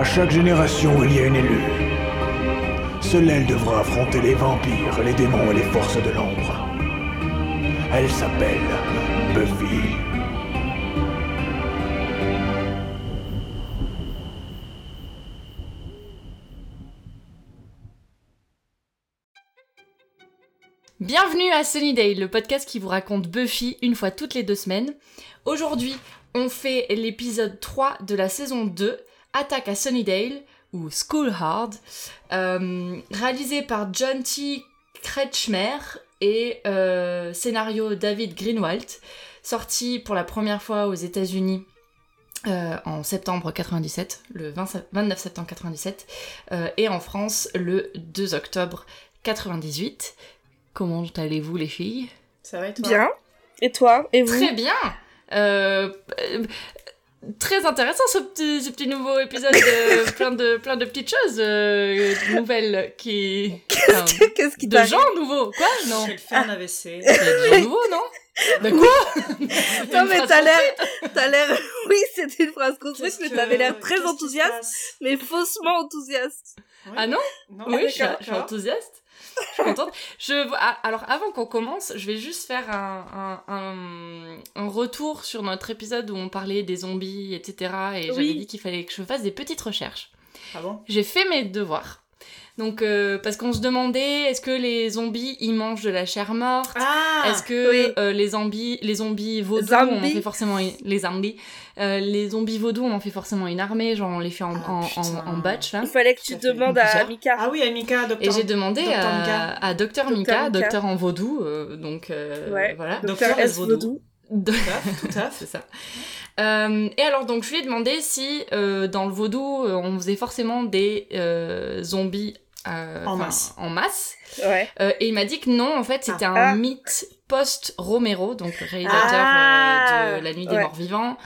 À chaque génération, il y a une élue. Seule elle devra affronter les vampires, les démons et les forces de l'ombre. Elle s'appelle Buffy. Bienvenue à Sunnydale, le podcast qui vous raconte Buffy une fois toutes les deux semaines. Aujourd'hui, on fait l'épisode 3 de la saison 2, Attaque à Sunnydale, ou School Hard, euh, réalisé par John T. Kretschmer et euh, scénario David Greenwald, sorti pour la première fois aux États-Unis euh, en septembre 97, le 20 29 septembre 97, euh, et en France le 2 octobre 98. Comment allez-vous les filles? Ça va et toi? Bien. Et toi? Et vous? Très bien euh, Très intéressant ce petit, ce petit nouveau épisode, de, plein, de, plein de petites choses euh, nouvelles qui... enfin, Qu'est-ce qui de t'arrive gens nouveaux, quoi? Non. Je vais le faire un AVC. Il y a des gens nouveaux, non? De quoi? Non mais t'as l'air, t'as l'air, oui c'était une phrase construite, mais t'avais l'air très qui enthousiaste, mais faussement enthousiaste. Oui. Ah non? Non, Oui, je suis, enthousiaste. Je suis contente. Je, ah, alors, avant qu'on commence, je vais juste faire un, un, un, un retour sur notre épisode où on parlait des zombies, etc. Et j'avais dit qu'il fallait que je fasse des petites recherches. Ah bon? J'ai fait mes devoirs. Donc, euh, parce qu'on se demandait, est-ce que les zombies, ils mangent de la chair morte? Ah Est-ce que oui. euh, les zombies, les zombies vaudous, Zombies. on en fait forcément une- les zombies, euh, les zombies vaudous, on en fait forcément une armée, genre on les fait en, Ah, en, putain. en, en batch là. Il fallait que tu à demandes à. Mika. Ah oui, Amika, Et docteur. j'ai demandé Docteur à, Mika. à Docteur Docteur Mika, Mika. docteur en vaudou, euh, donc euh, ouais. voilà. Docteur Docteur S. Vaudou. De- Tout à à. C'est ça. Euh, et alors donc je lui ai demandé si euh, dans le vaudou on faisait forcément des euh, zombies euh, En masse. En masse. Ouais. Euh, et il m'a dit que non, en fait, c'était Ah. un mythe post-Romero, donc réalisateur Ah. euh, de La Nuit des Ouais. Morts Vivants,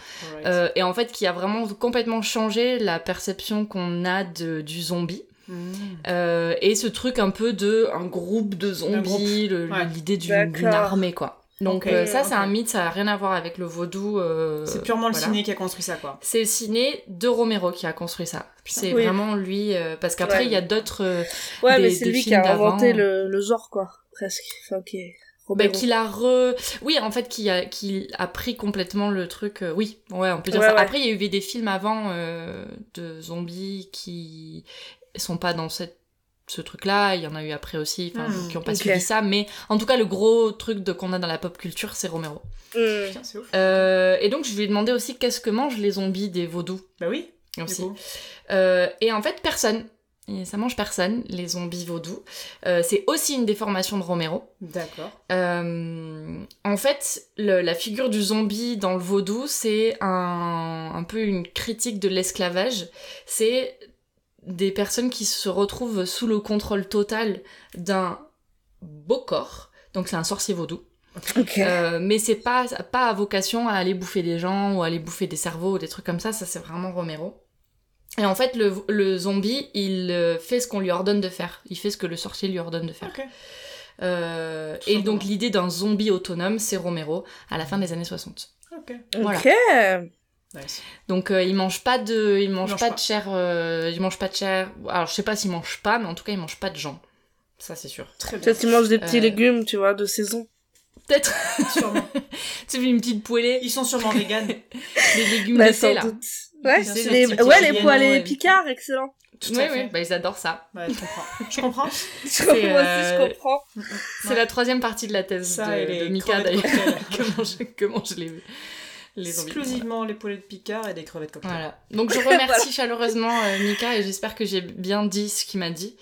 euh, et en fait qui a vraiment complètement changé la perception qu'on a de, du zombie. Mm. Euh, et ce truc un peu de un groupe de zombies, ouais. l'idée d'une armée, quoi. Donc euh, ça, c'est un mythe, ça a rien à voir avec le vaudou. euh, C'est purement le voilà. ciné qui a construit ça, quoi. C'est le ciné de Romero qui a construit ça. C'est Oui. vraiment lui, euh, parce qu'après Ouais. il y a d'autres euh, Ouais, Des- mais c'est lui qui films a inventé le, le genre, quoi. Presque. Enfin, qui est Bah, qu'il a re... Oui, en fait, qui a, qui a pris complètement le truc... euh, oui, ouais, on peut dire Ouais, ça. ouais. Après, il y a eu des films avant euh, de zombies qui sont pas dans cette ce truc-là, il y en a eu après aussi, enfin, Hmm, qui ont pas ok. suivi ça, mais en tout cas, le gros truc de qu'on a dans la pop culture, c'est Romero. Hmm. Putain, c'est ouf. Euh, et donc, je lui ai demandé aussi qu'est-ce que mangent les zombies des vaudous? Bah oui, aussi. Euh, et en fait, personne. Et ça mange personne, les zombies vaudous. Euh, c'est aussi une déformation de Romero. D'accord. Euh, en fait, le- la figure du zombie dans le vaudou, c'est un, un peu une critique de l'esclavage. C'est des personnes qui se retrouvent sous le contrôle total d'un beau corps. Donc c'est un sorcier vaudou. Euh, mais c'est pas, pas à vocation à aller bouffer des gens ou à aller bouffer des cerveaux ou des trucs comme ça. Ça, c'est vraiment Romero. Et en fait, le, le zombie, il euh, fait ce qu'on lui ordonne de faire. Il fait ce que le sorcier lui ordonne de faire. Euh, et donc l'idée d'un zombie autonome, c'est Romero, à la fin des années 60. Ok. voilà. Ok. Nice. Donc euh, il mange pas de, il mange mange pas, pas. de chair, euh, il mange pas de chair. Alors je sais pas s'il mange pas, mais en tout cas il mange pas de gens. Ça c'est sûr. Peut-être qu'ils mangent des petits Euh, légumes, tu vois, de saison. Peut-être, Sûrement. c'est une petite poêlée, Ils sont sûrement véganes. les légumes Bah, d'été là. doute. Ouais, les, ouais, les poêlés ouais. picards, excellent. Tout Oui, oui, bah ils adorent ça. Ouais, je comprends. Je comprends. Moi aussi, euh, je comprends. C'est Ouais. la troisième partie de la thèse Ça de, de Mika d'ailleurs. mange, que mange les, les. Exclusivement les poulets de Picard et des crevettes cocktail. Voilà. Donc je remercie chaleureusement euh, Mika et j'espère que j'ai bien dit ce qu'il m'a dit.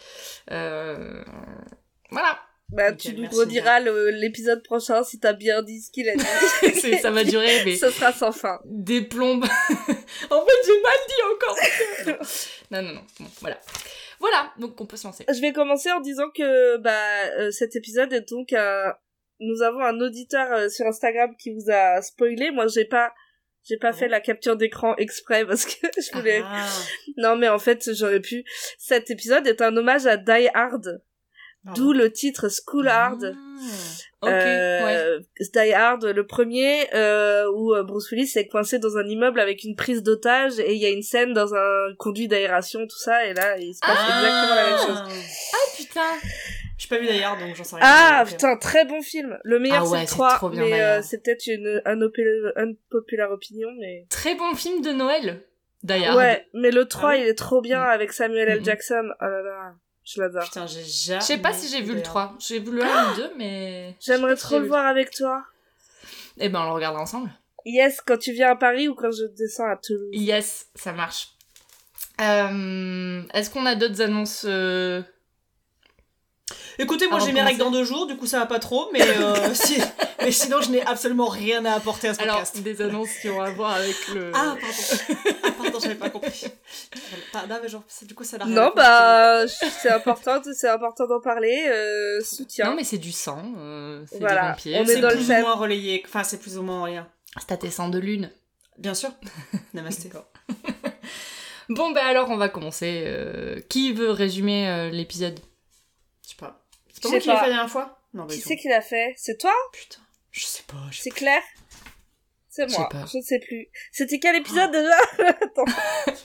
Euh, Voilà. Bah, tu nous rediras l'épisode prochain si t'as bien dit ce qu'il a dit. Ça va durer, mais Ce sera sans fin. des plombes. en fait, j'ai mal dit encore. non, non, non. Bon, voilà. Voilà, donc on peut se lancer. Je vais commencer en disant que bah euh, cet épisode est donc un... nous avons un auditeur euh, sur Instagram qui vous a spoilé. Moi, j'ai pas j'ai pas Ah fait bon la capture d'écran exprès parce que je voulais Ah, Non, mais en fait, j'aurais pu. Cet épisode est un hommage à Die Hard. D'où le titre School Hard. Ah, ouais. Euh, Die Hard, le premier, euh, où Bruce Willis est coincé dans un immeuble avec une prise d'otage et il y a une scène dans un conduit d'aération, tout ça, et là, il se passe exactement la même chose. Ah putain Je pas vu d'ailleurs, donc j'en sais rien. Ah, putain, très bon film. Le meilleur, Ah ouais, c'est le c'est 3, trop bien, mais euh, c'est peut-être une unpopular opinion, mais... Très bon film de Noël, d'ailleurs. Ouais, mais le 3, Ah il est trop bien avec Samuel L. Mhm. Jackson. Oh là là, je l'adore. Putain, j'ai jamais. Je sais pas si j'ai vu le 3. J'ai vu le 1 et le 2, mais... J'aimerais trop j'ai le voir avec toi. Eh ben, on le regardera ensemble. Yes, quand tu viens à Paris ou quand je descends à Toulouse. Yes, ça marche. Euh, Est-ce qu'on a d'autres annonces euh, Écoutez, moi j'ai mes règles dans deux jours, du coup ça va pas trop, mais, euh, si... mais sinon je n'ai absolument rien à apporter à ce Alors, podcast. des annonces qui ont à voir avec le... Ah, pardon. Ah, pardon, j'avais pas compris. Non, mais genre, du coup, ça n'a rien Non, bah, c'est important, c'est important d'en parler. Euh, soutien. Non, mais c'est du sang, euh, c'est Voilà, des vampires. on C'est est dans le plus ou moins relayé, enfin, c'est plus ou moins en lien. C'est à tes sangs de lune. Bien sûr. Namasté. Bon, bah alors, on va commencer. euh, Qui veut résumer euh, l'épisode? Je sais pas. C'est moi qui l'ai fait la dernière fois? Non, bah, Qui c'est qui l'a fait? C'est toi? Putain, je sais pas. je sais C'est Claire? C'est moi, pas. je ne sais plus. C'était quel épisode déjà? Pas.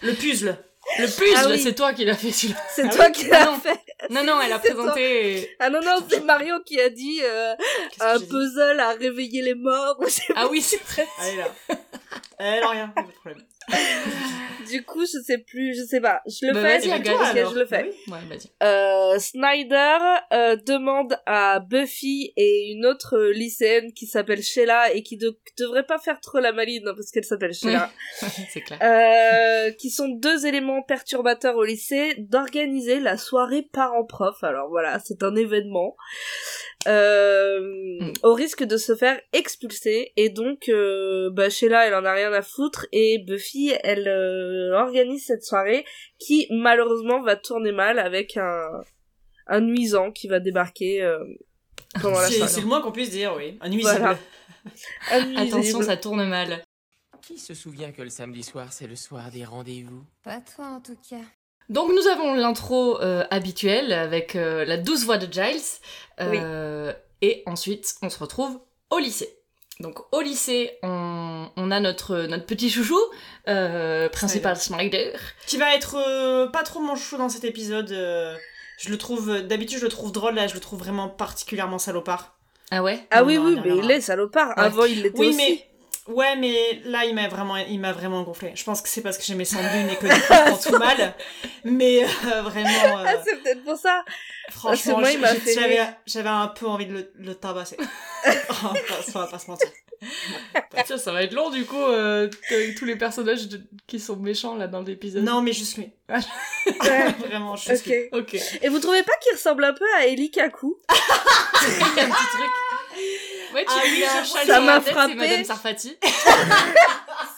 Le puzzle. Le puzzle, Ah oui. c'est toi qui l'as fait celui-là. C'est Ah toi oui qui l'as fait. Non, non, elle a présenté. et- Ah non, non, c'est Mario qui a dit euh, un puzzle à réveiller les morts. ou Ah oui, c'est vrai. Allez là. Elle a rien, pas de problème. Du coup, je sais plus, je sais pas. Je le Bah, fais, alors. je le fais. Oui. Ouais. Euh, Snyder euh, demande à Buffy et une autre euh, lycéenne qui s'appelle Sheila et qui de- devrait pas faire trop la maline hein, parce qu'elle s'appelle Sheila, c'est clair. euh, qui sont deux éléments perturbateurs au lycée, d'organiser la soirée parents-prof. Alors voilà, c'est un événement. Euh, Mm. au risque de se faire expulser et donc euh, bah, Sheila elle en a rien à foutre et Buffy elle euh, organise cette soirée qui malheureusement va tourner mal avec un un nuisant qui va débarquer euh, pendant la C'est soirée. c'est le moins qu'on puisse dire, oui. Un nuisible. Voilà. Un nuisible. Attention, ça tourne mal. Qui se souvient que le samedi soir, c'est le soir des rendez-vous? Pas toi en tout cas. Donc nous avons l'intro euh, habituelle avec euh, la douce voix de Giles. euh, Et ensuite, on se retrouve au lycée. Donc au lycée, on, on a notre, notre petit chouchou, euh, principal Snyder. Qui va être euh, pas trop mon chou dans cet épisode. euh, je le trouve, d'habitude je le trouve drôle, là je le trouve vraiment particulièrement salopard. Ah ouais? Ah Non, oui non, oui mais il est salopard. Ouais. Avant il l'était Oui, aussi. mais. Ouais, mais là, il m'a vraiment, il m'a vraiment gonflé. Je pense que c'est parce que j'ai mes d'une et que je prends tout mal. Mais euh, vraiment, euh, Ah c'est peut-être pour ça. franchement, j'avais, un peu envie de le, le tabasser. on, va pas, on va pas se mentir. Tiens, ça va être long du coup, euh, avec tous les personnages de- qui sont méchants là dans l'épisode. Non, mais juste lui. Ouais. vraiment, juste lui. ok. Ok. Et vous trouvez pas qu'il ressemble un peu à Eli Kaku? Il y a un petit truc. Ouais, tu Ah lui ça m'a frappé. c'est Madame Sarfati.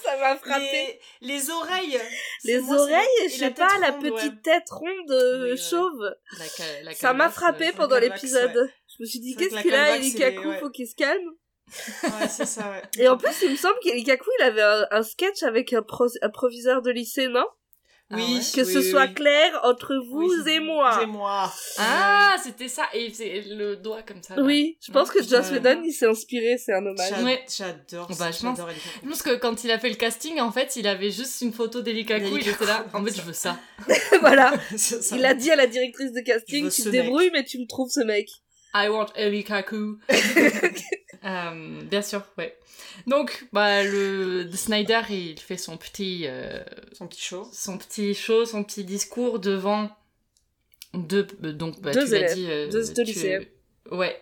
Ça m'a frappé. Les, les oreilles. Les, moi, oreilles, je sais pas, la petite ouais. tête ronde euh, Oui, chauve. La ca- la Ça m'a frappé euh, pendant l'épisode. Je me suis dit, qu'est-ce qu'il a, Calvax, Eli c'est- Kaku, ouais. faut qu'il se calme. Ouais, c'est ça, ouais. Et en plus, il me semble qu'Eli Kaku, il avait un, un sketch avec un, pro- un proviseur de lycée, non? Oui, Ah ouais Que oui, ce oui, soit oui. clair entre vous et moi. C'est moi. Ah, c'était ça. Et il faisait le doigt comme ça. là. Oui, je pense que. Joss Whedon, il s'est inspiré, c'est un hommage. J'a- Ouais. J'adore Bah, ça. je pense. J'adore. Je pense que quand il a fait le casting, en fait, il avait juste une photo d'Elikaku. D'Eli Il était là. En fait, je veux ça. voilà. Ça. Il a dit à la directrice de casting, tu te débrouilles, mais tu me trouves ce mec. I want Elikaku. euh, bien sûr, ouais. Donc, bah, le de Snyder, il fait son petit, euh, Son petit show. son petit show, son petit discours devant deux, euh, donc, bah, Deux tu l'as élèves, dit, euh, deux- deux lycéens. Ouais,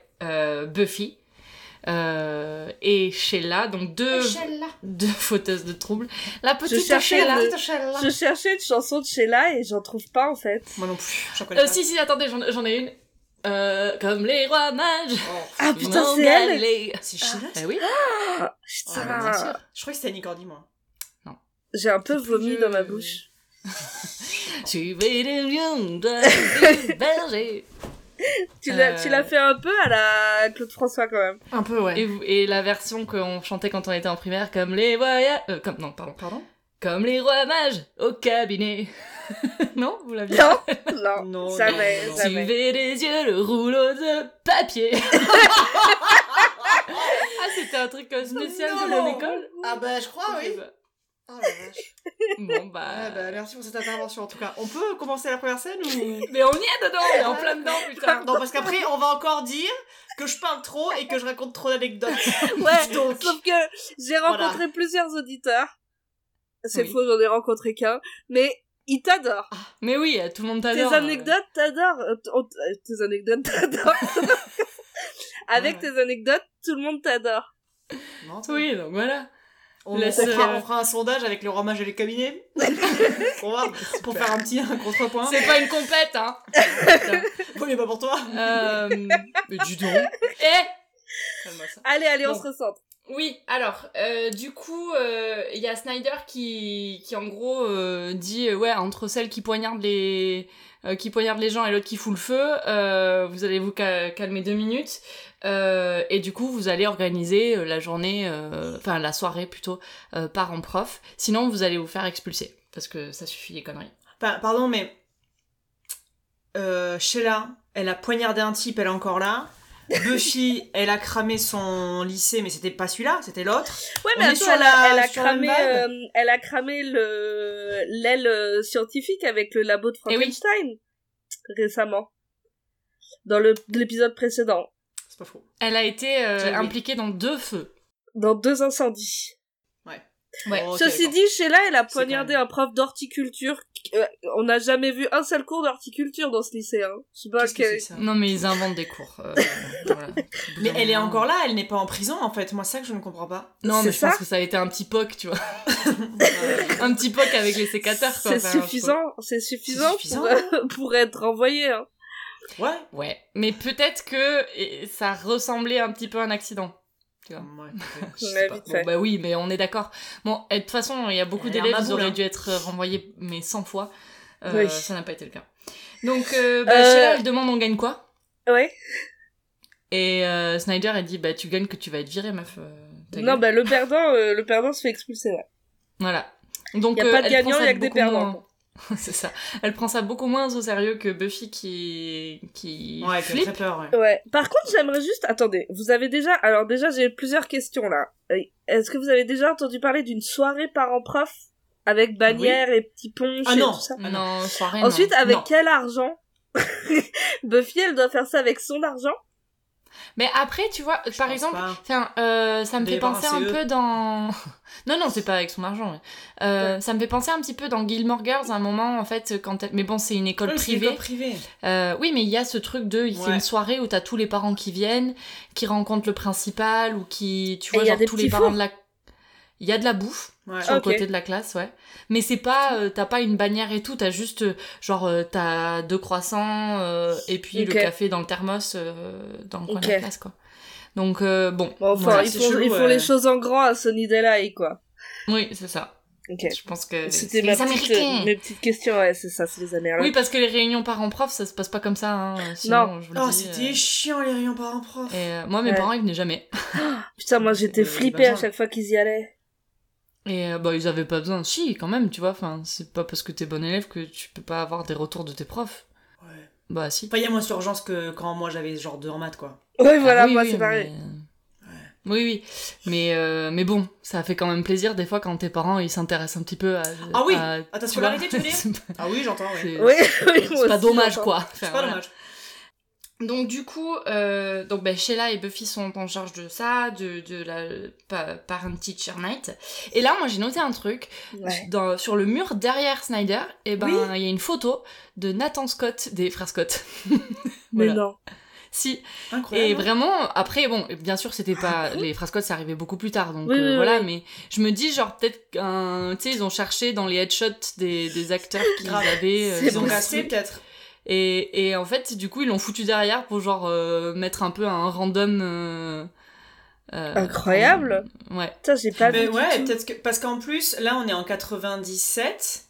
Buffy. et Sheila, donc deux, deux fauteuses de troubles. La petite cherchais Sheila. de- Je cherchais une chanson de Sheila et j'en trouve pas en fait. Moi non plus. J'en connais pas. si, si, attendez, j'en ai une. Euh, comme les rois mages. Oh. Ah putain, c'est elle. C'est Sheila Ah oui. Ah, Oh, Putain, bien sûr. Je crois que c'était Annie Cordy, moi. j'ai un peu vomi dans ma bouche. Suivez les lions de berger. Tu l'as, Euh. tu l'as fait un peu à la Claude François quand même. Un peu, ouais. Et, la version qu'on chantait quand on était en primaire, comme les voyages. Euh, comme, non, pardon. Pardon? Comme les rois mages au cabinet. non, vous l'aviez Non, non, Non, jamais, non, non. jamais. Suivez les yeux le rouleau de papier. ah, c'était un truc euh, spécial de Non. l'école Ah bah je crois, oui. Oh la vache. Bon, bah... Ah bah merci pour cette intervention en tout cas. On peut commencer la première scène ou... Mais on y est dedans, on est en plein dedans, putain. Non parce qu'après on va encore dire que je parle trop et que je raconte trop d'anecdotes. Ouais, Donc, sauf que j'ai rencontré plusieurs auditeurs. C'est Oui. faux, j'en ai rencontré qu'un. Mais ils t'adorent. Mais oui, tout le monde Tes t'adore. anecdotes t'adorent. Euh, euh, Tes anecdotes t'adorent. Avec Ouais, tes anecdotes, tout le monde t'adore. non, Oui, donc voilà. On, Laisse, euh, on fera un sondage avec le romage et les cabinets. pour voir, pour faire un petit un contrepoint. C'est pas une compète, hein. Oui, mais pas pour toi. Euh, mais du donc. Eh ça. Allez, allez, on se recentre. Oui, alors, euh, du coup, euh, il y a Snyder qui, en gros, euh, dit, euh, ouais, entre celle qui poignarde les, euh, qui poignarde les gens et l'autre qui fout le feu, euh, vous allez vous ca- calmer deux minutes, euh, et du coup, vous allez organiser euh, la journée, euh, enfin, la soirée plutôt, euh, parent-prof, sinon vous allez vous faire expulser, parce que ça suffit les conneries. Pa- pardon, mais. Euh, Sheila, elle a poignardé un type, elle est encore là. Buffy, elle a cramé son lycée, mais c'était pas celui-là, c'était l'autre. Ouais, On mais est attends, sur elle, la- a, elle a cramé, euh, elle a cramé le l'aile euh, scientifique avec le labo de Eh oui. Frankenstein récemment dans le l'épisode précédent, C'est pas faux. Elle a été euh, impliquée dans deux feux. dans deux incendies. Ouais. Oh, Ceci dit, Sheila, elle a poignardé un prof d'horticulture. Euh, on n'a jamais vu un seul cours d'horticulture dans ce lycée. Hein. Je sais pas que que- c'est ça Non, mais ils inventent des cours. euh, voilà. Mais elle est encore là, elle n'est pas en prison en fait. Moi, ça que je ne comprends pas. Non, mais je pense que ça a été un petit poc, tu vois. un petit poc avec les sécateurs. C'est suffisant, c'est suffisant, suffisant. Pour, pour être renvoyé. Hein. Ouais. Ouais. Mais peut-être que ça ressemblait un petit peu à un accident. Tu vois. Ouais, peut-être. Je sais Ouais, pas. vite Bon, fait. bah oui, mais on est d'accord. Bon, et de toute façon, il y a beaucoup a d'élèves, ils maboule, auraient hein. dû être renvoyés, mais 100 fois. Euh, Oui. Ça n'a pas été le cas. Donc, euh, bah, Euh, Sheila, elle demande on gagne quoi? Ouais. Et euh, Snyder, elle dit bah tu gagnes que tu vas être viré, meuf. euh, Non, bah le perdant, euh, le perdant se fait expulser. Ouais. Voilà. Donc, Y a euh, pas de gagnant, ça y a que des perdants. moins- C'est ça. Elle prend ça beaucoup moins au sérieux que Buffy qui qui Ouais, qui a flippe. très peur, ouais. Ouais. Par contre, j'aimerais juste. Attendez, vous avez déjà. Alors, déjà, j'ai plusieurs questions là. Euh, Est-ce que vous avez déjà entendu parler d'une soirée parents-prof avec bannière et petits ponches Ah et non. tout ça Non, soirée Ensuite, non. avec Non. quel argent Buffy, elle doit faire ça avec son argent Mais après, tu vois, Je par exemple, euh, ça me fait penser un peu dans. non, non, c'est pas avec son argent. ouais. Euh, Ça me fait penser un petit peu dans Gilmore Girls, à un moment, en fait, quand. elle- Mais bon, c'est une école Ouais, c'est une privée. école privée. Euh, oui, mais il y a ce truc de, c'est Ouais. une soirée où t'as tous les parents qui viennent, qui rencontrent le principal ou qui, tu Et vois, il y a genre des tous les parents de la. Il y a de la bouffe Ouais. sur le côté de la classe, ouais. Mais c'est pas, euh, t'as pas une bannière et tout, t'as juste, euh, genre, euh, t'as deux croissants euh, et puis le café dans le thermos euh, dans le coin de la classe, quoi. Donc, euh, bon. Bon, enfin, voilà. ils font, chelou, ils font les choses en grand à Sunnydale quoi. Oui, c'est ça. Ok. Je pense que C'était les petite, Américains. mes petites questions, ouais, c'est ça, c'est les Américains. Oui, parce que les réunions parents-prof, ça se passe pas comme ça. Hein. Sinon, je vous le Oh, c'était euh, chiant les rayons parents prof. Et euh, moi, mes Ouais. parents, ils venaient jamais. Putain, moi j'étais flippée à chaque fois qu'ils y allaient. Et euh, bah, ils avaient pas besoin. Si, quand même, tu vois. Enfin, c'est pas parce que t'es bon élève que tu peux pas avoir des retours de tes profs. Ouais. Bah, si. Enfin, il y a moins d'urgence que quand moi j'avais genre deux en maths, quoi. Ouais, voilà, Ah oui, moi oui, c'est pareil. mais- Oui, oui. Mais, euh, mais bon, ça fait quand même plaisir des fois quand tes parents ils s'intéressent un petit peu à. Ah oui, à, à ta scolarité, tu veux dire Ah oui, j'entends, ouais. c'est- Oui, pas dommage, quoi. C'est pas voilà. dommage. Donc du coup, euh, donc ben, Sheila et Buffy sont en charge de ça, de, de la pa- parent teacher night. Et là, moi j'ai noté un truc Ouais. dans, sur le mur derrière Snyder. Et ben il Oui. y a une photo de Nathan Scott des frères Scott. Mais Voilà. non. Si. Incroyable. Et vraiment, après bon, bien sûr c'était pas les frères Scott, c'est arrivé beaucoup plus tard. Donc Oui, euh, oui, voilà, oui. mais je me dis genre peut-être qu'un, tu sais ils ont cherché dans les headshots des, des acteurs qu'ils avaient. euh, Ils ont cassé peut-être. Et, et en fait, du coup, ils l'ont foutu derrière pour genre euh, mettre un peu un random. euh, euh, Incroyable. Ouais. Putain, j'ai pas Mais vu. du ouais, tout. peut-être que. Parce qu'en plus, là on est en 97.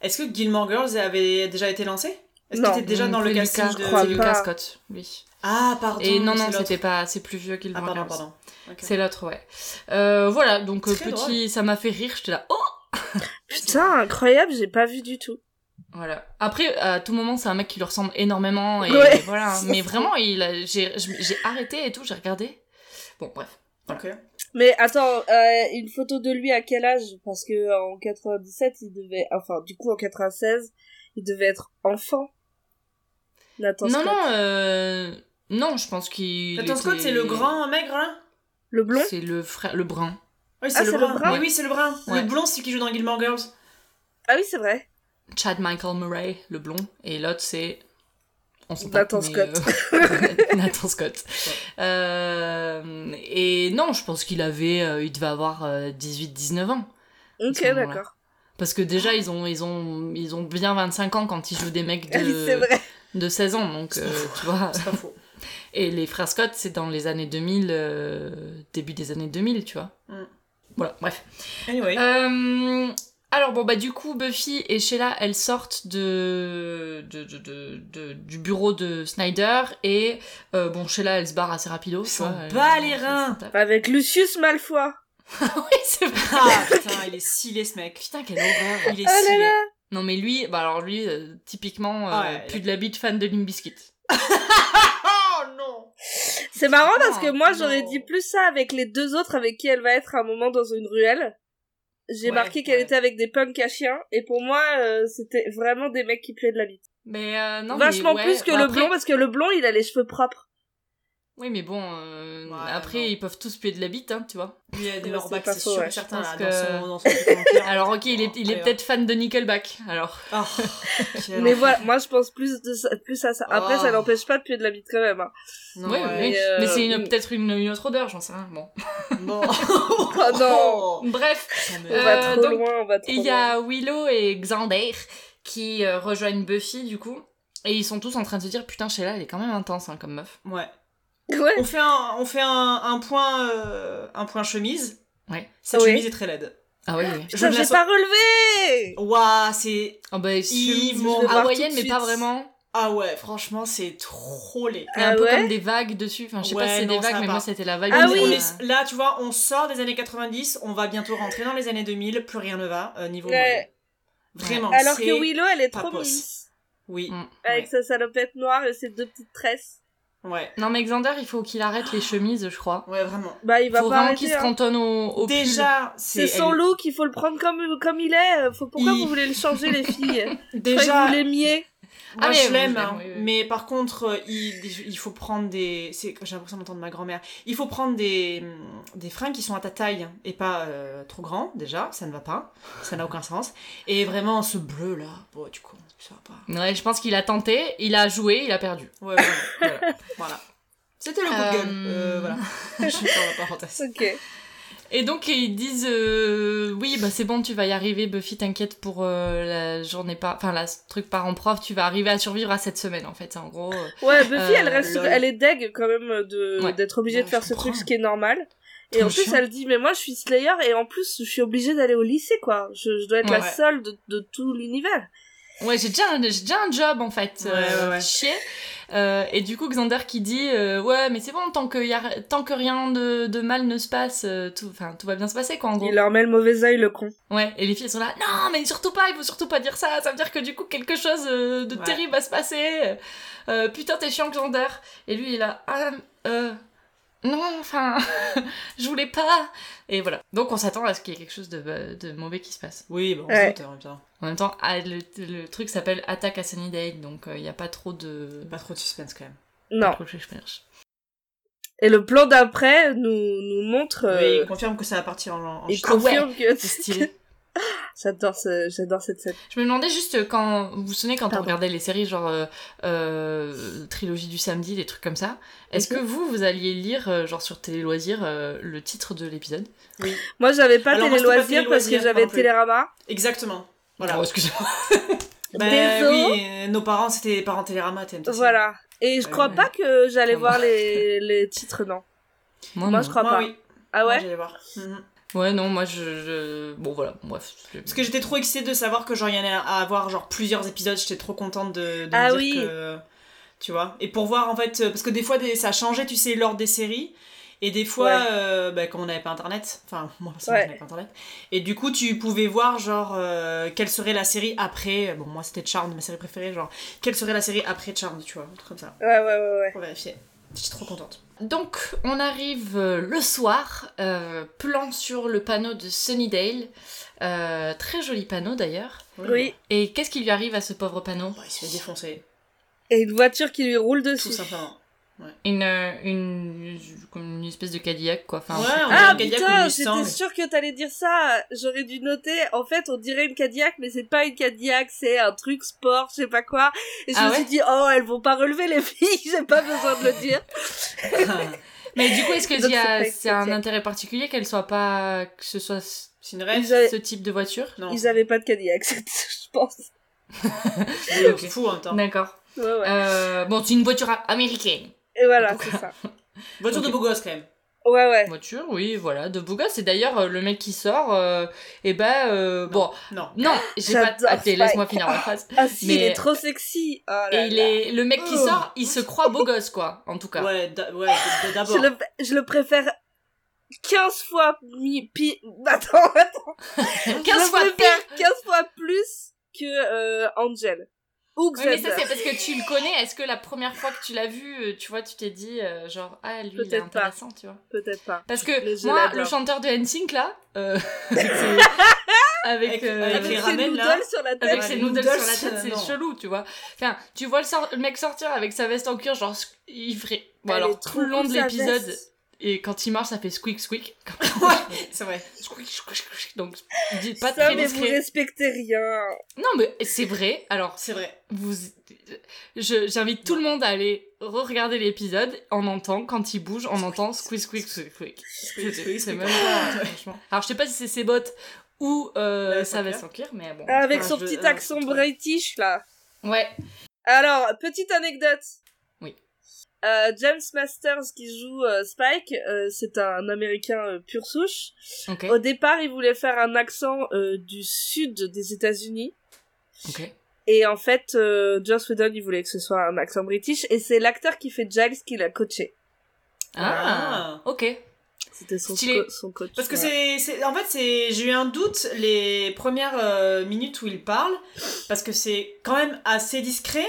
Est-ce que Gilmore Girls avait déjà été lancé? Est-ce Non. qu'il était déjà dans le Lucas, casting je de. crois, Lucas Scott, oui. Ah, pardon. Et non, non, c'était pas. C'est plus vieux qu'il Ah, pardon, pardon. C'est l'autre, ouais. Euh, voilà, donc Très petit, ça m'a fait rire. J'étais là, oh Putain, incroyable, j'ai pas vu du tout. Voilà. Après, à tout moment, c'est un mec qui lui ressemble énormément. Et Ouais. voilà. Mais vraiment, il a- j'ai arrêté et tout, j'ai regardé. Bon, bref. Ok. Mais attends, euh, une photo de lui à quel âge? Parce que en 97, il devait, enfin, du coup en 96, il devait être enfant. Nathan non, Scott. non, euh... non, je pense qu'il. Nathan Scott, était- c'est le grand maigre là Le blond? C'est le frère, le brun. Oui, Ah, c'est le c'est le brun. brun? Oui, oui, c'est le brun. Ouais. Le blond, c'est qui joue dans Gilmore Girls. Ah oui, c'est vrai. Chad Michael Murray, le blond. Et l'autre, c'est. On s'en Nathan euh, Nathan Scott. Euh, Et non, je pense qu'il avait. euh, il devait avoir 18-19 ans. Ok, d'accord. Parce que déjà, ils ont, ils, ont, ils ont bien 25 ans quand ils jouent des mecs de, vrai. de 16 ans. Donc, euh, tu vois. C'est pas faux. Et les frères Scott, c'est dans les années 2000, euh, début des années 2000, tu vois. Mm. Voilà, bref. Anyway. Euh, alors bon bah du coup Buffy et Sheila elles sortent de, de, de, de- de- du bureau de Snyder et euh, bon Sheila elle se barre assez rapido. S'en bat les reins. Avec Lucius Malfoy. oui c'est vrai. Ah putain, il est stylé ce mec. Putain quelle horreur. Il est Ah là. Non mais lui bah alors lui euh, typiquement euh, Ah ouais, plus de la bite fan de Limp Bizkit. Oh non C'est marrant parce que Oh, moi j'aurais dit plus ça avec les deux autres avec qui elle va être à un moment dans une ruelle. J'ai Ouais, marqué qu'elle ouais. était avec des punks à chiens et pour moi euh, c'était vraiment des mecs qui puaient de la bite. Mais euh, non Vachement mais ouais, plus que bah, le après- blond parce que le blond il a les cheveux propres. Oui mais bon euh, Ouais, après non. ils peuvent tous puer de la bite hein, tu vois. Lui, il a des Ouais, lorbacs, c'est sûr ouais. certain, là, dans son, dans son. Alors ok il est, il est Oh, peut-être fan de Nickelback alors. Oh, Mais voilà, moi je pense plus de ça, plus à ça. Après Oh. ça n'empêche pas de puer de la bite quand même. Hein. Non, oui, ouais. oui. Mais, euh, mais c'est une- peut-être une, une autre odeur j'en sais rien. Bon. Bon. Oh non. Bref. Me- On va Euh, trop donc, loin, on va trop Il y a Willow et Xander qui euh, rejoignent Buffy du coup. Et ils sont tous en train de se dire putain Sheila elle est quand même intense hein, comme meuf. Ouais. Ouais. On fait un, on fait un, un point, euh, un point chemise. Ouais. Cette Oui. chemise est très laide. Ah oui oui. Je ne la j'ai so- pas relevé Ouah, c'est. Oh bah hawaïenne de mais pas vraiment. Ah ouais, franchement, c'est trop laid. Il y a un Ah peu ouais comme des vagues dessus. Enfin je sais pas si c'est des vagues mais moi c'était la vague. Ah oui. Est- là, tu vois, on sort des années 90, on va bientôt rentrer dans les années 2000, plus rien ne va, euh, niveau Ouais. Vraiment, Alors que Willow elle est trop mince. Oui, Mm. Avec Ouais. sa salopette noire et ses deux petites tresses. Ouais, Non mais Xander il faut qu'il arrête les chemises je crois. ouais, vraiment. Bah il va faut pas vraiment qu'il se hein. cantonne au, au. Déjà, C'est c'est... son elle- look, il faut le prendre comme, comme il est. Faut, pourquoi Il- vous voulez le changer, les filles? Déjà, vous l'aimiez. Moi, Ah, je l'aime, hein. oui, oui. mais par contre, euh, il, il faut prendre des. c'est- J'ai l'impression d'entendre ma grand-mère. Il faut prendre des, des fringues qui sont à ta taille et pas euh, trop grands, déjà, ça ne va pas, ça n'a aucun sens. Et vraiment, ce bleu là, bon, du coup, ça va pas. Ouais je pense qu'il a tenté, il a joué, il a perdu. Ouais, voilà. voilà. C'était le coup de gueule. Euh, Euh, voilà. je ferme la parenthèse. Ok. Et donc ils disent euh, oui bah c'est bon tu vas y arriver Buffy t'inquiète pour euh, la journée pas enfin la truc parent prof tu vas arriver à survivre à cette semaine en fait en gros euh. Ouais, Buffy, Euh, elle reste, elle est deg quand même de Ouais. d'être obligée Ouais, de faire ce truc, ce qui est normal. Et Trop en plus, chiant. elle dit, mais moi, je suis Slayer et en plus, je suis obligée d'aller au lycée, quoi. Je, je dois être la Ouais. seule de, de tout l'univers. Ouais j'ai déjà déjà un job en fait Ouais, euh, ouais, ouais. chier Euh, et du coup Xander qui dit euh, ouais mais c'est bon tant que y a, tant que rien de, de mal ne se passe euh, tout enfin tout va bien se passer quoi en gros. Il leur met le mauvais œil, le con. ouais et les filles sont là non mais surtout pas il faut surtout pas dire ça ça veut dire que du coup quelque chose euh, de terrible va se passer. Euh, putain t'es chiant Xander. Et lui il là ah euh non, enfin, je voulais pas. Et voilà. Donc on s'attend à ce qu'il y ait quelque chose de, de mauvais qui se passe. Oui, bon, Ouais. on bien. En même temps, ah, le, le truc s'appelle Attaque à Sunnydale, donc il n'y a pas trop de... Pas trop de suspense quand même. Non. pas trop de suspense. Et le plan d'après nous, nous montre, Oui, euh, il confirme que ça va partir en, en il chute. confirme que, C'est stylé. j'adore ce, j'adore cette scène. Je me demandais juste quand, vous vous souvenez quand on regardait les séries genre euh, euh, Trilogie du samedi, des trucs comme ça, est-ce Mhm. que vous, vous alliez lire, euh, genre sur Télé Loisirs, euh, le titre de l'épisode? Moi, j'avais pas moi, télé loisirs parce que j'avais moi. Télérama. Exactement. Voilà. Oh, excusez-moi. Bah Désolé. oui, euh, nos parents c'était des parents Télérama, TMTC. Voilà. Et je crois pas que j'allais voir moi. les, les titres, non. Moi, Moi, non. je crois Moi pas. oui. Ah Moi, ouais? j'allais voir. Mhm. Ouais, non, moi je. je- Bon, voilà, bref. Parce que j'étais trop excitée de savoir que genre il y en a à avoir genre plusieurs épisodes, j'étais trop contente de, de Ah me oui. dire que tu vois. Et pour voir en fait parce que des fois des- ça changeait tu sais l'ordre des séries Et des fois, Ouais. euh, bah, comme on n'avait pas internet, enfin, moi, ça, Ouais. pas internet. Et du coup, tu pouvais voir, genre, euh, quelle serait la série après. Bon, moi, c'était Charmed, ma série préférée, genre, quelle serait la série après Charmed, tu vois, un truc comme ça. Ouais, ouais, ouais, ouais. Pour vérifier. J'étais trop contente. Donc, on arrive euh, le soir, euh, plan sur le panneau de Sunnydale. Euh, très joli panneau d'ailleurs. Oui. Et qu'est-ce qui lui arrive à ce pauvre panneau? Bah, il se fait défoncer, Et une voiture qui lui roule tout dessus. Une, euh, une, comme une espèce de Cadillac quoi. Enfin, Ouais, on Ah Cadillac putain, j'étais sûre que t'allais dire ça. J'aurais dû noter. En fait, on dirait une Cadillac, mais c'est pas une Cadillac, c'est un truc sport, je sais pas quoi. Et je Ah me ouais suis dit, oh, elles vont pas relever les filles, j'ai pas besoin de le dire. Mais du coup, est-ce que c'est un Cadillac. intérêt particulier qu'elle soit pas, que ce soit une avaient- ce type de voiture? Non. Ils avaient pas de Cadillac, je pense. C'est fou en temps. D'accord. Ouais, ouais. Euh, bon, c'est une voiture a- américaine. Et voilà, c'est ça. Voiture de beau gosse quand même. Ouais, ouais. Voiture, oui, voilà, de beau gosse. Et d'ailleurs, euh, le mec qui sort, euh, eh ben, euh, bon, Non. non, j'ai pas. Attends, laisse-moi finir ma phrase. Ah si, Mais- il est trop sexy. Oh là Et il est, le mec qui Oh. sort, il se croit beau gosse, quoi, en tout cas. Ouais, d'a- ouais, d- Je d'abord. le, je le préfère 15 fois mi, pi, attends, attends. 15 je fois le pire. préfère 15 fois plus que euh, Angel. Ou Oui, mais ça, c'est parce que tu le connais. Est-ce que la première fois que tu l'as vu, euh, tu vois, tu t'es dit, euh, genre, ah, lui, il est Peut-être pas. intéressant, tu vois. Peut-être pas. Parce que je moi, le chanteur de NSYNC, là, euh, avec euh, avec Avec les ses ramen, noodles là. sur la tête. avec Ouais, ses les noodles, noodles, sur la tête, c'est chelou, tu vois. Enfin, tu vois le, mec sortir avec sa veste en cuir, genre, il ferait. Bon, Elle alors, tout le long de l'épisode, veste. Et quand il marche, ça fait squeak squeak. C'est vrai. Squeak, squeak, squeak. Donc, dis- pas Ça, très mais vous discret. respectez rien. Non, mais c'est vrai. Alors, C'est vrai. vous, j'invite tout le monde à aller re-regarder l'épisode. On entend, quand il bouge, on entend squeak, squeak, squeak, squeak. C'est même pas, franchement. Alors, je sais pas si c'est ses bottes ou euh, Ouais, cuir. en cuir, mais bon. Avec Enfin, son je- petit euh, accent ouais. british, là. Ouais. Alors, petite anecdote. Euh, James Masters qui joue euh, Spike, euh, c'est un américain euh, pur souche. Ok. Au départ, il voulait faire un accent euh, du sud des États-Unis. Ok. Et en fait, euh, Joss Whedon, il voulait que ce soit un accent british. Et c'est l'acteur qui fait Giles qui l'a coaché. Ah, ok. C'était son, Stylé. co- son coach. Parce que ouais. c'est, c'est, en fait, c'est, j'ai eu un doute les premières euh, minutes où il parle, parce que c'est quand même assez discret,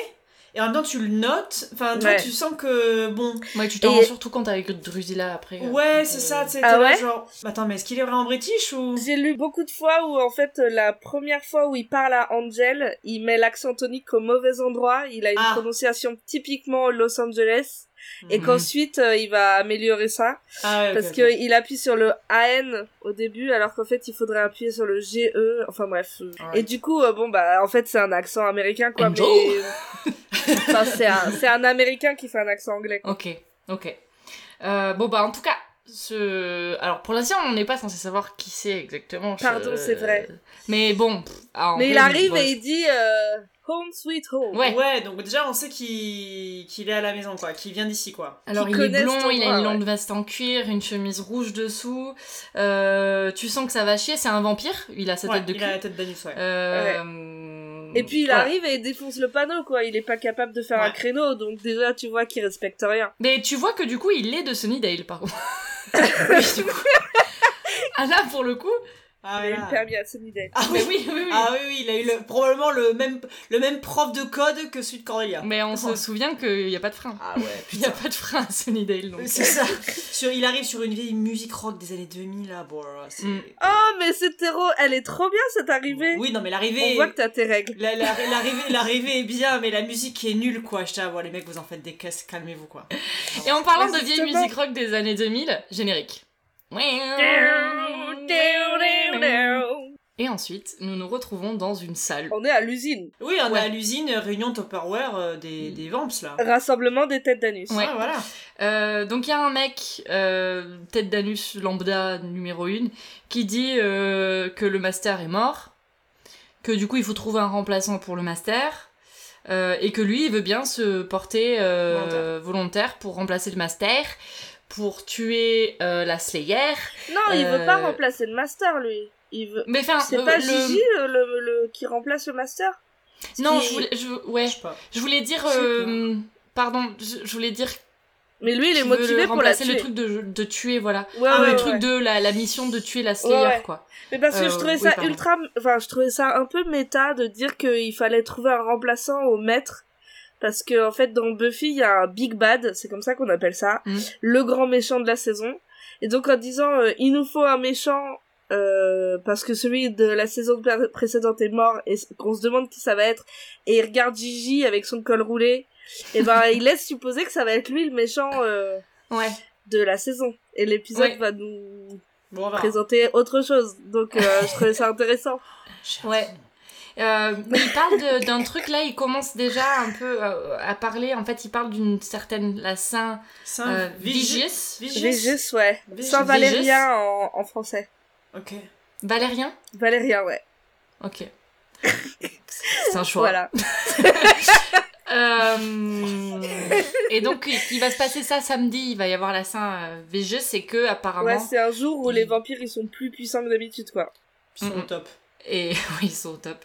et en même temps tu le notes, enfin, Ouais. tu sens que, bon, Ouais, tu t'en Et- rends surtout compte avec Drusilla après. euh, ouais, c'est euh, ça, tu sais, Ah ouais genre, attends, mais est-ce qu'il est vraiment british ou... J'ai lu beaucoup de fois où en fait la première fois où il parle à Angel, il met l'accent tonique au mauvais endroit, il a une Ah. prononciation typiquement Los Angeles et Mhm. qu'ensuite euh, il va améliorer ça Ah ouais, parce ok. que il appuie sur le AN au début alors qu'en fait il faudrait appuyer sur le GE, enfin bref. Ouais. Et du coup euh, bon bah en fait c'est un accent américain quoi mais enfin, c'est un c'est un américain qui fait un accent anglais. quoi. Ok, ok. Euh, bon, bah, en tout cas, ce... Alors, pour l'instant, on n'est pas censé savoir qui c'est exactement. je- Pardon, c'est vrai. Mais bon... pff, ah, Mais il arrive et il dit euh, Home sweet home. Ouais. Ouais, donc déjà on sait qu'il, est à la maison, quoi, qu'il vient d'ici, quoi. Alors, qui il est blond, il a une ouais. longue veste en cuir, une chemise rouge dessous. Euh, tu sens que ça va chier, c'est un vampire. Il a sa Ouais, tête de il cul. a la tête d'anus, ouais. Euh, Et puis il arrive et il défonce le panneau, quoi. Il est pas capable de faire Ouais. un créneau, donc déjà tu vois qu'il respecte rien. Mais tu vois que du coup, il est de Sunnydale, par contre. Oui, du coup. Ah là, pour le coup. Ah, il a eu le permis à Sunnydale. Ah oui, oui, oui, oui. ah oui, oui, il a eu le- probablement le même, le même prof de code que celui de Cordelia. Mais on se souvient qu'il n'y a pas de frein. Ah ouais, Il n'y a pas de frein à Sunnydale, donc. C'est ça. Sur, il arrive sur une vieille musique rock des années 2000 là. Bon, c'est... Mm. Oh, mais cette héros, elle est trop bien cette arrivée. Oui, non, mais On l'arrivée. voit que t'as tes règles. la- la- L'arrivée, l'arrivée est bien, mais la musique est nulle quoi. Je bon, les mecs, vous en faites des caisses, calmez-vous quoi. Et en parlant de vieille musique rock des années 2000, générique. Et ensuite, nous nous retrouvons dans une salle. On est à l'usine. Oui, on Ouais. est à l'usine euh, réunion Tupperware euh, des, des Vamps là. Rassemblement des têtes d'anus. Ouais. Ah, voilà. Euh, donc il y a un mec, euh, tête d'anus lambda numéro 1, qui dit euh, que le master est mort, que du coup il faut trouver un remplaçant pour le master, euh, et que lui il veut bien se porter euh, Volontaire. volontaire pour remplacer le master, pour tuer euh, la Slayer. Non, il veut Euh, pas remplacer le master, lui. Il veut. Mais enfin, C'est euh, pas le- Gigi le... Le, le- qui remplace le master? Non, je voulais, je, ouais, Je sais pas. je voulais dire, euh, pardon, je, je voulais dire Mais lui, il est motivé le pour la tuer. le truc de, de tuer, voilà. Ouais, Ah, ouais, le ouais. truc de la, la mission de tuer la Slayer, Ouais, ouais. quoi. Mais parce que Euh, je trouvais ça ultra, enfin, je trouvais ça un peu méta de dire qu'il fallait trouver un remplaçant au maître. Parce que, en fait, dans Buffy, il y a un Big Bad, c'est comme ça qu'on appelle ça, Mhm. le grand méchant de la saison. Et donc, en disant, euh, il nous faut un méchant, euh, parce que celui de la saison pré- précédente est mort, et qu'on se demande qui ça va être, et il regarde Gigi avec son col roulé, et ben, il laisse supposer que ça va être lui le méchant, euh, Ouais. de la saison. Et l'épisode Ouais. va nous Bon, présenter autre chose. Donc, je trouvais ça intéressant. Ouais. Euh, mais il parle de- d'un truc là, il commence déjà un peu euh, à parler. En fait, il parle d'une certaine la Saint Saint euh, Vigius. Vigius, Végis, ouais. Sans Valérien en, en français. Ok. Valérien? Valérien, ouais. Ok. C'est un choix. Voilà. Euh, et donc, il va se passer ça samedi. Il va y avoir la Saint Vigius, et que apparemment. Ouais, c'est un jour où les vampires ils sont plus puissants que d'habitude, quoi. Ils sont au top. Et oui, ils sont au top.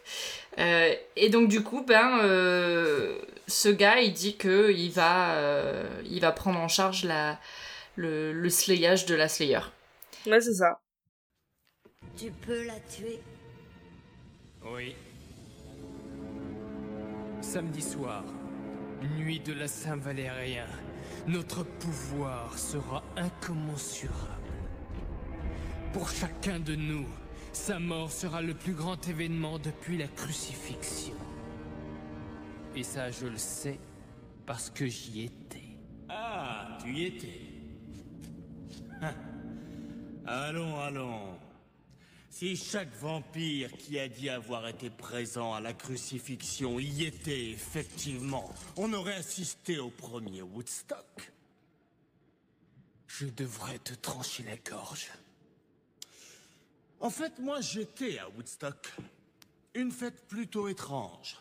Euh, et donc du coup, ben, euh, ce gars, il dit que il va, euh, il va prendre en charge la, le, le slayage de la Slayer. Ouais, c'est ça. Tu peux la tuer. Oui. Samedi soir, nuit de la Saint-Valérien, notre pouvoir sera incommensurable. Pour chacun de nous, sa mort sera le plus grand événement depuis la crucifixion. Et ça, je le sais parce que j'y étais. Ah, tu y étais. Hein. Allons, allons. Si chaque vampire qui a dit avoir été présent à la crucifixion y était effectivement, on aurait assisté au premier Woodstock. Je devrais te trancher la gorge. En fait, moi j'étais à Woodstock. Une fête plutôt étrange.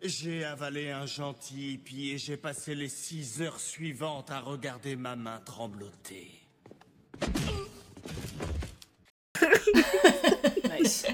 J'ai avalé un gentil hippie et j'ai passé les six heures suivantes à regarder ma main trembloter. Nice.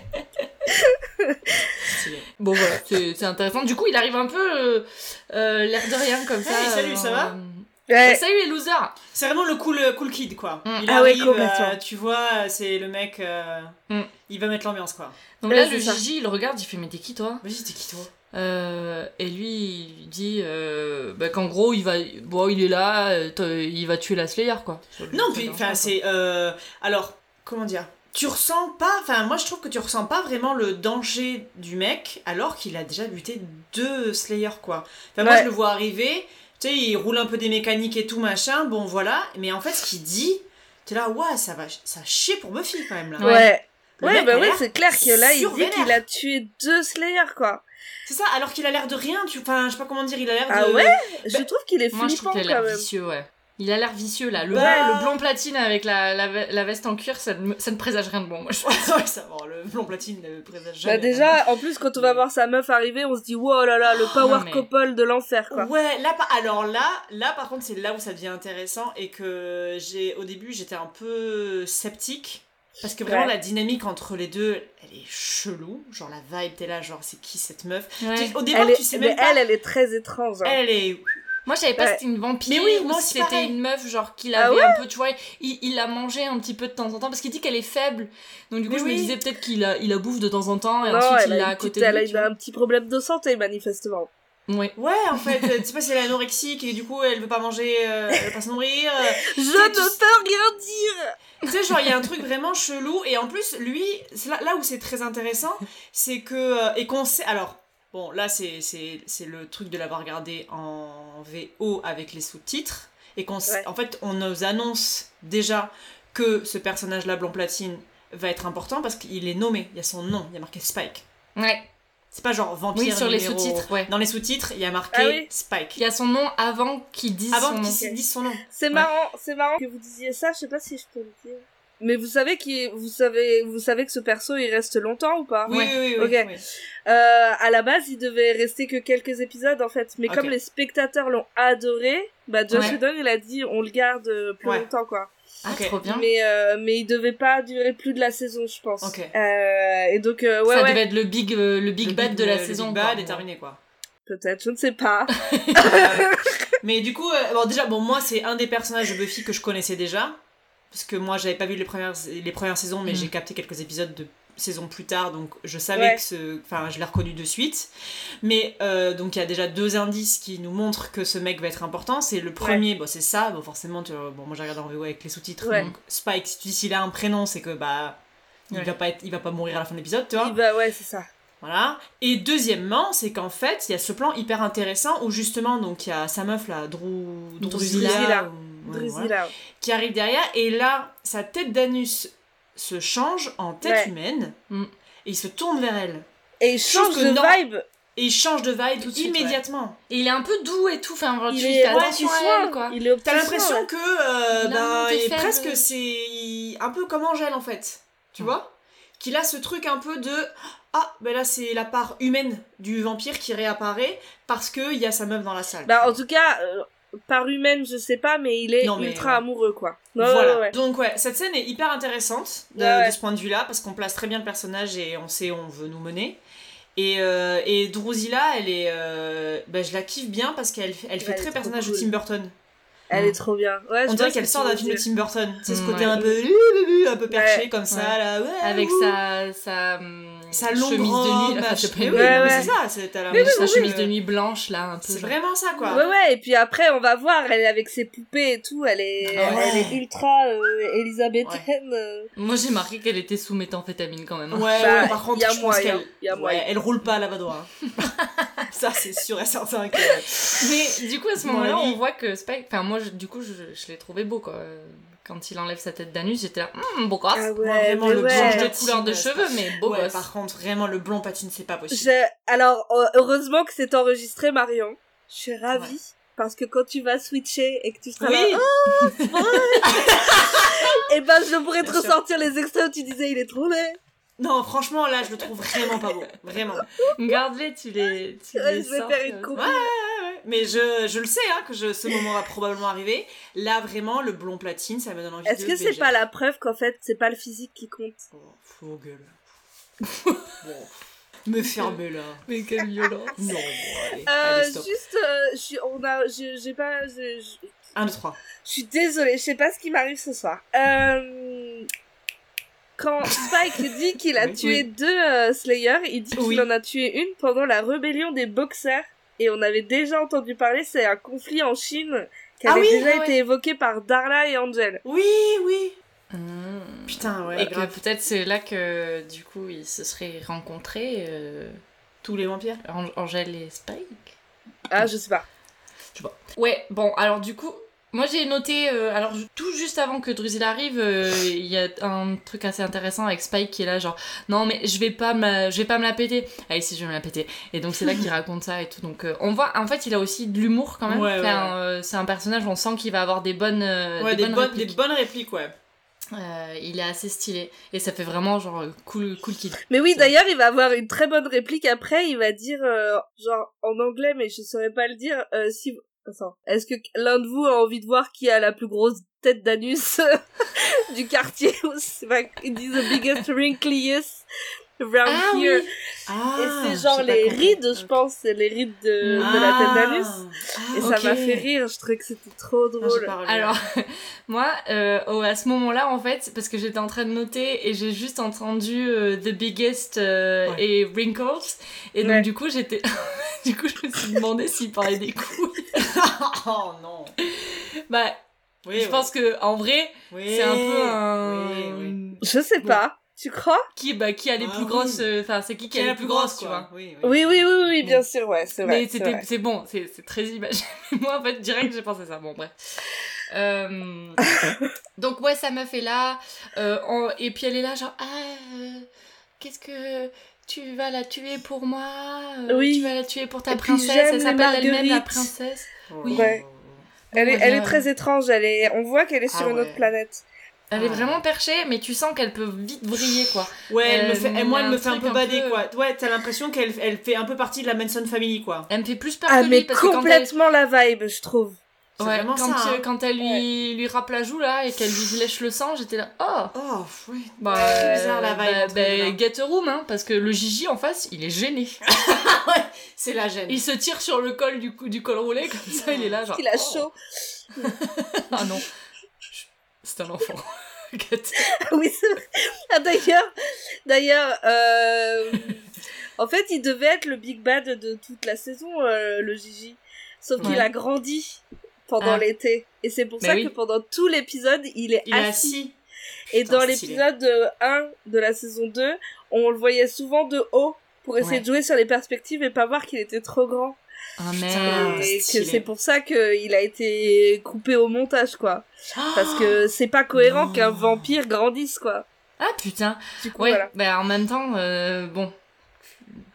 Stylé. Bon voilà, c'est intéressant. Du coup, il arrive un peu euh, euh, l'air de rien comme ça. Hey, salut, ça va? euh, Ouais. Salut les losers C'est vraiment le cool, cool kid, quoi. Mm. Il Ah ouais, arrive, complètement. euh, tu vois, c'est le mec, euh, Mm. il va mettre l'ambiance, quoi. Donc Ouais, là, le ça. Gigi, il regarde, il fait Mais t'es qui toi? Vas-y, t'es qui, toi? Euh, Et lui, il dit euh, bah, qu'en gros, il va. Bon, il est là, euh, il va tuer la Slayer quoi. Non, puis, enfin, c'est... euh, alors, comment dire? Tu ressens pas, enfin moi je trouve que tu ressens pas vraiment le danger du mec alors qu'il a déjà buté deux Slayer quoi. Enfin moi Ouais. je le vois arriver, tu sais il roule un peu des mécaniques et tout machin, bon voilà, mais en fait ce qu'il dit, t'es là ouais ça va, ça chie pour Buffy quand même là. Ouais. Ouais. Le Ouais, mec bah ouais, l'air c'est clair que là, il dit qu'il a tué deux Slayers, quoi. C'est ça, alors qu'il a l'air de rien, tu, enfin je sais pas comment dire, il a l'air Ah de... ouais? Je trouve qu'il est Moi, je flippant, trouve qu'il a quand l'air même. vicieux, ouais. Il a l'air vicieux, là. Le, Bah. le blond platine avec la, la, ve- la veste en cuir, ça, ne ça ne présage rien de bon, moi, je ouais, ça va, le blond platine ne présage jamais. Bah déjà, en plus, quand on va voir sa meuf arriver, on se dit, wow là là, le power non, mais- couple de l'enfer, quoi. Ouais, là, alors là, là par contre, c'est là où ça devient intéressant et que j'ai, au début, j'étais un peu sceptique parce que vraiment Ouais. la dynamique entre les deux, elle est chelou. Genre la vibe, t'es là, genre c'est qui cette meuf? Ouais. Tu- Au départ, Elle est, tu sais mais même pas. elle, elle est très étrange. hein. Elle est. Moi, je savais pas Ouais. si c'était une vampire Mais oui, ou moi si c'était une meuf, genre, qu'il Ah avait ouais un peu, tu vois, il, il l'a mangé un petit peu de temps en temps, parce qu'il dit qu'elle est faible. Donc, du coup, Mais je oui. me disais peut-être qu'il a, il a bouffe de temps en temps, et Non, ensuite elle il a, l'a à côté de elle a lui. une- vois. un petit problème de santé, manifestement. Ouais. Ouais, en fait, tu sais pas si elle est anorexique et du coup elle veut pas manger, euh, elle veut pas se nourrir. euh, Je tu- ne peux rien dire Tu sais, genre, il y a un truc vraiment chelou. Et en plus, lui, là, là où c'est très intéressant, c'est que. euh, et qu'on sait. Alors, bon, là, c'est le truc de l'avoir regardé en VO avec les sous-titres. Et qu'on sait- Ouais. en fait, on nous annonce déjà que ce personnage-là, Blanc Platine, va être important parce qu'il est nommé. Il y a son nom, il y a marqué Spike. Ouais. C'est pas genre vampire. Oui, sur les sous-titres, ouais. Dans les sous-titres, il y a marqué Ah oui. Spike. Il y a son nom avant qu'il dise Avant son nom. qu'il se dise son nom. C'est marrant, c'est marrant que vous disiez ça, je sais pas si je peux le dire. Mais vous savez qui vous savez vous savez que ce perso il reste longtemps ou pas? Oui, Ouais. oui, oui. Ok. oui. Euh, à la base, il devait rester que quelques épisodes en fait, mais comme les spectateurs l'ont adoré, bah Josh Ouais. Whedon il a dit on le garde euh, plus Ouais. longtemps quoi. Ah, trop bien. Mais euh, mais il devait pas durer plus de la saison, je pense. Ok. Euh, et donc euh, ouais ça ouais, devait être le big, euh, le big Le bad de la le saison. Big bad quoi. est terminé, quoi. peut-être, je ne sais pas. Mais du coup, euh, bon, déjà, bon, moi, c'est un des personnages de Buffy que je connaissais déjà. Parce que moi, j'avais pas vu les premières, les premières saisons, mais Mm. j'ai capté quelques épisodes de saisons plus tard, donc je savais Ouais. que ce. Enfin, je l'ai reconnu de suite. Mais euh, donc, il y a déjà deux indices qui nous montrent que ce mec va être important. C'est le premier, bon, c'est ça, bon, forcément, tu vois, bon, moi j'ai regardé en VO avec les sous-titres. Ouais. Donc, Spike, si tu dis s'il a un prénom, c'est que bah. Il, va pas être, il va pas mourir à la fin de l'épisode, tu vois. Va, ouais, c'est ça. Voilà. Et deuxièmement, c'est qu'en fait, il y a ce plan hyper intéressant où justement, donc il y a sa meuf là, Drew, Drusilla. Drusilla. ou- ouais, Drusilla. voilà, qui arrive derrière. Et là, sa tête d'anus se change en tête Ouais. humaine. Mm. Et il se tourne vers elle. Et il change de vibe. Et il change de vibe Tout de suite, immédiatement. Et il est un peu doux et tout, enfin, Il tu est ouais, soin. elle, quoi. Il est au T'as l'impression ouais. que euh, ben, côté il est faible. presque c'est un peu comme Angèle en fait. Tu Mm. vois? Qu'il a ce truc un peu de ah ben là c'est la part humaine du vampire qui réapparaît parce que il y a sa meuf dans la salle. Bah, en tout cas, euh, par humaine, je sais pas, mais il est Non, mais, ultra ouais. amoureux, quoi. Voilà. ouais, ouais. Donc ouais, cette scène est hyper intéressante de, Ouais, ouais. de ce point de vue-là parce qu'on place très bien le personnage et on sait où on veut nous mener. Et, euh, et Drusilla, elle est, euh, bah, je la kiffe bien parce qu'elle elle fait Elle très personnage de cool. Tim Burton. Elle Mm. est trop bien. Ouais, je On dirait qu'elle que sort d'un film de. Tim Burton. C'est ce Mm, côté ouais. un peu un peu perché Ouais. comme ça Ouais. là. Ouais, Avec ouh. sa, sa, hum, sa chemise longue de nuit, enfin, je oui, Ouais, ouais. c'est ça, c'est t'as la- mais sa oui, chemise de nuit blanche, là, un peu. C'est vraiment ça quoi. Ouais, ouais, et puis après, on va voir, elle est avec ses poupées et tout, elle est, Ah ouais. elle est ultra euh, élisabéthaine. euh. Moi, j'ai marqué qu'elle était sous méthamphétamine quand même. hein. Ouais, Bah, ouais, par contre, y a je pense moyen, qu'elle y a ouais, moyen. elle roule pas à la vadoie. hein. ça, c'est sûr et certain que. Mais du coup, à ce moment-là, on voit que Spike. Enfin, moi, je- du coup, je, je l'ai trouvé beau, quoi. Quand il enlève sa tête d'anus, j'étais là, hum, beau gosse. Ah ouais, vraiment, le ouais. Change de couleur de cheveux, mais beau ouais, gosse. par contre, vraiment, le blond patine, c'est pas possible. Je- Alors, euh, heureusement que c'est enregistré, Marion. Je suis ravie. Parce que quand tu vas switcher et que tu seras Oui, là, et ben je pourrais te Bien sûr. ressortir les extraits où tu disais il est trop laid. Non, franchement, là, je le trouve vraiment pas beau. Vraiment. Garde-les, tu les. Tu Ouais, les je vais sors, faire une euh, coupe. Ouais, ouais, ouais. Mais je, je le sais, hein, que je, ce moment va probablement arriver. Là, vraiment, le blond platine, ça me donne envie de Est-ce que c'est pas la preuve qu'en fait c'est pas le physique qui compte? Oh, faux gueule. bon. Me fermer là. Mais quelle violence. Non, bon, allez, euh, allez, stop. Juste, euh, je suis, on a, j'ai pas, je- 1, 2, 3. je suis désolée, je sais pas ce qui m'arrive ce soir. Euh, quand Spike dit qu'il a Oui. tué deux euh, Slayers, il dit qu'il Oui. en a tué une pendant la rébellion des boxers. Et on avait déjà entendu parler, c'est un conflit en Chine qui Ah avait oui, déjà ouais, été ouais. évoqué par Darla et Angel. Oui, oui. Hum. Putain, ouais, Et que peut-être c'est là que, du coup, ils se seraient rencontrés, euh, Tous les vampires. Ang- Angèle et Spike. Ah, je sais pas. Ouais, bon, alors du coup, moi j'ai noté, euh, alors tout juste avant que Drusilla arrive, euh, il y a un truc assez intéressant avec Spike qui est là, genre, non mais je vais pas me, je vais pas me la péter. Allez, si je vais me la péter. Et donc c'est là qu'il raconte ça et tout. Donc euh, on voit, en fait, il a aussi de l'humour quand même. Ouais, Enfin, euh, c'est un personnage, on sent qu'il va avoir des bonnes, euh, Ouais, des, bonnes bonnes, répliques. des bonnes répliques, ouais. Euh, il est assez stylé et ça fait vraiment genre cool, cool kid. Mais oui, d'ailleurs, il va avoir une très bonne réplique après. Il va dire, euh, genre en anglais, mais je saurais pas le dire. Euh, si, est-ce que l'un de vous a envie de voir qui a la plus grosse tête d'anus du quartier C'est pas- Ils disent the biggest wrinkliest around Ah here? Ah, Et c'est genre les rides, je pense, c'est les rides de, de Ah. la tête d'anus. Ah, Et ça m'a fait rire. Je trouvais que c'était trop Ah, drôle. Alors, moi, euh, oh, à ce moment-là, en fait, parce que j'étais en train de noter et j'ai juste entendu euh, The Biggest euh, Ouais. et Wrinkles. Et donc, Ouais. du coup, j'étais. du coup, je me suis demandé s'il parlait des couilles. oh non. Bah, Oui, je pense que en vrai, oui. c'est un peu un. Oui, oui. Je sais Bon. pas. Tu crois? Qui, bah, qui a les Ah plus oui. grosses. euh, Enfin, c'est qui qui a les plus grosses, tu vois? Oui, Oui, oui, oui, oui, bien Bon. sûr, ouais, c'est vrai. Mais c'est c'était, c'est bon, c'est, c'est très imagé. Moi, en fait, direct, j'ai pensé ça. Bon, bref. Euh, donc, ouais, ça m'a fait là. Euh, en- Et puis, elle est là, genre, ah, euh, qu'est-ce que. Tu vas la tuer pour moi? Euh, Oui. Tu vas la tuer pour ta Et puis, princesse j'aime Elle s'appelle elle-même la princesse. Oui. Ouais. Elle est, elle est très étrange. Elle est, on voit qu'elle est sur Ah une ouais. autre planète. Elle est Ah. vraiment perchée, mais tu sens qu'elle peut vite vriller, quoi. Ouais, elle me fait, moi, a elle un me fait un peu bader, peu- quoi. Ouais, t'as l'impression qu'elle elle fait un peu partie de la Manson Family, quoi. Elle me fait plus peur Ah, que mais que quand complètement la vibe, je trouve. Ouais, vraiment quand, ça. hein. quand elle lui, lui râpe la joue là et qu'elle lui lèche le sang, j'étais là, oh Oh, oui. Bah, C'est bizarre, la bah, vibe bah, les deux. get a room, hein, parce que le Gigi en face, il est gêné. C'est la gêne. Il se tire sur le col du, cou- du col roulé, comme ça, il est là, genre. Il a oh. chaud. Ah non. C'est un enfant. Get. oui, c'est vrai. Ah, d'ailleurs, d'ailleurs, euh, en fait, il devait être le big bad de toute la saison, euh, le Gigi. Sauf qu'il Ouais. a grandi pendant Ah. l'été. Et c'est pour Mais ça oui. que pendant tout l'épisode, il est Il est assis. Et Putain, dans l'épisode euh, 1 de la saison 2, on le voyait souvent de haut pour essayer Ouais. de jouer sur les perspectives et pas voir qu'il était trop grand. Ah Putain. merde. et que c'est pour ça qu'il a été coupé au montage, quoi. Parce Oh que c'est pas cohérent qu'un vampire grandisse, quoi. Ah putain. Du coup, Ouais, voilà. bah en même temps, euh, bon,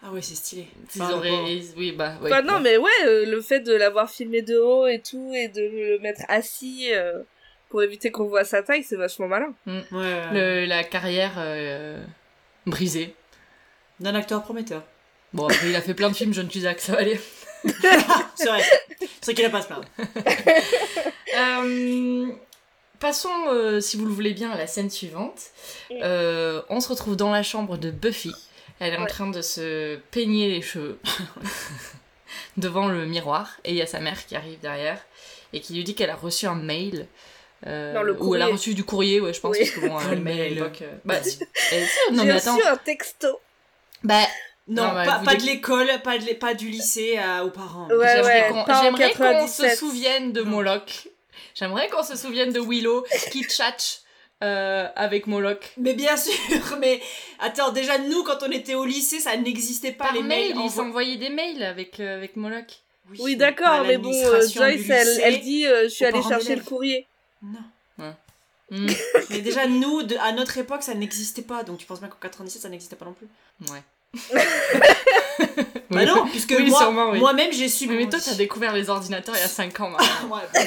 Ah ouais, c'est stylé. ils Enfin, auraient. bon. Oui, bah, ouais. Enfin, non, mais ouais, euh, le fait de l'avoir filmé de haut et tout, et de le mettre assis euh, pour éviter qu'on voit sa taille, c'est vachement malin. Ouais, ouais. Le, la carrière euh, brisée. D'un acteur prometteur. Bon, après, il a fait plein de films, John Cusack, ça va aller. C'est vrai. C'est vrai qu'il a pas à se plaindre. Euh, passons, euh, si vous le voulez bien, à la scène suivante. Mm. Euh, on se retrouve dans la chambre de Buffy. Elle est en train de se peigner les cheveux devant le miroir. Et il y a sa mère qui arrive derrière et qui lui dit qu'elle a reçu un mail. euh, Ou elle a reçu du courrier, ouais, je pense, Oui. parce que bon, Quel le mail à l'époque. euh, Bah, euh, si, non, mais attends. reçu un texto. Bah, Non, pas, de l'école, pas, de pas du lycée à- aux parents. Ouais, J'aimerais ouais, qu'on pas en j'aimerais qu'on se 97. souvienne de. Moloch. J'aimerais qu'on se souvienne de Willow qui tchatche euh, avec Moloch. Mais bien sûr, mais attends, déjà nous quand on était au lycée, ça n'existait pas Par les mail, mails. ils envo- s'envoyaient des mails avec, euh, avec Moloch. Oui, d'accord, mais bon, euh, Joyce, elle, elle dit euh, Je suis allée chercher le courrier. Non. Hmm, Mais déjà nous, de- à notre époque, ça n'existait pas. Donc tu penses bien qu'en 97, ça n'existait pas non plus. ouais. Bah non, puisque Oui, moi, oui. moi-même j'ai su. Mais, mais toi, t'as découvert les ordinateurs il y a 5 ans. Ouais.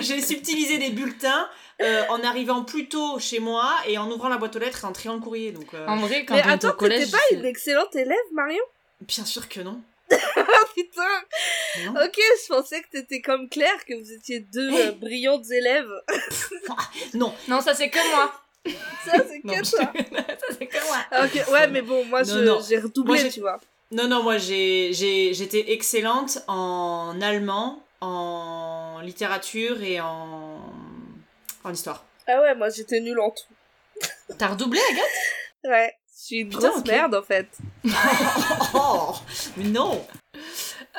j'ai subtilisé des bulletins euh, en arrivant plus tôt chez moi et en ouvrant la boîte aux lettres et en triant le courrier. Donc euh, En vrai, quand mais on attends, au collège. t'étais pas une excellente élève, Marion bien sûr que non. Oh putain Non. Ok, je pensais que t'étais comme Claire, que vous étiez deux euh, brillantes élèves. Non. Non, ça c'est que moi. Ça, c'est que je- toi. ça c'est que moi. Ah, Ok, ouais, mais bon, moi, j'ai redoublé, Moi, tu vois. Non, non, moi j'ai, j'ai, j'étais excellente en allemand, en littérature et en, en histoire. Ah ouais, moi, j'étais nulle en tout. T'as redoublé, Agathe? Ouais, je suis une Putain, grosse ok. merde, en fait. Oh, mais non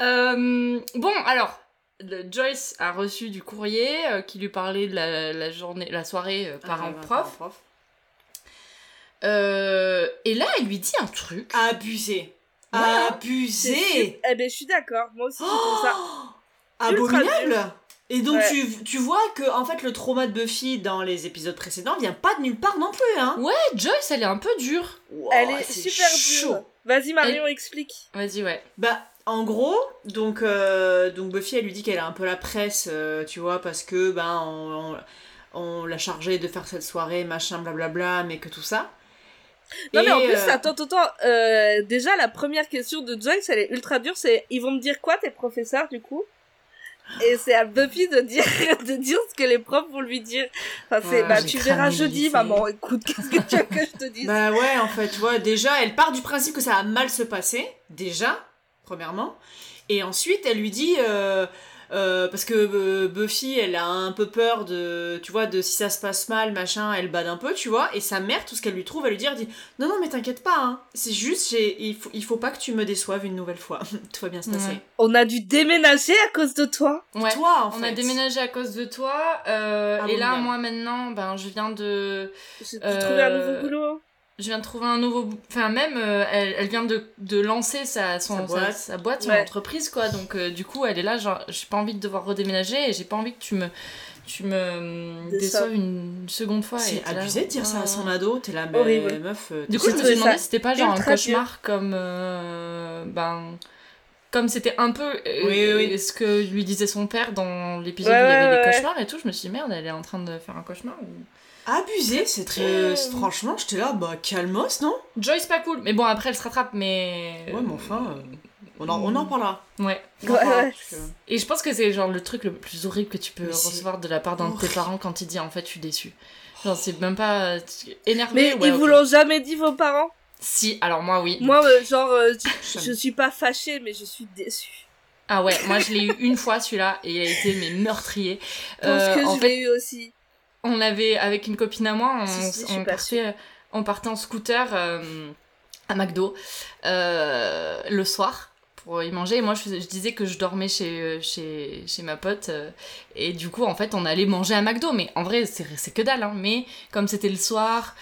Euh, bon, alors, le- Joyce a reçu du courrier euh, qui lui parlait de la, la journée, la soirée euh, parent-prof. prof. Euh, et là, elle lui dit un truc. Abusé. Ouais, hein. Abusé. Eh ben, je suis d'accord. Moi aussi, je trouve ça. Oh, Ultra Abominable. Et donc Ouais. tu, tu vois que en fait le trauma de Buffy dans les épisodes précédents vient pas de nulle part non plus hein. Ouais, Joyce, elle est un peu dure. Wow, Elle est c'est super chaud. dure. Vas-y, Marion, explique. Vas-y, ouais. Bah, en gros, donc, euh, donc Buffy, elle lui dit qu'elle a un peu la presse, euh, tu vois, parce que ben on, on, on l'a chargée de faire cette soirée, machin, blablabla, mais que tout ça. Non, mais en plus, euh, attends, attends. Euh, déjà, la première question de Joyce, elle est ultra dure. C'est ils vont me dire quoi, tes professeurs, du coup? Et c'est à Buffy de dire, de dire ce que les profs vont lui dire. Enfin, c'est, Ouais, bah, tu verras jeudi, maman. Écoute, qu'est-ce que tu veux que je te dise? Bah ouais, en fait, tu vois, déjà, elle part du principe que ça va mal se passer, déjà, premièrement. Et ensuite, elle lui dit, euh, euh, parce que euh, Buffy, elle a un peu peur de, tu vois, de si ça se passe mal, machin, elle bade un peu, tu vois. Et sa mère, tout ce qu'elle lui trouve, elle lui dit, elle dit, non, non, mais t'inquiète pas, hein. c'est juste, j'ai, il, faut, il faut pas que tu me déçoives une nouvelle fois. tout va bien se passer. Ouais. On a dû déménager à cause de toi. Ouais. Toi, en On fait. a déménagé à cause de toi. euh, et là, moi, maintenant, ben, je viens de... J'ai Euh, trouvé un nouveau boulot. Je viens de trouver un nouveau... Enfin, même, euh, elle, elle vient de, de lancer sa, son, Sa boîte. sa, sa boîte, son Ouais. entreprise, quoi. Donc, euh, du coup, elle est là, genre, j'ai pas envie de devoir redéménager et j'ai pas envie que tu me... Tu me Déçoives. déçoives une seconde fois. C'est là, abusé de dire ça à son ah. ado, t'es là, mais Horrible. meuf. euh, Du coup, je me suis demandé si c'était pas genre un cauchemar comme. euh, ben. Comme c'était un peu Oui, oui, oui. ce que lui disait son père dans l'épisode Ouais, où il y avait ouais, ouais. cauchemars et tout, je me suis dit merde, elle est en train de faire un cauchemar. ou- Abusé, c'est très. Euh. Franchement, j'étais là, bah calmos, non? Joyce pas cool, mais bon après elle se rattrape, mais. Ouais, mais enfin, On en, on en parlera. Ouais. On en Ouais, parlera, ouais. parce que- Et je pense que c'est genre le truc le plus horrible que tu peux Mais c'est recevoir de la part d'un de tes horrible. parents quand il dit en fait je suis déçu. Genre c'est même pas euh, énervé. Mais ouais, ils ok. vous l'ont jamais dit vos parents? Si, alors moi oui. Moi, euh, genre, euh, je, suis pas fâchée, mais je suis déçue. Ah ouais, moi je l'ai eu une fois celui-là et il a été mais meurtrier. Je pense Euh, que en je fait, l'ai eu aussi. On avait avec une copine à moi, on, Si, si, on partait, on partait en scooter euh, à McDo euh, le soir pour y manger. Et moi, je, disais que je dormais chez, chez, chez ma pote. euh, et du coup, en fait, on allait manger à McDo. Mais en vrai, c'est que dalle. Hein. Mais comme c'était le soir.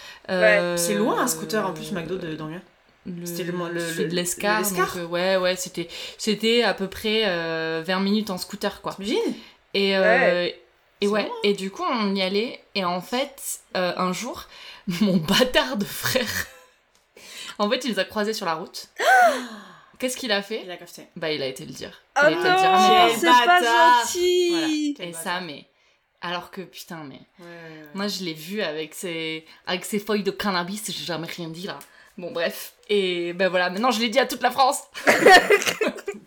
C'est loin un scooter en plus, McDo de d'Angers. C'était le- le- de l'Escar. euh, ouais, ouais, c'était c'était à peu près euh, 20 minutes en scooter, quoi. Et, euh, Ouais. Et ouais, et du coup on y allait, et en fait, euh, un jour, mon bâtard de frère, en fait il nous a croisés sur la route. Qu'est-ce qu'il a fait? Il a cafeté. Bah il a été le dire. Oh il a été le dire à mes non, parents. C'est pas gentil. Et ça, mais... Alors que, putain, mais... Ouais, ouais, ouais. Moi je l'ai vu avec ses... avec ses feuilles de cannabis, j'ai jamais rien dit là. Bon bref. Et ben voilà, maintenant je l'ai dit à toute la France.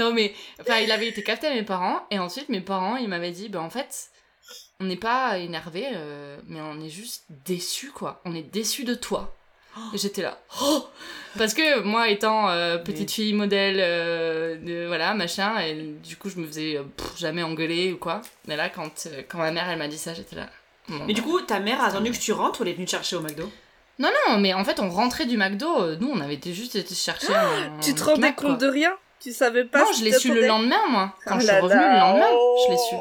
non mais, enfin il avait été capté à mes parents, et ensuite mes parents ils m'avaient dit, ben en fait, on n'est pas énervé, mais on est juste déçus quoi. On est déçus de toi. Et j'étais là. Oh Parce que moi étant euh, petite fille modèle, euh, de, voilà, machin, et du coup je me faisais euh, pff, jamais engueuler ou quoi. Mais là quand, euh, quand ma mère elle m'a dit ça, j'étais là. Bon, Mais du coup, ta mère a attendu que tu rentres ou elle est venue te chercher au McDo? Non, non, mais en fait, on rentrait du McDo. euh, Nous, on avait été juste été chercher un. Tu te rendais compte quoi. de rien? Tu savais pas Non, je l'ai su le t'attendais lendemain, moi. Quand Oh je suis là revenue le lendemain, je l'ai su.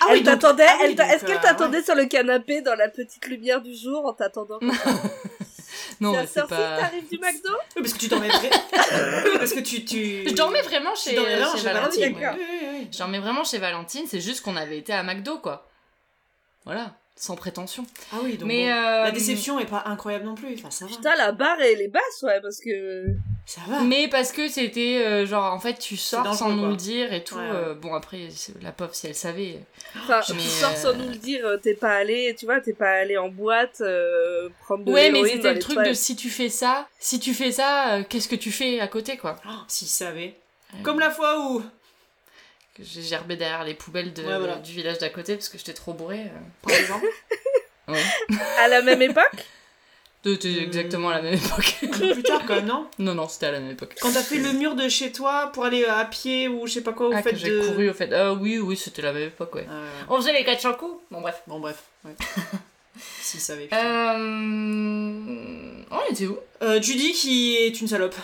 Ah elle oui, t'attendait, ah oui, est-ce qu'elle euh, t'attendait sur le canapé dans la petite lumière du jour en t'attendant Non, C'est pas. t'arrives du McDo Oui, parce que tu dormais vrai. Oui, parce que tu. tu... Je dormais vraiment chez, dormais vraiment chez chez Valentine. Valentine. ouais. Oui, oui, oui. Je dormais vraiment chez Valentine, c'est juste qu'on avait été à McDo, quoi. Voilà, sans prétention. Ah oui, donc. mais bon. euh, La déception est pas incroyable non plus. Enfin, ça va. Putain, la barre elle est basse, ouais, parce que. Ça va. Mais parce que c'était euh, genre, en fait, tu sors sans nous quoi. le dire et tout. Ouais, euh, bon, après, la pauvre, si elle savait. Enfin, Mais, tu sors sans nous le dire, t'es pas allé, tu vois, t'es pas allé en boîte prendre de Ouais, mais c'était le truc de si tu fais ça, si tu fais ça, qu'est-ce que tu fais à côté, quoi. Oh, S'il savait. Comme la fois où. Que j'ai gerbé derrière les poubelles de, Ouais, voilà. du village d'à côté parce que j'étais trop bourrée. euh. Par exemple. Ouais. À la même époque? C'était exactement à la même époque. Plus tard, quand même, non? Non, non, c'était à la même époque. Quand t'as fait le mur de chez toi pour aller à pied ou je sais pas quoi, au Ah, fait que j'ai de. couru au fait. Ah oui, oui, c'était la même époque, ouais. Ah, ouais. On faisait les 400 coups Bon, bref. Bon, bref. Ouais. S'il savait. putain. Euh... On était où? Euh, Judy qui est une salope.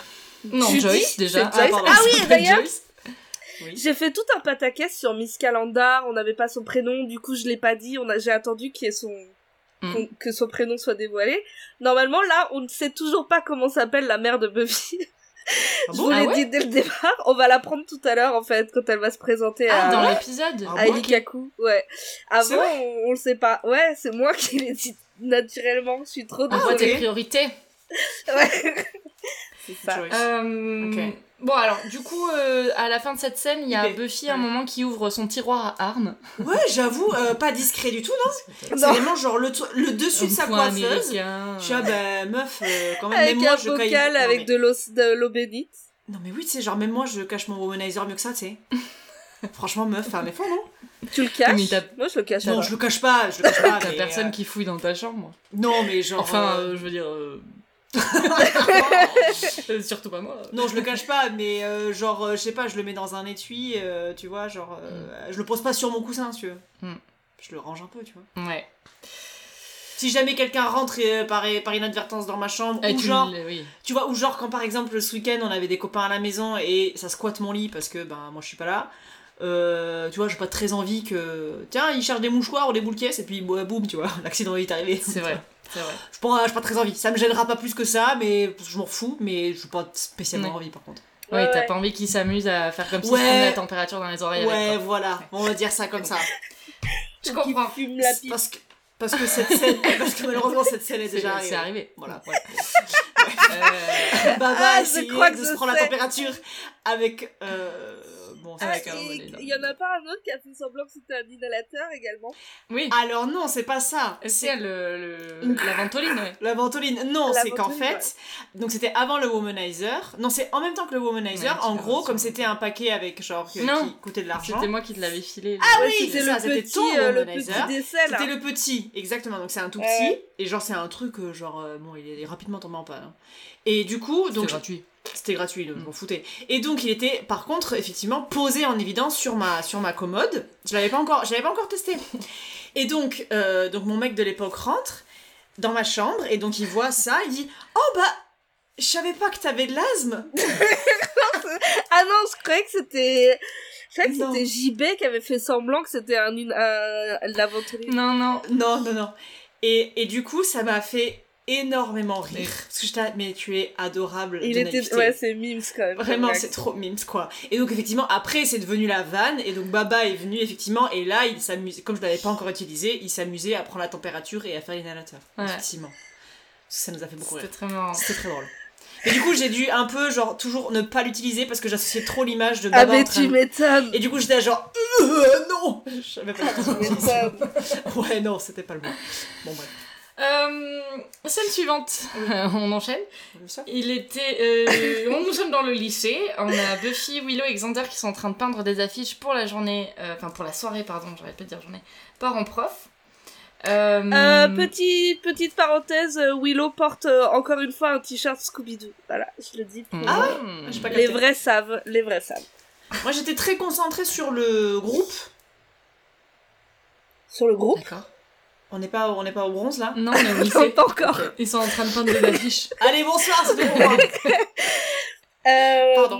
Non, Tu Joyce, déjà. Joyce. Ah Elle oui, d'ailleurs. Oui. J'ai fait tout un pataquès sur Miss Calendar, on n'avait pas son prénom, du coup je l'ai pas dit, on a, j'ai attendu qu'il y ait son, Mm. que son prénom soit dévoilé. Normalement là, on ne sait toujours pas comment s'appelle la mère de Buffy. Ah Je bon? vous l'ai Ah ouais? dit dès le départ, on va la prendre tout à l'heure en fait, quand elle va se présenter Ah, à, dans l'épisode? Ah à Elikaku. Ouais. Avant, on, on le sait pas. Ouais, c'est moi qui l'ai dit naturellement, je suis trop On voit désolée. tes priorités. Ouais. c'est ça. Euh, Ok. Bon, alors, du coup, euh, à la fin de cette scène, il y a. Buffy à un moment qui ouvre son tiroir à armes. Ouais, j'avoue, euh, pas discret du tout, non C'est Non. vraiment genre le, le dessus de sa coiffeuse. Je suis ah bah meuf, euh, quand même, Avec même moi un je caille. bocal Non, avec mais- de l'eau bénite. Non mais oui, tu sais, genre même moi je cache mon womanizer mieux que ça, tu sais. Franchement, meuf, faire un effort, non Tu le caches Moi je le cache Non, je le cache pas, je le cache pas. T'as personne euh, qui fouille dans ta chambre. Non, mais genre. Enfin, euh, je veux dire. euh, Surtout pas moi. Non, je le cache pas, mais euh, genre, euh, je sais pas, je le mets dans un étui, euh, tu vois, genre, euh, je le pose pas sur mon coussin, si tu veux. Mm. Je le range un peu, tu vois. Ouais. Si jamais quelqu'un rentre euh, par, par inadvertance dans ma chambre, Et ou tu genre, oui. tu vois, ou genre quand par exemple ce week-end on avait des copains à la maison et ça squatte mon lit parce que ben moi je suis pas là. Euh, tu vois, j'ai pas très envie que. Tiens, il cherche des mouchoirs ou des boules et puis bah, boum, tu vois, l'accident est arrivé. C'est vrai. C'est vrai. Je pas, très envie. Ça me gênera pas plus que ça, mais je m'en fous, mais j'ai pas spécialement Ouais. envie par contre. Ouais, Ouais, t'as ouais. pas envie qu'ils s'amusent à faire comme si Ouais. prenait la température dans les oreilles ouais, avec. voilà, on va dire ça comme ça. Je comprends. fume la pipe. Parce que, parce que cette scène, parce que malheureusement cette scène est C'est déjà c'est arrivée. arrivé. Voilà. Euh, Baba Ah, je crois que de je se prendre la température avec euh, Bon, Ah, il y en a pas un autre qui a fait semblant que c'était un inhalateur également? Oui, Alors non, c'est pas ça. c'est le, le- la ventoline, ouais. La ventoline, non, c'est qu'en fait, donc c'était avant le womanizer. Non, c'est en même temps que le womanizer. Ouais, en gros, comme c'était un paquet avec genre qui, Non. qui coûtait de l'argent. C'était moi qui te l'avais filé. Ah Ouais, oui, c'était c'est ça, le c'était petit, ton euh, womanizer. C'était le petit, exactement. Donc c'est un tout petit et genre c'est un truc euh, genre euh, bon, il est rapidement tombé en panne. hein. Et du coup, donc Donc gratuit. C'était gratuit, donc je Mm. m'en foutais. Et donc il était par contre effectivement posé en évidence sur ma sur ma commode. Je l'avais pas encore, je l'avais pas encore testé. Et donc euh, donc mon mec de l'époque rentre dans ma chambre et donc il voit ça, il dit "Oh bah je savais pas que t'avais de l'asthme." Ah non, je croyais que c'était. Je croyais que c'était JB qui avait fait semblant que c'était un, un, un ventoline. Non, non. Non, non, non. Et, et du coup, ça m'a fait énormément rire. Parce que j'étais là, mais tu es adorable. Il était. naïveté. Ouais, c'est Mims quand même. Vraiment, c'est trop mimes, quoi. Et donc, effectivement, après, c'est devenu la vanne. Et donc, Baba est venu, effectivement. Et là, il s'amusait, comme je l'avais pas encore utilisé, il s'amusait à prendre la température et à faire l'inhalateur. Ouais. Effectivement. Ça nous a fait beaucoup C'était rire. très marrant. C'était très drôle. Et du coup, j'ai dû un peu, genre, toujours ne pas l'utiliser parce que j'associais trop l'image de Ah, Baba en mais train tu m'étonnes. Et du coup, j'étais genre, Euh, non Je savais pas m'étonnes. Ouais, non, c'était pas le bon. Bon, bref. Euh, scène suivante. on enchaîne. Il était. euh, on- nous sommes dans le lycée. On a Buffy, Willow et Xander qui sont en train de peindre des affiches pour la journée. euh, Enfin, pour la soirée, pardon, j'arrête pas de dire journée. Parents prof. Euh, Euh, petite, petite parenthèse, Willow porte euh, encore une fois un t-shirt Scooby-Doo. Voilà, je le dis. pour-. Ah ouais J'ai pas Les vrais savent, les vrais savent. Moi j'étais très concentrée sur le groupe. Sur le groupe? D'accord. On n'est pas, on n'est pas au bronze là Non, mais Non, lycée. pas encore. Ils sont en train de peindre des affiches. Allez, bonsoir, c'est pour moi. Euh, Pardon.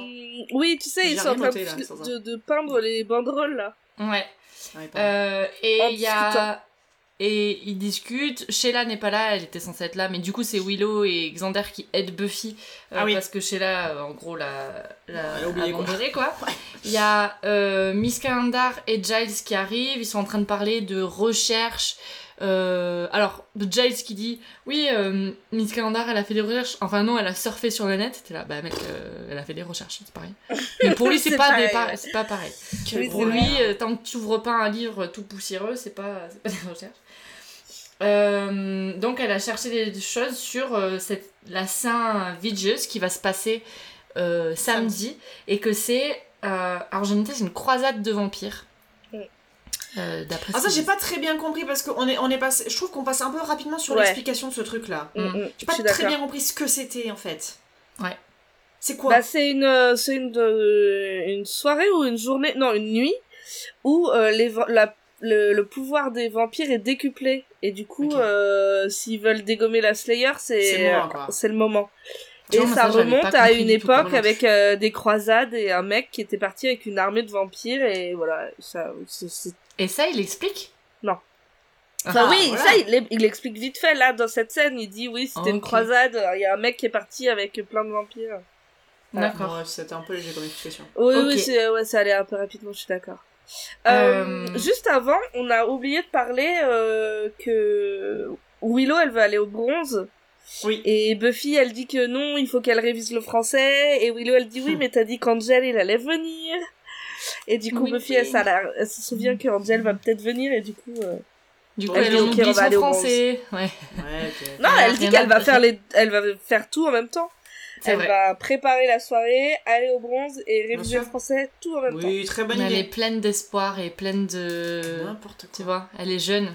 Oui, tu sais, ils sont en train là, de, peindre les banderoles là. Ouais. Ouais, pardon. Euh, et En il y a. Et ils discutent. Sheila n'est pas là, elle était censée être là, mais du coup c'est Willow et Xander qui aident Buffy euh, Ah oui. parce que Sheila, en gros, l'a, l'a Elle a oublié, quoi. abandonnée, quoi. Il y a euh, Miss Calendar et Giles qui arrivent, ils sont en train de parler de recherche. Euh, alors, de Giles qui dit Oui, euh, Miss Calendar, elle a fait des recherches. Enfin, non, elle a surfé sur le net. C'était là, bah mec, euh, elle a fait des recherches, c'est pareil. Mais pour lui, c'est, pas, pareil. c'est pas pareil. Pour lui, euh, tant que tu ouvres pas un livre tout poussiéreux, c'est pas, c'est pas des recherches. Donc elle a cherché des choses sur cette, la Saint Vigius qui va se passer euh, samedi et que c'est alors j'ai noté c'est une croisade de vampires. Euh, D'après Ah ça j'ai pas très bien compris parce qu'on est, on est passé, je trouve qu'on passe un peu rapidement sur Ouais. l'explication de ce truc là. Mm. Mm, mm, J'ai pas très bien compris ce que c'était en fait. Ouais. C'est quoi? Bah, c'est une, euh, c'est une, euh, une soirée ou une journée, non, une nuit, où euh, les, la, le, le pouvoir des vampires est décuplé. Et du coup, euh, s'ils veulent dégommer la Slayer, c'est C'est le moment, quoi. c'est le moment. Tu Et ça remonte à une époque avec euh, des croisades et un mec qui était parti avec une armée de vampires et voilà, ça, c'est- c'est- Et ça il explique Non. Ah, Enfin oui, voilà. ça il, il explique vite fait là dans cette scène, il dit oui, c'était une croisade, il y a un mec qui est parti avec plein de vampires. D'accord. Ouais, C'était un peu léger comme explication. Oui, Ok. oui, c'est, ouais, ça allait un peu rapidement, je suis d'accord. Euh, Euh, Juste avant, on a oublié de parler euh, que Willow, elle veut aller au bronze. Oui. Et Buffy, elle dit que non, il faut qu'elle révise le français. Et Willow, elle dit oui, Hmm. mais t'as dit qu'Angel, il allait venir. Et du coup, Oui. Buffy, elle, ça elle se souvient que Angel va peut-être venir. Et du coup... euh, Du coup elle on oublie son français. Ouais. Ouais, ok. Non, Elle elle dit qu'elle va faire les... elle va faire tout en même temps. C'est Elle vrai. va préparer la soirée, aller au bronze et réviser le français tout en même temps. Oui, très bonne Elle est idée. pleine d'espoir et pleine de N'importe quoi. tu vois, elle est jeune.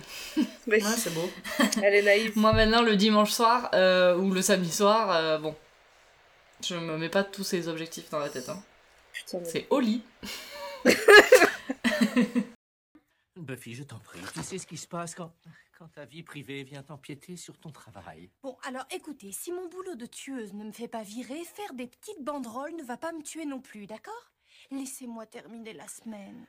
Mais Ouais, c'est beau. elle est naïve. Moi maintenant le dimanche soir euh, ou le samedi soir, euh, bon, je me mets pas tous ces objectifs dans la tête. Hein. C'est au lit. Buffy, je t'en prie, tu sais ce qui se passe quand, quand ta vie privée vient empiéter sur ton travail. Bon, alors écoutez, si mon boulot de tueuse ne me fait pas virer, faire des petites banderoles ne va pas me tuer non plus, d'accord? Laissez-moi terminer la semaine.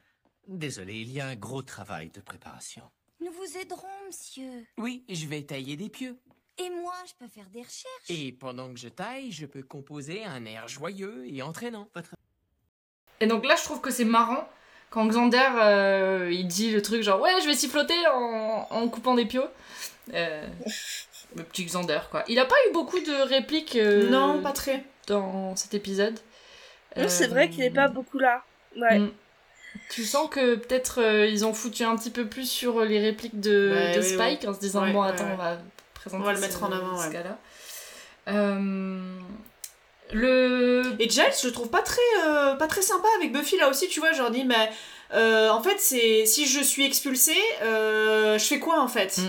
Désolé, il y a un gros travail de préparation. Nous vous aiderons, monsieur. Oui, je vais tailler des pieux. Et moi, je peux faire des recherches. Et pendant que je taille, je peux composer un air joyeux et entraînant. Votre... Et donc là je trouve que c'est marrant quand Xander euh, il dit le truc genre ouais je vais siffloter en, en coupant des pieux. Euh, le petit Xander quoi. Il a pas eu beaucoup de répliques euh, Non, pas très. dans cet épisode. Non, c'est Euh, vrai qu'il est pas beaucoup là. Ouais. Mm. Tu sens que peut-être euh, ils ont foutu un petit peu plus sur les répliques de, Ouais, de oui, Spike oui. en se disant Ouais, bon ouais, attends ouais. on va présenter On va le ce- mettre en avant, ce ouais. gars-là. Euh, le Et Giles, je le trouve pas très, euh, pas très sympa avec Buffy là aussi, tu vois, genre dis, mais euh, en fait, c'est si je suis expulsée, euh, je fais quoi en fait Mm.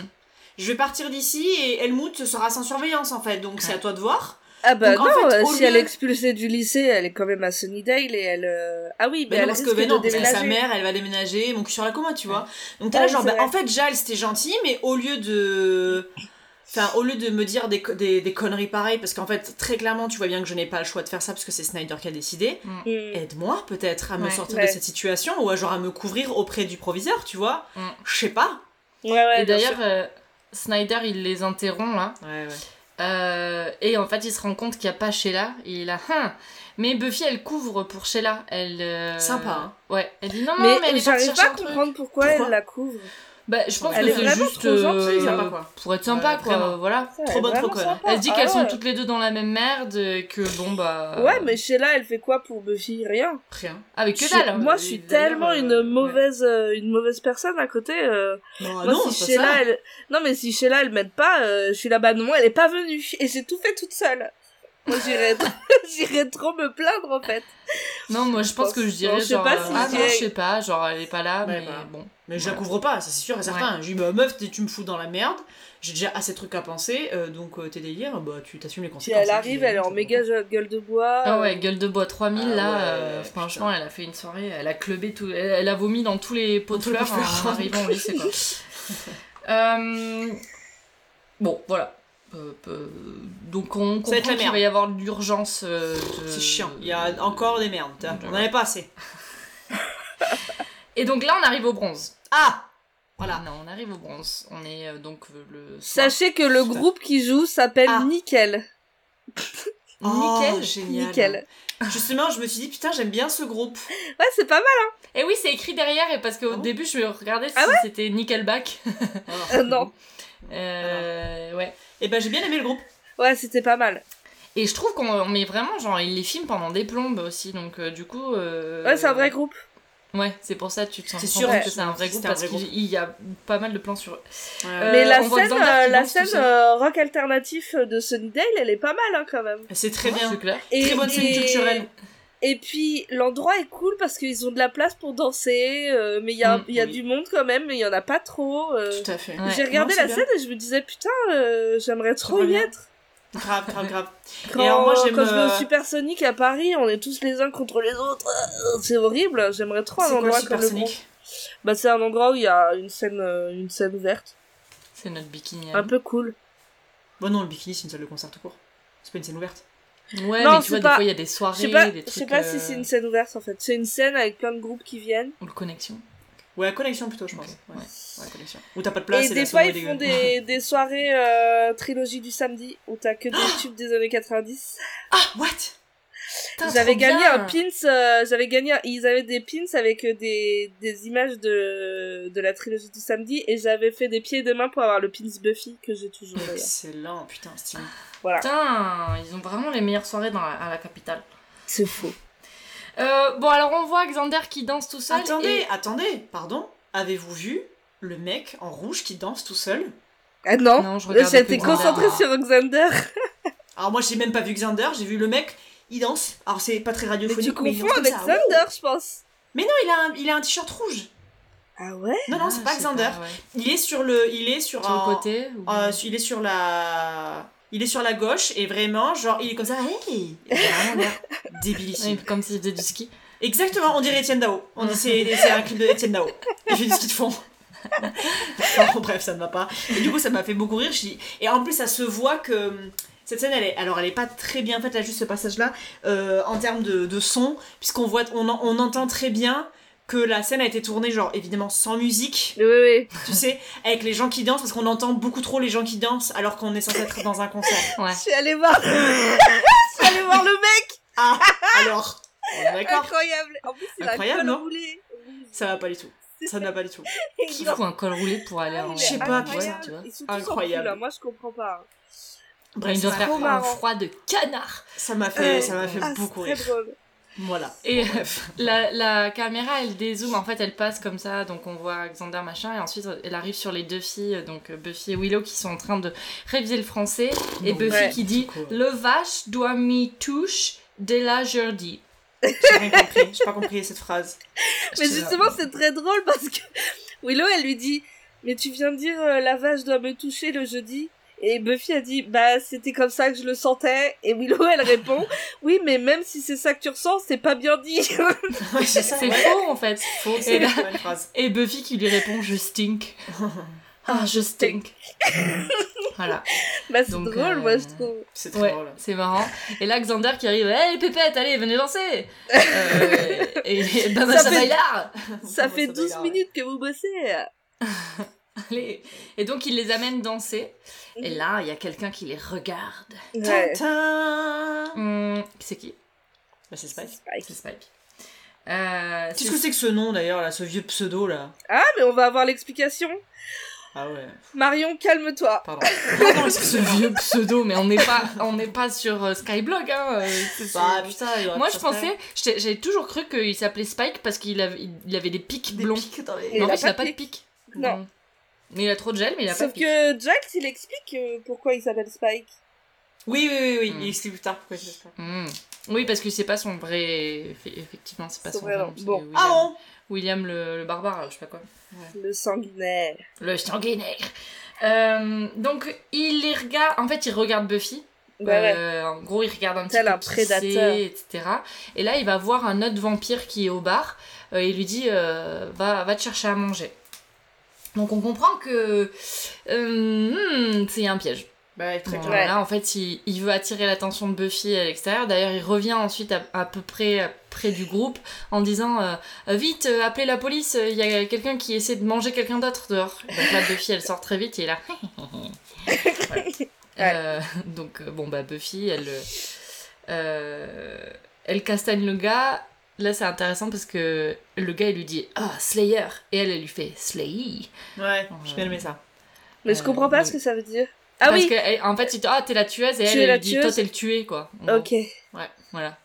Je vais partir d'ici et Helmut sera sans surveillance en fait, donc c'est à toi de voir. Ah bah Donc, en non, fait, si lieu- elle est expulsée du lycée, elle est quand même à Sunnydale et elle... euh, Ah oui, mais, non, elle parce que, risque mais non, de parce que déménager. sa mère, elle va déménager, mon cul sur la coma, tu vois. Donc t'es là, genre, bah, en fait, Giles, c'était gentil, mais au lieu de. Enfin, au lieu de me dire des, des, des conneries pareilles, parce qu'en fait, très clairement, tu vois bien que je n'ai pas le choix de faire ça, parce que c'est Snyder qui a décidé. Mm. Aide-moi, peut-être, à me Ouais. sortir Ouais. de cette situation, ou à genre à me couvrir auprès du proviseur, tu vois. Mm. Je sais pas. Ouais, ouais, et d'ailleurs euh, Snyder il les interrompt là Ouais, ouais. Euh, et en fait il se rend compte qu'il n'y a pas Sheila et il a Hein mais Buffy elle couvre pour Sheila elle euh, Sympa, hein. ouais elle dit non non Mais, mais, elle est j'arrive pas à comprendre pourquoi, Pourquoi elle la couvre. Bah je pense Elle que est c'est juste gentille, euh, sympa, quoi. pour être sympa Ouais, quoi vraiment. voilà Ça, Trop bonne, trop conne. elle dit Ah qu'elles sont ouais. toutes les deux dans la même merde et que bon bah Ouais, mais Sheila, elle fait quoi pour Buffy Rien. Rien. avec que Je- dalle Moi, euh, je suis tellement euh, une mauvaise, euh, une mauvaise personne à côté. euh, Non, moi, Ah non, si c'est pas Sheila, elle... non, mais si Sheila, elle m'aide pas, euh, je suis là, bah non, elle est pas venue. Et j'ai tout fait toute seule. Moi, j'irais, j'irais trop me plaindre, en fait. non moi je pense que je Non, dirais je sais genre pas euh, si ah je non je sais pas genre elle est pas là Ouais, mais bah. bon Mais je la couvre pas, ça c'est sûr et certain. Je dis, bah meuf, t'es- tu me fous dans la merde, j'ai déjà assez de trucs à penser, euh, donc euh, tes délires, bah tu t'assumes les Si conséquences. elle hein, arrive, elle est en méga gueule de bois. Ah ouais, gueule de bois 3000 Ah là, ouais, euh, franchement, elle a fait une soirée, elle a clubé tout, elle, elle a vomi dans tous les pots de fleurs fleurs. en arrivant au lycée quoi. Bon, voilà. Donc on comprend qu'il va y avoir de l'urgence. euh, de- C'est chiant, il y a encore des merdes, on en avait pas assez. Et donc là, on arrive au bronze. Ah Voilà. Non, on arrive au bronze. On est euh, donc euh, le. Sachez que le groupe qui joue s'appelle Ah. Nickel. Nickel. Oh, génial. Nickel. Justement, je me suis dit, putain, j'aime bien ce groupe. Ouais, c'est pas mal. Et oui, c'est écrit derrière, et parce qu'au Ah bon début, je me regardais si Ah ouais c'était Nickelback. Euh, non. Euh, ouais. Et ben j'ai bien aimé le groupe. Ouais, c'était pas mal. Et je trouve qu'on on met vraiment, genre, il les filme pendant des plombes aussi, donc euh, du coup. euh, Ouais, c'est un vrai groupe. Ouais, c'est pour ça que tu te sens sûr, que c'est un vrai groupe un parce qu'il y a pas mal de plans sur eux. Euh, Mais la scène, euh, la danse scène euh, rock alternatif de Sunnydale, elle est pas mal hein, quand même. C'est très Ouais, bien. C'est clair. Et, Très bonne scène et- culturelle. Et puis l'endroit est cool parce qu'ils ont de la place pour danser, euh, mais il y a, Mm, il y a oui. du monde quand même, mais il y en a pas trop. euh. Tout à fait. Ouais. J'ai regardé Non, la scène et je me disais putain, euh, j'aimerais trop y être. Grave, grave, grave. Quand, Et alors, moi, j'aime, quand je vais au Supersonic à Paris, on est tous les uns contre les autres. C'est horrible. J'aimerais trop un quoi endroit comme le. Bah c'est un endroit où il y a une scène, une scène ouverte, C'est notre bikini. un peu cool. Bon, non, le bikini, c'est une salle de concert tout court. C'est pas une scène ouverte. Ouais, Non, mais tu vois, pas- des fois, il y a des Je soirées, sais pas, des je trucs. sais pas si euh, c'est une scène ouverte en fait. C'est une scène avec plein de groupes qui viennent. Ou le connexion. Ouais, connexion plutôt, je Ok, pense. Ouais, ouais. ouais, connexion. Où t'as pas de place et et des fois, ils font des, des soirées euh, trilogie du samedi où t'as que des tubes des années 90. Ah, what? J'avais trop gagné un pins, euh, j'avais gagné, un- ils avaient des pins avec euh, des, des images de, de la trilogie du samedi et j'avais fait des pieds et des mains pour avoir le pins Buffy que j'ai toujours d'ailleurs. Excellent, putain, stylé. Voilà, Putain, ils ont vraiment les meilleures soirées dans la- à la capitale. c'est faux. Euh, bon, alors on voit Xander qui danse tout seul. Attendez, et- attendez, pardon. Avez-vous vu le mec en rouge qui danse tout seul? Ah non, Non, j'étais concentrée sur Xander. Alors moi j'ai même pas vu Xander, j'ai vu le mec, il danse. Alors c'est pas très Mais radiophonique, tu mais il confonds avec ça. Xander, je pense. Mais non, il a un, il a un t-shirt rouge. Ah ouais? Non, non, Ah, c'est pas Xander. ouais. Il est sur le, il est sur, Sur un- le côté ou- euh, il est sur la, il est sur la gauche et vraiment genre il est comme ça, hey Il a vraiment l'air débilissime. Comme s'il faisait du ski. Exactement, on dirait Etienne Dao. On dit c'est c'est un clip de Etienne Dao. Il fait du ski de fond. Enfin, bref, ça ne va pas. Et du coup, ça m'a fait beaucoup rire. Et en plus, ça se voit que cette scène, elle est, alors elle est pas très bien faite là, juste ce passage-là, euh, en termes de, de son, puisqu'on voit, on, en- on entend très bien que la scène a été tournée, genre évidemment sans musique, Oui, oui. tu sais, avec les gens qui dansent, parce qu'on entend beaucoup trop les gens qui dansent, alors qu'on est censé être dans un concert. Ouais. Je suis allée voir. je suis allée voir le mec. Ah, alors, on est d'accord, Incroyable. En plus, il a Incroyable, un non col roulé. ça va pas du tout. Ça ne va pas du tout. Qui fout un col roulé pour aller en. Je sais pas, incroyable. putain, tu vois. Incroyable. là. Moi, je comprends pas. Bref, il doit ça faire un froid de canard. ça m'a fait, Euh, ça m'a fait ah, beaucoup rire. très drôle. Voilà. Et Bref. la, la caméra, elle dézoome, en fait, elle passe comme ça, donc on voit Xander machin, et ensuite elle arrive sur les deux filles, donc Buffy et Willow, qui sont en train de réviser le français, et Non, Buffy ouais. qui dit Le vache doit m'y touche dès la jeudi. J'ai rien compris. J'ai pas compris cette phrase. Mais justement, c'est très drôle parce que Willow, elle lui dit Mais tu viens de dire euh, la vache doit me toucher le jeudi Et Buffy a dit Bah, c'était comme ça que je le sentais. Et Willow, elle répond Oui, mais même si c'est ça que tu ressens, c'est pas bien dit. C'est faux, en fait. Faux, Et c'est là- la même phrase. Et Buffy qui lui répond Je stink. Ah, je stink. voilà. bah, c'est Donc, drôle, euh, moi, je trouve. C'est très Ouais, drôle. c'est marrant. Et là, Xander qui arrive, hé les pépettes, allez, venez danser euh, Et, et Ça ça fait- Ça fait va, 12 ouais. minutes que vous bossez. Allez. Et donc, il les amène danser. Et là, il y a quelqu'un qui les regarde. Ouais. Hum, c'est qui Bah, c'est Spike. Spike. C'est Spike. Euh, Qu'est-ce que c'est que ce nom d'ailleurs, là, ce vieux pseudo là Ah, mais on va avoir l'explication. Ah ouais, Marion, calme-toi. pardon. ce vieux pseudo, mais on n'est pas, on n'est pas sur euh, Skyblog, hein. euh, Bah putain, Moi, je pensais, j'avais toujours cru qu'il s'appelait Spike parce qu'il avait, il avait des pics des blonds. pics dans les. Et Mais en fait, il pas a de pas de pics. pics. Non. Mais il a trop de gel, mais il a pas Sauf de pics. que Jax, il explique euh, pourquoi il s'appelle Spike. Oui, oui, oui, oui. Hmm. il explique plus tard pourquoi il fait ça. Hmm. Oui, parce que c'est pas son vrai. effe- Effectivement, c'est pas Son son vrai nom. Bon. William, Ah bon William le, le barbare, je sais pas quoi. Le sanguinaire. Le sanguinaire. Euh, donc, il les regarde. En fait, il regarde Buffy. Bah ouais. Euh, en gros, il regarde un petit Tel peu un qui prédateur. etc. Et là, il va voir un autre vampire qui est au bar. Euh, il lui dit euh, va, va te chercher à manger. Donc, on comprend que euh, hmm, c'est un piège. Bah, très Bon, clair. Là, en fait, il, il veut attirer l'attention de Buffy à l'extérieur. D'ailleurs, il revient ensuite à, à peu près près du groupe en disant euh, Vite, euh, appelez la police, il y a quelqu'un qui essaie de manger quelqu'un d'autre dehors. Donc là, Buffy, elle sort très vite et est là. Voilà. Euh, donc, bon, bah, Buffy, elle. elle castagne le gars. Là, c'est intéressant parce que le gars, il lui dit Ah, Slayer Et elle, elle lui fait Slay Ouais, j'ai bien aimé ça. Mais je Euh, comprends pas ce que ça veut dire. Ah Parce oui, que, elle- en fait, il te ah, t'es la tueuse, et Tu elle, elle la lui dit, toi, t'es le tué, quoi. En gros. ok. Ouais, voilà.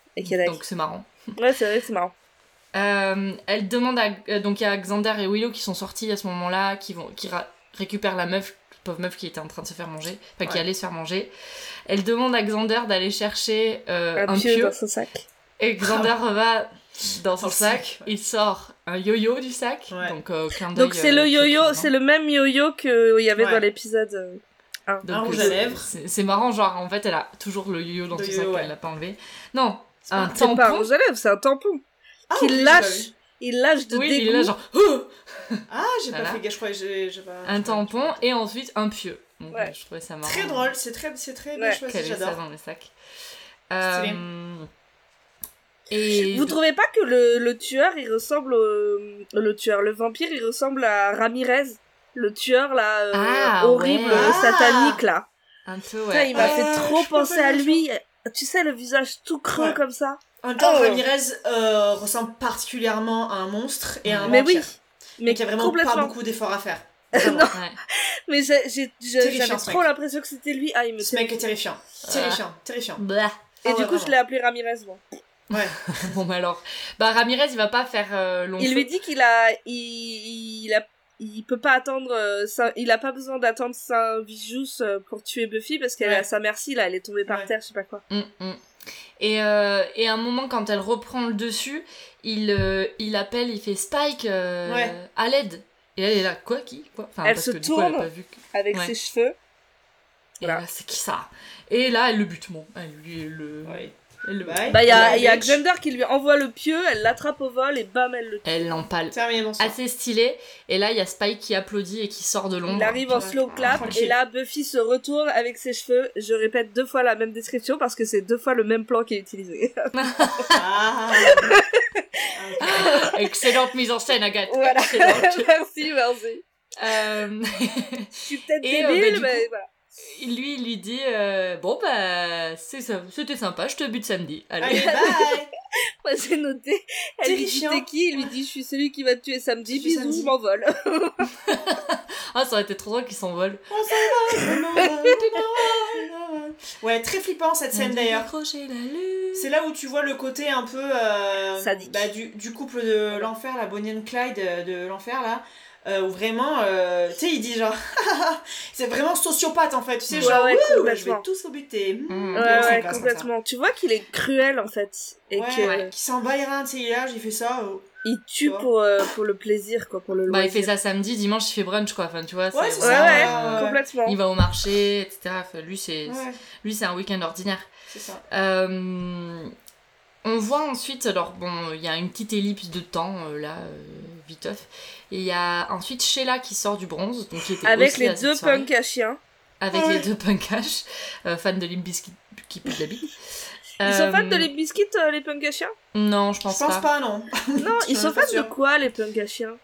Donc, c'est marrant. Ouais, c'est vrai, c'est marrant. Euh, elle demande à. euh, donc, il y a Xander et Willow qui sont sortis à ce moment-là, qui, vont, qui ra- récupèrent la meuf, pauvre meuf qui était en train de se faire manger, enfin, qui Ouais. allait se faire manger. Elle demande à Xander d'aller chercher euh, Un, un, pieu pieu, dans son sac. et Xander va dans son sac, sac, ouais. il sort un yo-yo du sac, Ouais. donc euh, clin d'œil, Donc c'est euh, le très yo-yo, c'est le même yo-yo qu'il y avait Ouais. dans l'épisode. euh, un. Donc, Un rouge euh, à lèvres. C'est c'est marrant, genre, en fait, elle a toujours le yo-yo dans Le son yo-yo, sac, ouais. elle l'a pas enlevé. Non, un C'est pas un tampon. rouge à lèvres, c'est un tampon. Ah, Qu'il lâche. Il lâche de Oui, dégoût. il est là, genre, oh Ah, j'ai Voilà. pas fait gaffe, je crois que j'ai pas. un tampon et ensuite un pieu. Donc, Ouais. euh, je trouvais ça marrant. Très drôle, c'est très, c'est très bien choisi, Qu'elle ait ça j'adore. dans le sac. Stylé. Euh, Et Vous trouvez pas que le, le tueur, il ressemble au... Le tueur, le vampire, il ressemble à Ramirez Le tueur, là, euh, Ah, horrible, ouais. euh, satanique, là. un peu, Putain, ouais. il m'a Ah, fait trop penser à lui. Tu sais, le visage tout creux Ouais. comme ça. En même temps, Oh. Ramirez euh, ressemble particulièrement à un monstre et à un Mais vampire. oui. Mais Donc il y a vraiment pas beaucoup d'efforts à faire. non. Ouais. mais j'avais trop l'impression que c'était lui. Ah, il me Ce mec est terrifiant. Terrifiant, terrifiant. Blah. Et Ah du ouais, coup, je l'ai appelé Ramirez, moi. Ouais. Bon, bah alors. Bah, Ramirez, il va pas faire euh, long Il lui dit qu'il a, il, il a, il peut pas attendre, euh, ça- il a pas besoin d'attendre Saint Vijous euh, pour tuer Buffy parce qu'elle Ouais. est à sa merci là, elle est tombée par Ouais. terre, je sais pas quoi. Mm, mm. Et, euh, et à un moment, quand elle reprend le dessus, il, euh, il appelle, il fait Spike euh, Ouais. à l'aide. Et elle est là, quoi, qui quoi? Enfin, Elle parce se que, du coup, elle a tourne. pas vu que- Avec Ouais. ses cheveux. Et Voilà. là, c'est qui ça? Et là, elle le bute, bon. Elle lui le. Bah, il y a, y a. Xander qui lui envoie le pieu, elle l'attrape au vol et bam, elle le tue. elle l'empale. Assez stylé. Et là, il y a Spike qui applaudit et qui sort de l'ombre. Il arrive en slow clap Tranquille. et là Buffy se retourne avec ses cheveux. Je répète deux fois la même description parce que c'est deux fois le même plan qui est utilisé. Ah. Excellente mise en scène, Agathe. voilà. Excellente. merci, merci. Euh, Je suis peut-être euh, débile, bah, mais coup- voilà. Lui, il lui dit euh, Bon, bah, c'était sympa, je te bute samedi. Allez. Allez, bye. Moi j'ai noté. Elle lui dit t'es qui? Il lui dit je suis celui qui va te tuer samedi. Bisous, samedi. je m'envole. Ah, ça aurait été trop drôle qu'il s'envole. On s'en va, on s'en va. Ouais, très flippant cette scène d'ailleurs. C'est là où tu vois le côté un peu euh, Sadique. bah, du, du couple de l'enfer, la Bonnie and Clyde euh, de l'enfer là. Euh, où vraiment, euh, tu sais, il dit genre, c'est vraiment sociopathe en fait, tu sais, Ouais, genre, ouais, je vais tous au buter. Mm. Mmh. Ouais, complètement. Tu vois qu'il est cruel en fait. Et Ouais, que qui s'en bat les reins, tu sais, il fait ça. oh. il tue pour, euh, pour le plaisir, quoi, pour le Bah, il loisir. fait ça samedi, dimanche, il fait brunch, quoi. Enfin, tu vois, Ouais, c'est c'est Ouais, ça, ouais, euh, complètement. Il va au marché, etc. Enfin, lui, c'est Ouais, lui, c'est un week-end ordinaire. c'est ça. Euh, on voit ensuite, alors bon, il y a une petite ellipse de temps euh, là, euh, viteuf. Et il y a ensuite Sheila qui sort du bronze, donc qui était Avec aussi les à deux punks à chiens. Avec Ouais. les deux punkash, euh, fans de Limp Bizkit qui pue de la bite. Ils sont fans de Euh, les biscuits, euh, les punks à chiens? Non, je Je pense, pense pas. pas, non. Non, ils sont pas fans de quoi, les punks à chiens?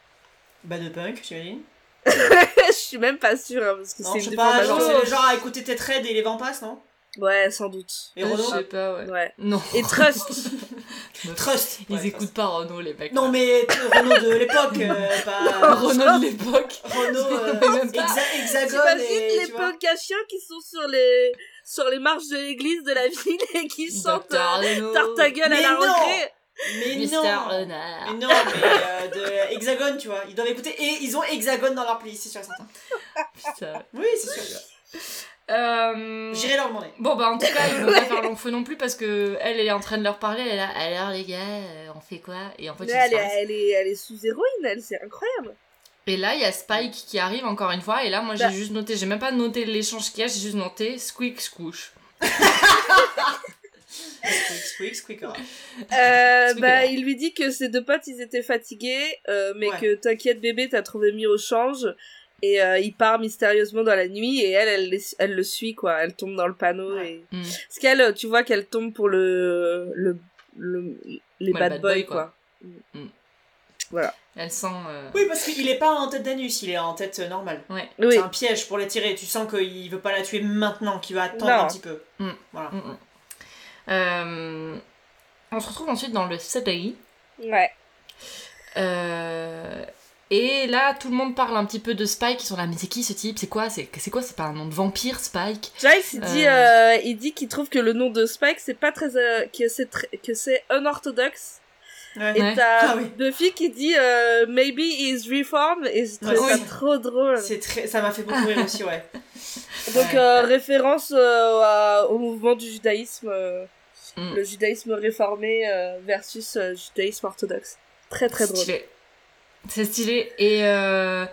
Bah, de punk, tu imagines Je suis même pas sûre, hein, parce que Non, c'est je une sais pas, genre, déformation. c'est le genre à écouter Ted Red et les vents passent, non? Ouais, sans doute. Et Renault Je sais pas, ouais. Ouais. Non. Et Trust. Trust Ils Ouais, écoutent pas Renault, les mecs. Non, mais Renault de l'époque, euh, pas. Renault de l'époque. Renault, euh, hexa- hexagone et. les chiens qui sont sur les, sur les marches de l'église de la ville et qui sentent Dr. euh, Renault. tarte ta gueule à la rentrée Mais Mister non Renard. Mais non, mais euh, de Hexagone, tu vois. Ils doivent écouter. Et ils ont Hexagone dans leur playlist, c'est sûr et certain. Putain. Oui, c'est sûr. Euh, J'irai leur demander. Bon bah en tout cas ils vont pas faire long feu non plus parce que elle, elle est en train de leur parler, elle est là, alors les gars, euh, on fait quoi? Et en fait Mais ils elle, est, elle, est, elle est sous héroïne, elle, c'est incroyable. Et là il y a Spike qui arrive encore une fois et là moi j'ai Bah. juste noté, j'ai même pas noté l'échange qu'il y a, j'ai juste noté squeak squoosh. Squeak, squeak, squeakera. Euh, Expliquez-leur. bah, il lui dit que ses deux potes, ils étaient fatigués, euh, mais Ouais. que t'inquiète bébé, t'as trouvé mis au change. Et euh, il part mystérieusement dans la nuit et elle, elle, elle le suit, quoi. Elle tombe dans le panneau Ouais. et... Mm. Parce qu'elle, tu vois qu'elle tombe pour le... le, le les Ouais, bad, boys, boy, quoi. quoi. Mm. Voilà. Elle sent... euh, Oui, parce qu'il est pas en tête d'anus, il est en tête euh, normale. Ouais. Oui. C'est un piège pour l'attirer. Tu sens qu'il veut pas la tuer maintenant, qu'il va attendre Non. un petit peu. Mm. Voilà. mm. Euh, On se retrouve ensuite dans le CPI. Ouais. Euh, Et là, tout le monde parle un petit peu de Spike. Ils sont là, mais c'est qui ce type? C'est quoi? C'est c'est quoi? C'est pas un nom de vampire, Spike? Giles, il dit, Euh. euh, il dit qu'il trouve que le nom de Spike, c'est pas très, euh, que c'est que c'est unorthodoxe. Ouais. Et Ouais. t'as Ah oui. Buffy qui dit, euh, maybe he's reformed, et trouve Ouais, oui. trop drôle. C'est très... Ça m'a fait beaucoup rire aussi, ouais. Donc, Ouais. euh, référence euh, à- au mouvement du judaïsme, euh, Mm. le judaïsme réformé euh, versus euh, judaïsme orthodoxe. Très très drôle. Stylé. C'est stylé. Et, euh,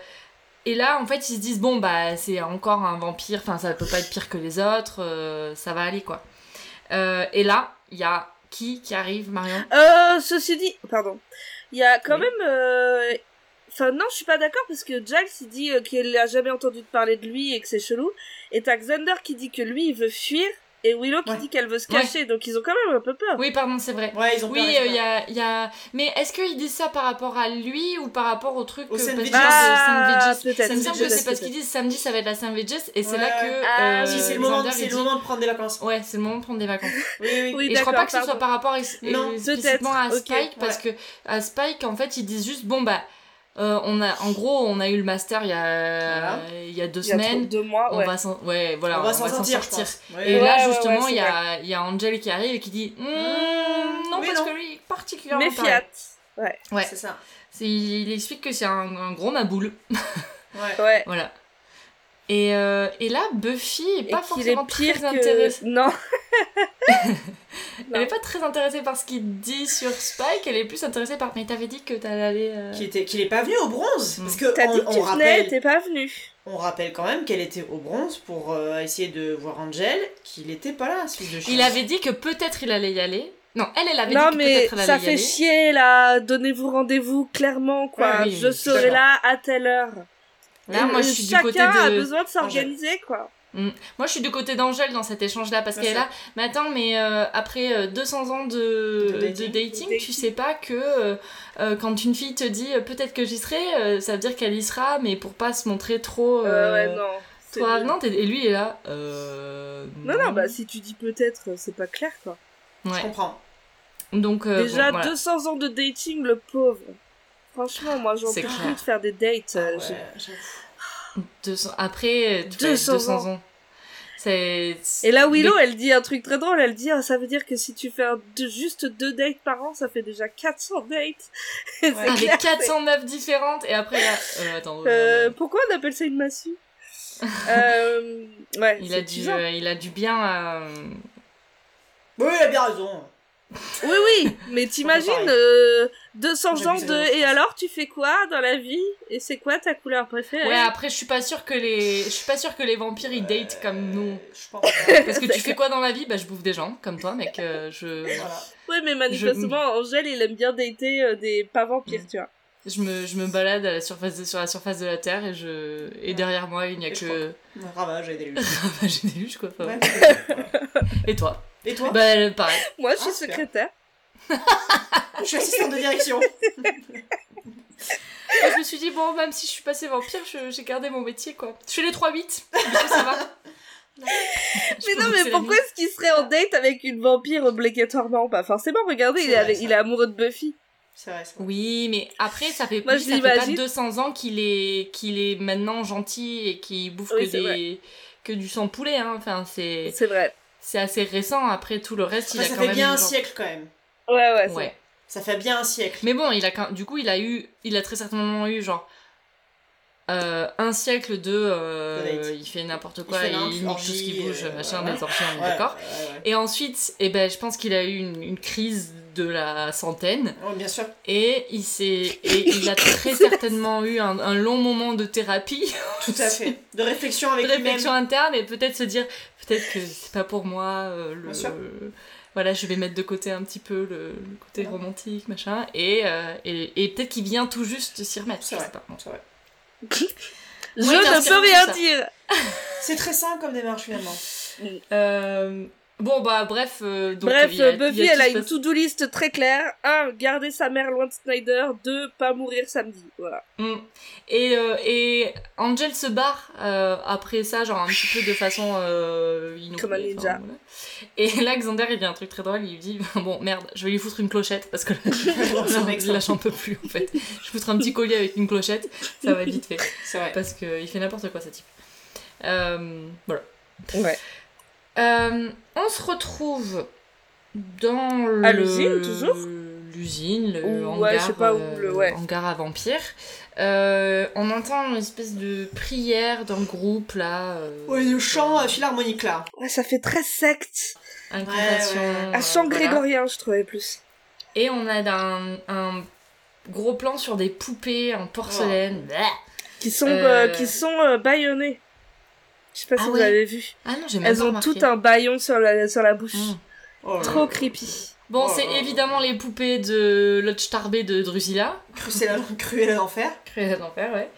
et là, en fait, ils se disent, bon, bah, c'est encore un vampire, enfin, ça peut pas être pire que les autres, euh, ça va aller, quoi. Euh, et là, il y a qui qui arrive, Marion? Euh, ceci dit, pardon, il y a quand Oui. même... Enfin non, je suis pas d'accord parce que Giles il dit qu'il a jamais entendu parler de lui et que c'est chelou. Et t'as Xander qui dit que lui il veut fuir et Willow qui Ouais. dit qu'elle veut se cacher. Donc ils ont quand même un peu peur. Oui, pardon, c'est vrai. Ouais, ils ont Oui, peur, ils ont euh, il y, peur. a, y a... Mais est-ce qu'ils disent ça par rapport à lui ou par rapport au truc Au que- Sandwiches. Ah, Sandwiches peut-être. Ça me semble que c'est parce qu'ils disent samedi ça va être la Sandwiches et c'est Ouais. là que. Ah, euh, Si, c'est le moment, c'est le de prendre des vacances. Ouais, c'est le moment de prendre des vacances. Oui, oui. Oui, et je crois pas que ce soit par rapport Non, explicitement à Spike parce que à Spike en fait ils disent juste bon bah euh, on a en gros on a eu le master il y a Voilà. il y a deux Il y a trop- semaine deux mois, on ouais. va s'en ouais voilà on va s'en sortir, et Ouais. là justement ouais, il y a il y a Angel qui arrive et qui dit Hmm, non parce non. que lui particulièrement Mais. Fiat. Ouais. ouais C'est ça. Il explique que c'est un, un gros maboule Ouais. Ouais. voilà et, euh, et là Buffy est Et pas est forcément pire très que... intéressée Non. elle est pas très intéressée par ce qu'il dit sur Spike elle est plus intéressée par mais t'avais dit que t'allais euh, Qu'il était, qu'il est pas venu au bronze. Mm. Parce que T'as on, dit que on tu venais, rappelle, t'es pas venu. on rappelle quand même qu'elle était au bronze pour euh, essayer de voir Angel, qu'il était pas là, ce de. Il avait dit que peut-être il allait y aller. Non, elle, elle avait Non dit que mais peut-être elle allait ça y fait aller. chier là. Donnez-vous rendez-vous clairement quoi. Ouais, oui, je serai là à telle heure. Là, moi, je suis du Chacun côté a de. besoin de s'organiser quoi. Moi, je suis du côté d'Angèle dans cet échange-là parce qu'elle est là. Mais attends, mais euh, après euh, 200 ans de, De dating. de dating, De tu sais pas que euh, euh, quand une fille te dit euh, peut-être que j'y serai, euh, ça veut dire qu'elle y sera, mais pour pas se montrer trop. Euh, euh, ouais non. avenante. Et, lui, il est là. Euh. Non non bah si tu dis peut-être c'est pas clair quoi. Je comprends. Donc, euh, Déjà bon, voilà. 200 ans de dating le pauvre. Franchement moi j'en peux clair. plus de faire des dates. euh, Ouais, j'avoue. 200 Après, tu vois, 200 200 ans. Et là, Willow, elle dit un truc très drôle. Elle dit, ah, ça veut dire que si tu fais juste deux dates par an, ça fait déjà 400 dates. C'est Avec clair, 400 meufs différentes et après là. Euh, attends. Euh, euh, pourquoi on appelle ça une massue euh, Ouais. il, a euh, il a dû bien. euh, Oui, il a bien raison. Oui, oui, mais t'imagines euh, 200 J'ai ans de... Et alors, tu fais quoi dans la vie? Et c'est quoi ta couleur préférée? Ouais, après, je suis pas sûre que les, je suis pas sûre que les vampires ils datent comme nous. Je pense pas. Parce que tu fais quoi dans la vie? Bah, je bouffe des gens, comme toi, mec. euh, je, Voilà. Ouais, mais manifestement, Angèle, il aime bien dater euh, des pas vampires, tu vois. je me, je me balade à la surface de- sur la surface de la terre et je, et derrière moi, il n'y a Et je que Ravage et des luttes. ravage et des luches, quoi. Ouais. Et toi? Et toi Bah, euh, pareil. Moi, je suis Ah, secrétaire. Je suis assistante de direction. Je me suis dit, bon, même si je suis passée vampire, je- j'ai gardé mon métier, quoi. Je fais les 3-8, du coup, ça va. Je Mais non, mais pourquoi est-ce qu'il serait en date avec une vampire obligatoirement Pas forcément, regardez, il est, il amoureux de Buffy. C'est vrai, c'est vrai. Oui, mais après, ça fait, Moi, je ça fait pas l'imagine. 200 ans qu'il est, qu'il est maintenant gentil et qu'il bouffe Oui, que, c'est des, que du sang poulet, hein. Enfin, c'est, C'est vrai. C'est assez récent. Après, tout le reste, il a ça quand fait même bien un genre- siècle quand même. Ouais, ouais, c'est Ouais. Ça fait bien un siècle. Mais bon, il a, quand- du coup, il a eu, il a très certainement eu genre euh, un siècle de, euh, De il fait n'importe quoi, il, n'importe- nique tout ce qui bouge, euh, machin, ouais. des orgies, on est Ouais, d'accord. ouais. Et ensuite, eh ben, je pense qu'il a eu une, une crise de la centaine Oh, bien sûr. et il s'est, il a très certainement eu un, un long moment de thérapie, Tout à fait. De réflexion de avec lui-même. réflexion interne et peut-être se dire, peut-être que c'est pas pour moi, le, voilà, je vais mettre de côté un petit peu le, le côté romantique, machin, et, et, et peut-être qu'il vient tout juste de s'y remettre. C'est je vrai. sais pas. Bon. C'est vrai. Je ne peux rien dire. C'est très sain comme démarche finalement. Euh, bon, bah, bref. euh, donc, Bref, y a- Buffy, y a elle tout a une to-do list très claire. Un, garder sa mère loin de Snyder. Deux, pas mourir samedi. Voilà. Mm. Et, euh, et Angel se barre euh, après ça, genre un petit peu de façon euh, inouïe, Comme un enfin, ninja. voilà. Et là, Xander, il dit un truc très drôle, il lui dit Bon, merde, je vais lui foutre une clochette parce que là, là, j'en peux plus en fait. Je vais foutre un petit collier avec une clochette, ça va vite fait. C'est vrai. Parce qu'il fait n'importe quoi, ce type. Euh, voilà. Ouais. Euh, on se retrouve dans À le- l'usine, toujours L'usine, le Ou, hangar, ouais, je sais pas où, euh, le- ouais. hangar à vampires. Euh, on entend une espèce de prière d'un groupe là. euh, Ouais, le chant euh, philharmonique là. Ouais, ça fait très secte. incantation, Ouais, ouais. À chant voilà. grégorien, je trouvais plus. Et on a un, un gros plan sur des poupées en porcelaine. Bleh. Qui sont, Euh, euh, qui sont euh, bâillonnées. Je sais pas Ah si vous ouais. avez vu. Ah non, j'ai même Elles pas ont remarqué. tout un baillon sur la, sur la bouche. Mm. Oh Trop creepy. Bon, Oh c'est évidemment les poupées de Lodge de Drusilla. Cruella, d'enfer. Cruella d'enfer, ouais.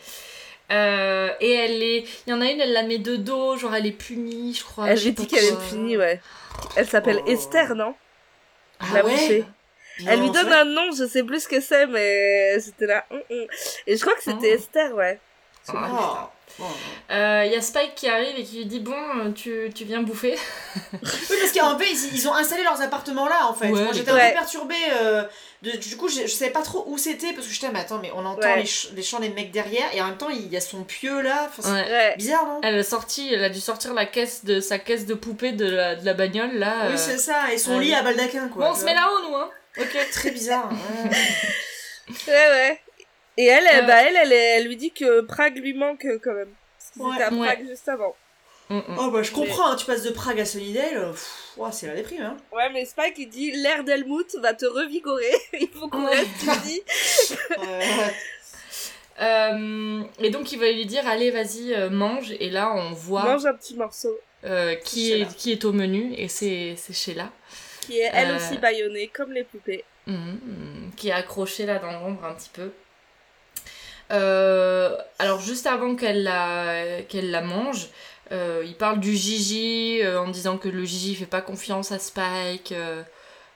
Euh, et elle est. Il y en a une, elle la met de dos, genre elle est punie, je crois. Elle sais j'ai dit qu'elle est finie, ouais. Elle s'appelle Oh. Esther, non? Ah La ouais poupée. Elle lui donne un nom, je sais plus ce que c'est, mais c'était là. hum, hum. Et je crois que c'était Oh. Esther, ouais. Ah. Oh. Euh, Il y a Spike qui arrive et qui lui dit Bon, euh, tu, tu viens bouffer Oui, parce qu'en fait, ils, ils ont installé leurs appartements là, en fait. Ouais, Moi, les j'étais un peu perturbée. euh, de, du coup, je, je savais pas trop où c'était, parce que j'étais, mais attends, mais on entend Ouais. les, ch- les chants des mecs derrière, et en même temps, il y a son pieu là. Enfin, c'est Ouais. Ouais. bizarre, non? Elle a sorti, elle a dû sortir la caisse de sa caisse de poupée de la, de la bagnole là. euh. Oui, c'est ça, et son ouais. lit à baldaquin, quoi. Bon, on se met là-haut, nous, hein Ok, très bizarre. ouais. Ouais, ouais. Et elle, elle, Euh. bah, elle, elle, elle lui dit que Prague lui manque euh, quand même. Parce qu'ils Ouais. étaient à Ouais. Prague juste avant. Mm, mm. Oh, bah, je comprends, hein, tu passes de Prague à Sunnydale, euh, pff, ouah, c'est la déprime, hein. Ouais, mais Spike, il dit l'air d'Helmut va te revigorer. il faut qu'on reste ici. Euh, et donc il va lui dire Allez, vas-y, euh, mange. Et là, on voit Mange un petit morceau. euh, qui, Sheila. est, qui est au menu, et c'est c'est Sheila. Qui est elle Euh. aussi baïonnée, comme les poupées. Mhm, qui est accrochée là dans l'ombre un petit peu. Euh, alors juste avant qu'elle la, qu'elle la mange, euh, il parle du Gigi euh, en disant que le Gigi fait pas confiance à Spike. euh,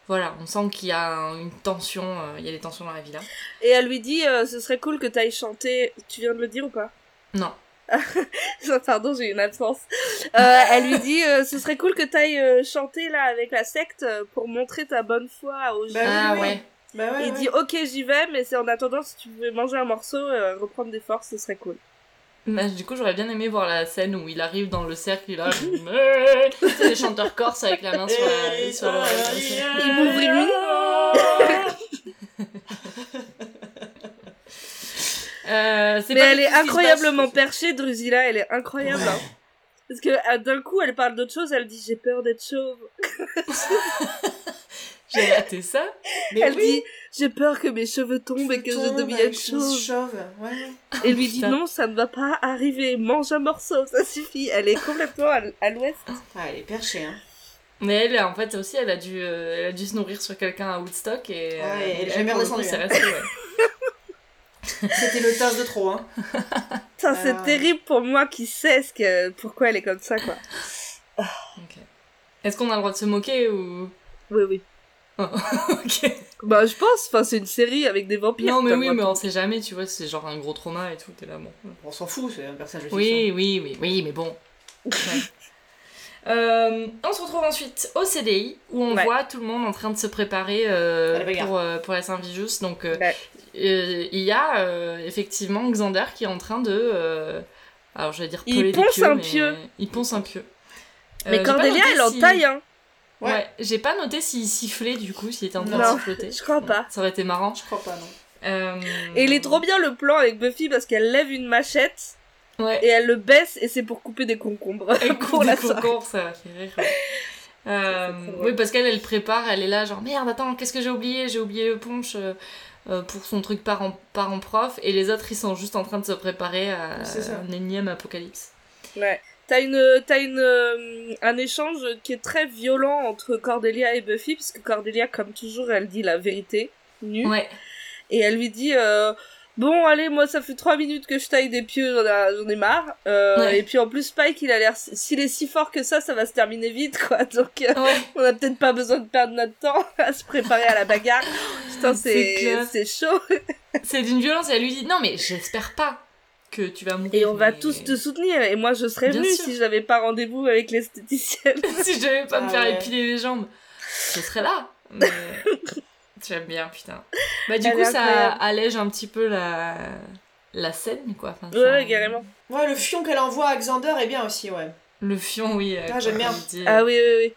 voilà, on sent qu'il y a un- une tension, euh, il y a des tensions dans la villa. Et elle lui dit euh, ce serait cool que t'ailles chanter. Tu viens de le dire ou pas? Non. Pardon, j'ai une absence. Euh, elle lui dit euh, ce serait cool que t'ailles euh, chanter là avec la secte pour montrer ta bonne foi aux gens. Bah oui, ah ouais. Bah ouais, Il ouais. dit ok j'y vais mais c'est en attendant si tu pouvais manger un morceau euh, reprendre des forces ce serait cool. Bah, du coup, j'aurais bien aimé voir la scène où il arrive dans le cercle, il a. C'est les chanteurs corses avec la main sur la. Sur le... Il m'ouvre une Euh, Mais elle est incroyablement passe. perchée, Drusilla, elle est incroyable. hein. Parce que euh, d'un coup, elle parle d'autre chose, elle dit j'ai peur d'être chauve. J'ai raté ça. Mais elle oui, dit j'ai peur que mes cheveux tombent et que je devienne une chauve. chauve. Ouais. Et lui dit non, ça ne va pas arriver, mange un morceau, ça suffit. Elle est complètement à, l'ouest. Ah, elle est perchée, hein. Mais elle, en fait, aussi, elle a dû, euh, elle a dû se nourrir sur quelqu'un à Woodstock et. euh, Ouais, elle est et jamais redescendue, c'est hein. ouais. C'était le tasse de trop, hein. Putain, c'est terrible pour moi qui sais ce que, pourquoi elle est comme ça, quoi. Ok. Est-ce qu'on a le droit de se moquer ou? Oui, oui. ok. Bah, je pense, enfin, c'est une série avec des vampires. Non, mais oui, mais on sait jamais, tu vois, c'est genre un gros trauma et tout, t'es là, bon. On s'en fout, c'est un personnage de Oui, oui, oui, oui, mais bon. Ouais. Euh, on se retrouve ensuite au CDI où on Ouais. voit tout le monde en train de se préparer euh, pour, euh, pour la Saint-Vitus. Donc Ouais. il y a euh, effectivement Xander qui est en train de. euh, alors je vais dire Il ponce pieux, un mais- pieu. Il ponce un pieu. Mais noté elle en taille, hein. Ouais, Ouais. j'ai pas noté s'il sifflait du coup, s'il était en train Non, de siffloter. je crois pas. Ça aurait été marrant. Je crois pas, non. Euh, Et il est trop bien le plan avec Buffy parce qu'elle lève une machette Ouais. et elle le baisse et c'est pour couper des concombres. Elle pour coupe la des soirée. concours, ça fait rire. ouais. Euh, oui, parce qu'elle, elle prépare, elle est là, genre merde, attends, qu'est-ce que j'ai oublié? J'ai oublié le punch euh, pour son truc parent, parent prof, et les autres, ils sont juste en train de se préparer à un énième apocalypse. Ouais. T'as une, t'as une, euh, un échange qui est très violent entre Cordelia et Buffy, puisque Cordelia, comme toujours, elle dit la vérité nue. Ouais, Et elle lui dit, euh, bon, allez, moi, ça fait trois minutes que je taille des pieux, j'en ai, marre. Euh, Ouais. Et puis, en plus, Spike, il a l'air, s'il est si fort que ça, ça va se terminer vite, quoi. Donc, euh, ouais. on a peut-être pas besoin de perdre notre temps à se préparer à la bagarre. Putain, C'est c'est, chaud. C'est d'une violence, et elle lui dit non, mais j'espère pas que tu vas mourir. Et on va mais- tous te soutenir. Et moi, je serais Bien venue sûr. si j'avais pas rendez-vous avec l'esthéticienne. si je devais pas me Ah faire ouais. épiler les jambes, je serais là. Mais j'aime bien, putain. Bah, du Elle coup, ça incroyable. allège un petit peu la, la scène, quoi. Enfin, Ouais, ça- carrément. Ouais, le fion qu'elle envoie à Xander est bien aussi, ouais. Le fion, oui. euh, Ah, j'aime bien. dit, Ah oui, oui, oui.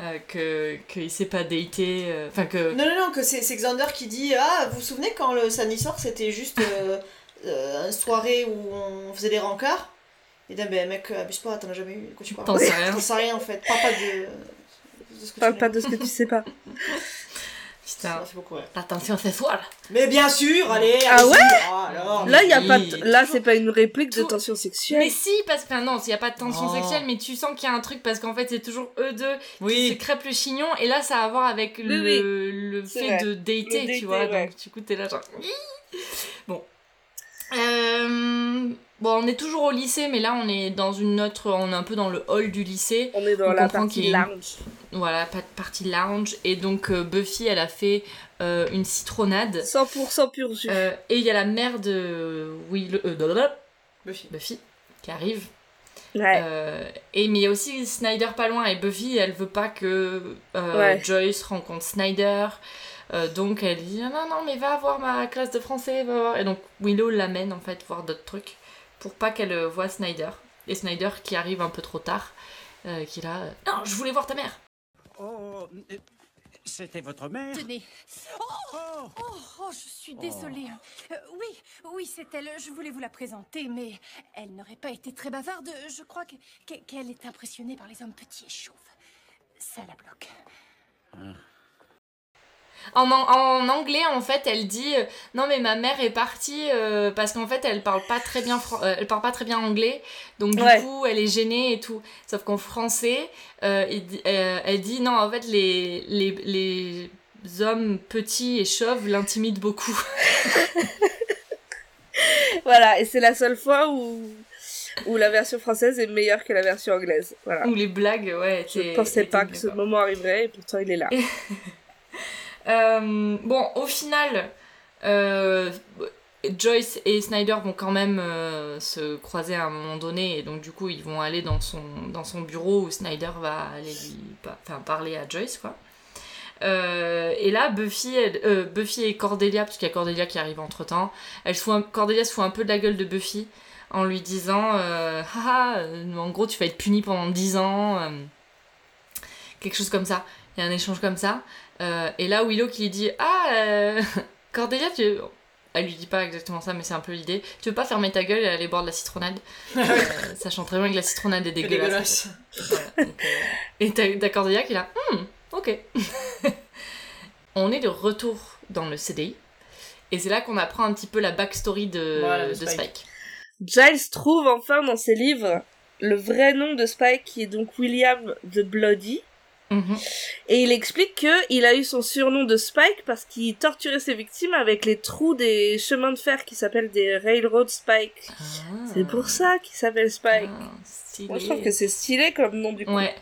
euh, que qu'il sait pas dater. euh, Enfin, que. Non, non, non, que c'est Xander qui dit Ah, vous vous souvenez quand le samedi soir c'était juste euh, euh, une soirée où on faisait des rencarts Et là, ben mec, abuse pas, t'en as jamais eu, quoi tu parles T'en sais rien. T'en sais rien en fait, parle pas de. de ce que Parle tu pas de ce que tu sais pas. Ça Putain, m'a fait beaucoup, ouais. Mais bien sûr, allez, Ah ouais Ah, alors. Là, y a oui, pas là, c'est pas une réplique de tension Mais sexuelle. si, parce que. Enfin, non, il y a pas de tension Oh. sexuelle, mais tu sens qu'il y a un truc parce qu'en fait, c'est toujours eux deux qui se Oui. crêpent le chignon, et là, ça a à voir avec le, oui. le fait vrai. de dater, Le dater, tu vois. ouais. Donc, du coup, t'es là, genre. Bon. Euh, Bon, on est toujours au lycée, mais là, on est dans une autre. On est un peu dans le hall du lycée. On est dans On la partie a une- lounge. Voilà, pas de partie lounge. Et donc, euh, Buffy, elle a fait euh, une citronnade. 100% pur jus. Et il y a la mère de Will, Buffy. Buffy qui arrive. Ouais. Euh, et mais il y a aussi Snyder pas loin et Buffy elle veut pas que euh, Ouais. Joyce rencontre Snyder. Euh, donc elle dit Ah non non mais va voir ma classe de français va voir. et donc Willow l'amène en fait voir d'autres trucs pour pas qu'elle euh, voit Snyder et Snyder qui arrive un peu trop tard euh, qui là euh, non je voulais voir ta mère Oh, c'était votre mère? Tenez. Oh Oh, oh, je suis désolée. Euh, oui, oui, c'est elle. Je voulais vous la présenter, mais elle n'aurait pas été très bavarde. Je crois que- que- qu'elle est impressionnée par les hommes petits et chauves. Ça la bloque. En, en anglais, en fait, elle dit euh, non mais ma mère est partie euh, parce qu'en fait elle parle pas très bien euh, elle parle pas très bien anglais donc du Ouais. coup elle est gênée et tout. Sauf qu'en français, elle dit non en fait les les, les hommes petits et chauves l'intimident beaucoup. Voilà, et c'est la seule fois où, où la version française est meilleure que la version anglaise. Voilà. Ou les blagues ouais. Je pensais pas que ce moment arriverait et pourtant il est là. Euh, bon, au final, euh, Joyce et Snyder vont quand même euh, se croiser à un moment donné, et donc du coup, ils vont aller dans son, dans son bureau où Snyder va aller lui enfin, parler à Joyce, quoi. Et là, Buffy, Buffy et Cordelia, parce qu'il y a Cordelia qui arrive entre temps, elle se Cordelia se fout un peu de la gueule de Buffy en lui disant Haha, en gros, tu vas être puni pendant 10 ans. quelque chose comme ça. Il y a un échange comme ça. Euh, et là, Willow qui lui dit Ah, euh, Cordelia, tu. Elle lui dit pas exactement ça, mais c'est un peu l'idée. Tu veux pas fermer ta gueule et aller boire de la citronnade? Euh, Sachant très bien que la citronnade est dégueulasse. dégueulasse. Voilà, donc, euh, et t'as Cordelia qui est là, Hmm, ok. on est de retour dans le CDI. Et c'est là qu'on apprend un petit peu la backstory de, Voilà, de de Spike. Spike. Giles trouve enfin dans ses livres le vrai nom de Spike qui est donc William the Bloody. Mhm. Et il explique que il a eu son surnom de Spike parce qu'il torturait ses victimes avec les trous des chemins de fer qui s'appellent des Railroad Spike. C'est pour ça qu'il s'appelle Spike. Ah. Moi je trouve que c'est stylé comme nom du coup. Ouais,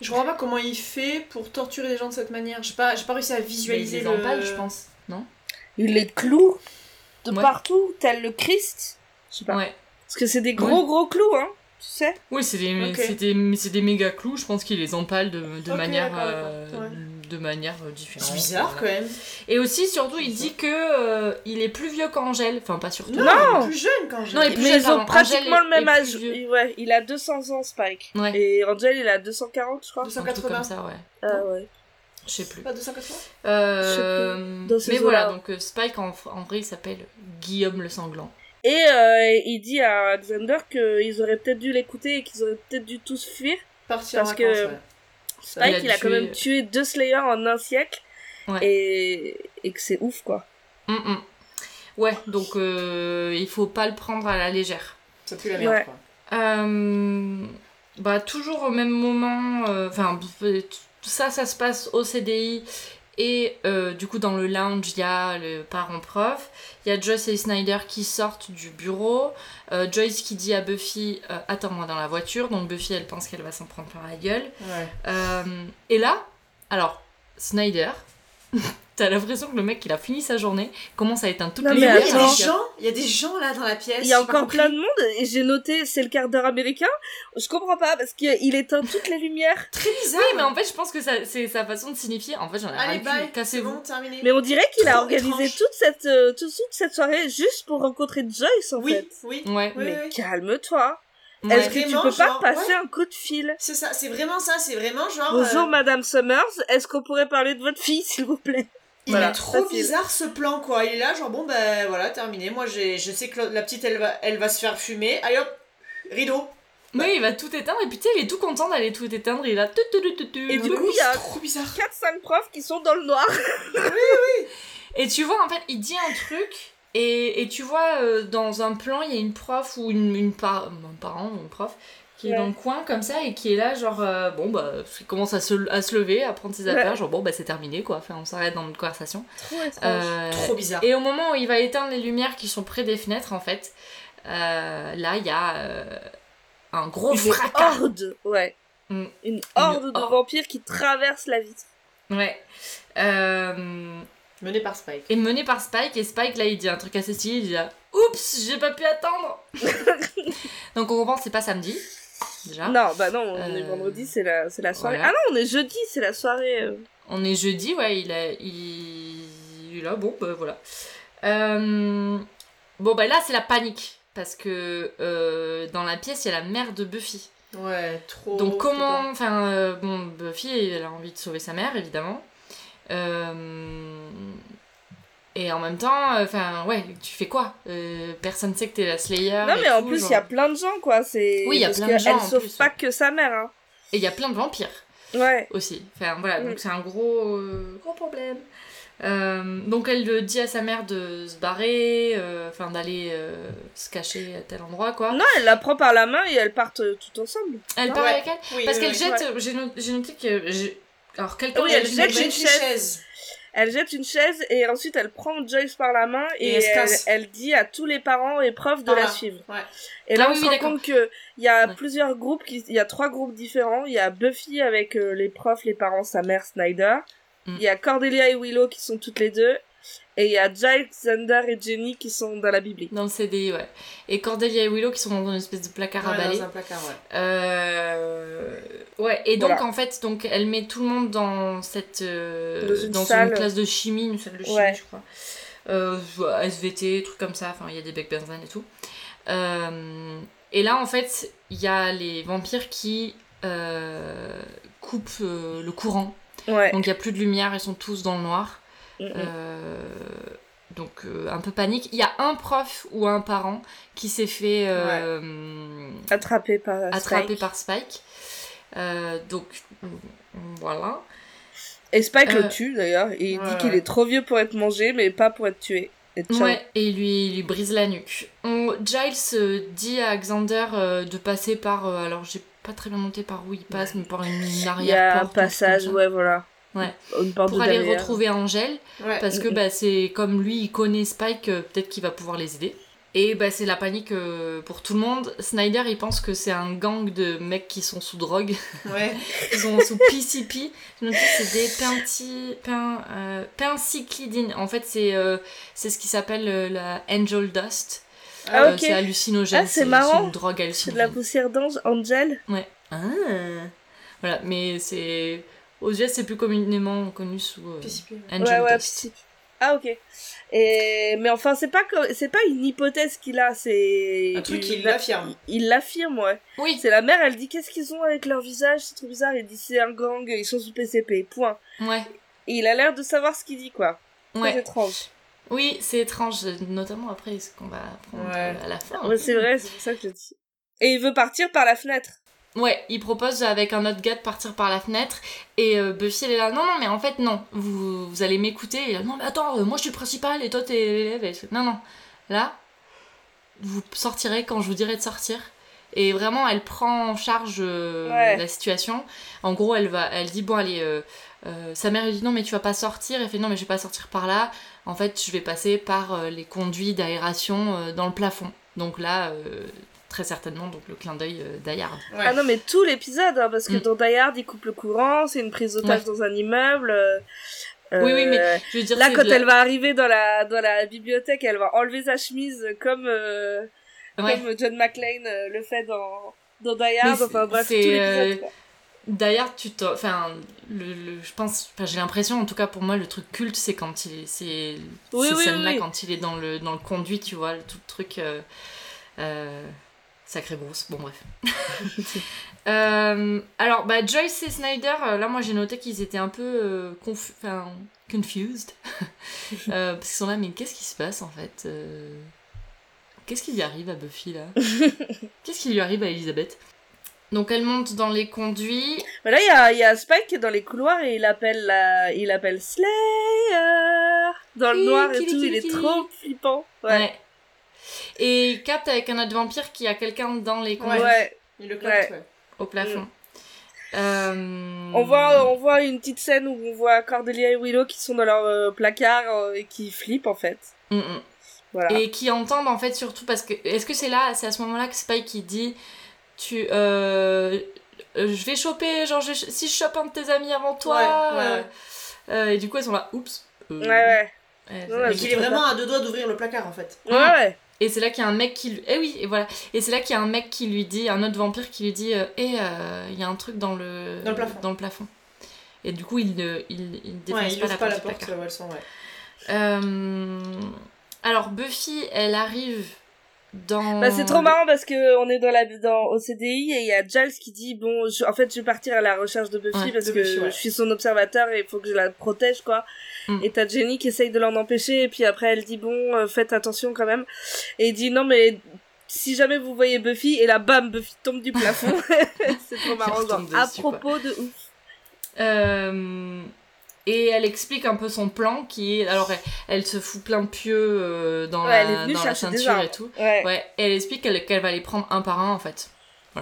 Je comprends pas comment il fait pour torturer les gens de cette manière. J'ai pas, j'ai pas réussi à visualiser les le... empales, je pense. Non? Il les cloue de Ouais. partout, tel le Christ. Je sais pas. Ouais. Parce que c'est des gros gros clous, hein. Tu sais Oui, c'est des, des, mais c'est des méga clous, je pense qu'il les empale de, de manière, euh, ouais. de manière euh, différente. C'est bizarre voilà. quand même. Et aussi, surtout, il dit que euh, il est plus vieux qu'Angèle. Enfin, pas surtout. Non, Non. il est plus jeune quand j'ai. Non, il est plus Mais jeune, ils ont pardon. pratiquement Angèle le même âge. Il- Ouais, il a 200 ans, Spike. Ouais. Et Angel, il a 240, je crois. Un truc 280. comme ça, ouais. Ah ouais. Je sais plus. Pas 280 Euh, Dans ces mais voilà, donc Spike en, en vrai il s'appelle Guillaume le Sanglant. Et euh, il dit à Alexander qu'ils auraient peut-être dû l'écouter et qu'ils auraient peut-être dû tous fuir. Partir Parce en que- ouais. Spike, Il a il a, quand même tué deux Slayers en un siècle. Ouais. Et, et que c'est ouf, quoi. Hum, hum. Ouais, donc euh, il faut pas le prendre à la légère. Ça pue la merde Ouais. quoi. Euh, bah toujours au même moment, euh, enfin tout ça ça se passe au CDI et euh, du coup dans le lounge il y a le parent prof, il y a Joyce et Snyder qui sortent du bureau, euh, Joyce qui dit à Buffy euh, attends-moi dans la voiture, donc Buffy elle pense qu'elle va s'en prendre par la gueule. Ouais. Et là, alors Snyder, t'as l'impression que le mec il a fini sa journée, commence à éteindre toutes Non, les oui, il y lumières. a des gens, il y a des gens là dans la pièce. Il y a encore plein de monde et j'ai noté c'est le quart d'heure américain. Je comprends pas parce qu'il éteint toutes les lumières. Très bizarre. Oui, mais en fait, je pense que c'est sa façon de signifier. En fait, j'en ai Allez, rien à bye. cassez-vous. bon, terminé. Mais on dirait qu'il a organisé étrange. toute cette, euh, toute, toute cette soirée juste pour rencontrer Joyce en Oui, fait. oui. Ouais. Oui, Mais oui. calme-toi. Ouais. Est-ce que tu peux pas genre, passer ouais. un coup de fil? C'est ça, c'est vraiment ça, c'est vraiment genre. Bonjour euh, Madame Summers, est-ce qu'on pourrait parler de votre fille s'il vous plaît? Il Voilà, est trop facile. bizarre ce plan quoi. Il est là, genre bon ben voilà, terminé. Moi j'ai, je sais que la- petite elle va, elle va se faire fumer. Allez hop, rideau. Oui, il va tout éteindre et puis tu sais, il est tout content d'aller tout éteindre. Il a tout, tout, tout, tout, tout. Et du coup, il y a Trop bizarre. 4-5 profs qui sont dans le noir. Et tu vois, en fait, il dit un truc et, et tu vois, euh, dans un plan, il y a une prof ou une, une par- un parent ou une prof qui est dans le coin comme ça et qui est là, genre, euh, bon, bah, il commence à se, à se lever, à prendre ses Ouais. affaires, genre, bon, bah, c'est terminé, quoi. Enfin, on s'arrête dans notre conversation. Trop étrange. Euh, Trop bizarre. Et au moment où il va éteindre les lumières qui sont près des fenêtres, en fait, euh, là, il y a euh, un gros Une fracas. horde, ouais. Mm. Une horde de horde. vampires qui traversent la vitre. Ouais. Euh, Mené par Spike. et mené par Spike, et Spike, là, il dit un truc assez stylé, il dit là, Oups, j'ai pas pu attendre Donc on comprend que c'est pas samedi, déjà. Non, bah non, on est Euh, vendredi, c'est la, c'est la soirée. voilà. Ah non, on est jeudi, c'est la soirée. euh. On est jeudi, ouais, il a. Il, il a bon, bah voilà. Euh, Bon, bah là, c'est la panique. Parce que euh, dans la pièce, il y a la mère de Buffy. Ouais, trop. Donc, comment. Enfin, euh, bon, Buffy, elle a envie de sauver sa mère, évidemment. Euh, Et en même temps, euh, enfin, ouais, tu fais quoi? Euh, Personne sait que t'es la Slayer. Non, et mais en tout, plus, il genre. y a plein de gens, quoi. C'est... Oui, il y a Parce plein de gens, Elle en sauve plus, pas ouais. que sa mère, hein. Et il y a plein de vampires. Ouais. aussi. Enfin voilà, Mm. donc c'est un gros, euh, gros problème. Euh, donc elle euh, dit à sa mère de se barrer, euh, enfin d'aller euh, se cacher à tel endroit quoi. Non, elle la prend par la main et elles partent euh, tout ensemble. Elle Ouais. part avec elle? Oui, parce oui, qu'elle oui. jette. ouais. J'ai no- j'ai noté que j'ai- alors quelqu'un Oui, elle jette une une chaise. chaise. Elle jette une chaise et ensuite elle prend Joyce par la main Et et, elle dit à tous les parents et profs de la suivre. Ouais. Et là, Ah on oui, se rend compte que il y a Ouais. plusieurs groupes, il y a trois groupes différents. Il y a Buffy avec euh, les profs, les parents, sa mère Snyder. Mm. Il y a Cordelia et Willow qui sont toutes les deux. Et il y a Giles, Xander et Jenny qui sont dans la Bible. dans le CDI, ouais. Et Cordelia et Willow qui sont dans une espèce de placard à Ouais, balai. dans un placard, ouais. Euh, Ouais, et donc Voilà. en fait, donc elle met tout le monde dans cette euh, Dans une dans salle. classe de chimie, une salle de chimie, Ouais. je crois. Euh, SVT, trucs comme ça. Enfin, il y a des becs benzène et tout. Euh, et là, en fait, il y a les vampires qui euh, coupent euh, le courant. Ouais. Donc il n'y a plus de lumière, ils sont tous dans le noir. Mm, mm. Euh, donc euh, un peu panique. Il y a un prof ou un parent qui s'est fait euh, Attrapé par attraper Spike. par Spike. Donc voilà. Et Spike le tue d'ailleurs. Il dit qu'il est trop vieux pour être mangé, mais pas pour être tué. Et. Ouais, et lui, brise la nuque. On- Giles euh, dit à Xander euh, de passer par. euh, alors j'ai pas très bien noté par où il passe, mais par une, une Il y a un passage, ouais, voilà. Ouais. Pour de aller derrière. retrouver Angèle. Ouais. Parce que bah, c'est comme lui, il connaît Spike, euh, peut-être qu'il va pouvoir les aider. Et bah, c'est la panique euh, pour tout le monde. Snyder, il pense que c'est un gang de mecs qui sont sous drogue. Ouais. Ils sont sous PCP. Je me dis, c'est des penti... pen- euh. En fait, c'est euh, c'est ce qui s'appelle euh, la Angel Dust. Ah, Euh, ok. C'est hallucinogène. Ah, c'est marrant. une drogue C'est de la hallucinogène. poussière d'ange, Angel. Ouais. Ah. Voilà, mais c'est... Aux US, c'est plus communément connu sous euh, PCP. Angel ouais, Dust. Ah, ok. Et... Mais enfin, c'est pas, c'est pas une hypothèse qu'il a, c'est. Un truc qu'il l'affirme. Il l'affirme, ouais. Oui, C'est la mère, elle dit qu'est-ce qu'ils ont avec leur visage, c'est trop bizarre. Il dit c'est un gang, ils sont sous PCP, point. ouais. Et il a l'air de savoir ce qu'il dit, quoi. Ouais. étrange. Oui, c'est étrange, notamment après ce qu'on va apprendre Ouais. euh, à la fin. Ouais, c'est vrai, c'est pour ça que je le dis. Et il veut partir par la fenêtre. Ouais, il propose avec un autre gars de partir par la fenêtre et euh, Buffy elle est là non non mais en fait non. Vous, vous allez m'écouter non mais attends euh, moi je suis principale et toi t'es l'élève non non. Là vous sortirez quand je vous dirai de sortir. Et vraiment elle prend en charge euh, Ouais. la situation. En gros elle va elle dit bon allez euh, euh, sa mère lui dit non mais tu vas pas sortir. Elle fait non mais je vais pas sortir par là. En fait je vais passer par les conduits d'aération dans le plafond. Donc là très certainement donc le clin d'œil euh, d'Ayard Ouais. Ah non, mais tout l'épisode, hein, parce que Mm. dans Die Hard, il coupe le courant, c'est une prise d'otage Ouais. dans un immeuble. euh, Oui, oui, mais euh, je veux dire, Là, quand de elle va arriver dans la, dans la bibliothèque, elle va enlever sa chemise comme, euh, Ouais. comme John McClane euh, le fait dans, dans Die Hard. Enfin bref, tout l'épisode. euh. D'ailleurs, tu enfin, le, le- je pense, enfin, j'ai l'impression, en tout cas pour moi, le truc culte, c'est quand il, c'est Oui, ces oui, scènes-là oui. quand il est dans le dans le conduit, tu vois, tout le truc. Euh, euh, Sacré Bruce, bon bref. Euh, alors, bah, Joyce et Snyder, euh, là, moi j'ai noté qu'ils étaient un peu euh, confu- enfin, confused. Euh, parce qu'ils sont là, mais qu'est-ce qui se passe en fait Qu'est-ce qui lui arrive à Buffy là? Qu'est-ce qui lui arrive à Elisabeth Donc elle monte dans les conduits. Mais là, il y a, il y a Spike qui est dans les couloirs et il appelle la, il appelle Slayer dans le noir et tout. il est trop flippant. Ouais. Ouais. Et il capte avec un autre vampire qui a quelqu'un dans les conduits Ouais. Il le Ouais. ouais. au plafond. Euh, On voit, on voit une petite scène où on voit Cordelia et Willow qui sont dans leur euh, placard euh, et qui flippent en fait. Mm, mm. Voilà. Et qui entendent en fait surtout parce que est-ce que c'est là, c'est à ce moment-là que Spike qui dit tu euh, euh, je vais choper genre je- si je chope un de tes amis avant toi Ouais, ouais, euh, ouais. euh, et du coup elles sont là oups. euh, Ouais, ouais. ouais, Mais qu'il est vraiment à deux doigts d'ouvrir le placard en fait. Ouais, ouais. Et c'est là qu'il y a un mec qui lui... Eh oui, et voilà. Et c'est là qu'il y a un mec qui lui dit, un autre vampire qui lui dit, euh, Eh, euh, il y a un truc dans le... Dans le plafond. Dans le plafond. Et du coup, il ne il, il défonce Ouais, il pas, la pas porte la porte placard. où elles sont, ouais. Euh, Alors, Buffy, elle arrive dans... Bah, c'est trop marrant parce que on est dans la dans au CDI et il y a Giles qui dit bon je- en fait je vais partir à la recherche de Buffy Ouais, parce de que ouais. je suis son observateur et il faut que je la protège quoi. Mm. Et t'as Jenny qui essaye de l'en empêcher et puis après elle dit bon euh, faites attention quand même et il dit non mais si jamais vous voyez Buffy et là bam Buffy tombe du plafond c'est trop marrant genre à quoi. propos de ouf. Euh, Et elle explique un peu son plan qui est... Alors, elle, elle se fout plein de pieux euh, dans, Ouais, la, dans ceinture et tout. Ouais, Ouais, et elle explique qu'elle qu'elle va les prendre un par un, en fait.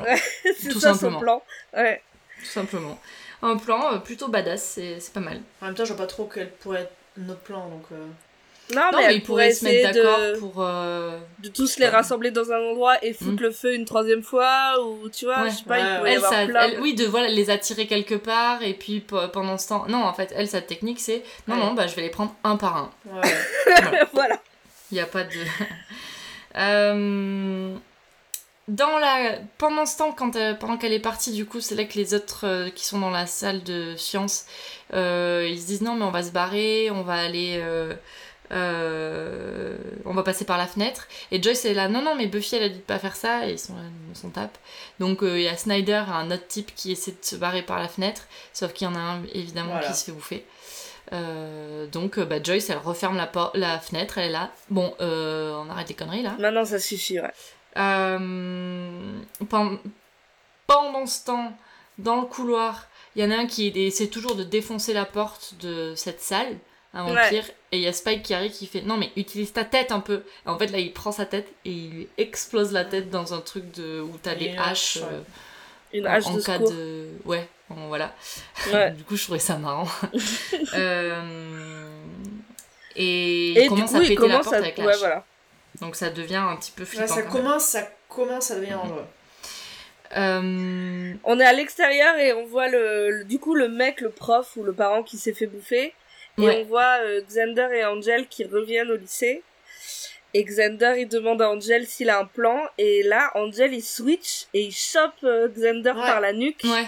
c'est tout ça simplement. son plan. Ouais. Tout simplement. Un plan euh, plutôt badass, c'est c'est pas mal. En même temps, je vois pas trop quel pourrait être notre plan, donc... euh, Non, non, mais, ils pourraient se mettre d'accord pour. euh, de tous les rassembler dans un endroit et foutre Mm. le feu une troisième fois ou tu vois Ouais. je sais pas il Ouais, y Elle, avoir ça, plein elle- de- oui, de voilà, les attirer quelque part et puis pendant ce temps. Non, en fait, elle, sa technique, c'est non, Ouais. non, bah je vais les prendre un par un. Ouais. voilà Il n'y a pas de. Euh, Dans la... Pendant ce temps, quand elle- pendant qu'elle est partie, du coup, c'est là que les autres euh, qui sont dans la salle de sciences, euh, ils se disent non, mais on va se barrer, on va aller. Euh, on va passer par la fenêtre. Et Joyce est là, non, non, mais Buffy, elle a dit de pas faire ça. Et ils sont là, on s'en tape. Donc euh, il y a Snyder, un autre type qui essaie de se barrer par la fenêtre. Sauf qu'il y en a un, évidemment, Voilà. qui se fait bouffer. Euh, donc bah, Joyce, elle referme la, la fenêtre. Elle est là. Bon, on arrête les conneries là. Maintenant, ça suffit, ouais. Euh, pen- pendant ce temps, dans le couloir, il y en a un qui essaie toujours de défoncer la porte de cette salle, un Ouais. vampire, et il y a Spike qui arrive qui fait Non, mais utilise ta tête un peu. Et en fait, là, il prend sa tête et il lui explose la tête dans un truc de, où t'as Et les une haches. hache, ouais. euh, Une en, hache en de cas secours. de. Ouais, bon, voilà. Ouais. du coup, je trouvais ça marrant. Euh, Et, Et il commence du coup, à il péter la commence porte à... avec la Ouais, hache. voilà. Donc ça devient un petit peu flippant. ça quand même. commence, ça commence à devenir dangereux. Euh, On est à l'extérieur et on voit le, le- du coup le mec, le prof ou le parent qui s'est fait bouffer. Et Ouais. on voit euh, Xander et Angel qui reviennent au lycée. Et Xander il demande à Angel s'il a un plan. Et là, Angel il switch et il chope euh, Xander Ouais. par la nuque. Ouais,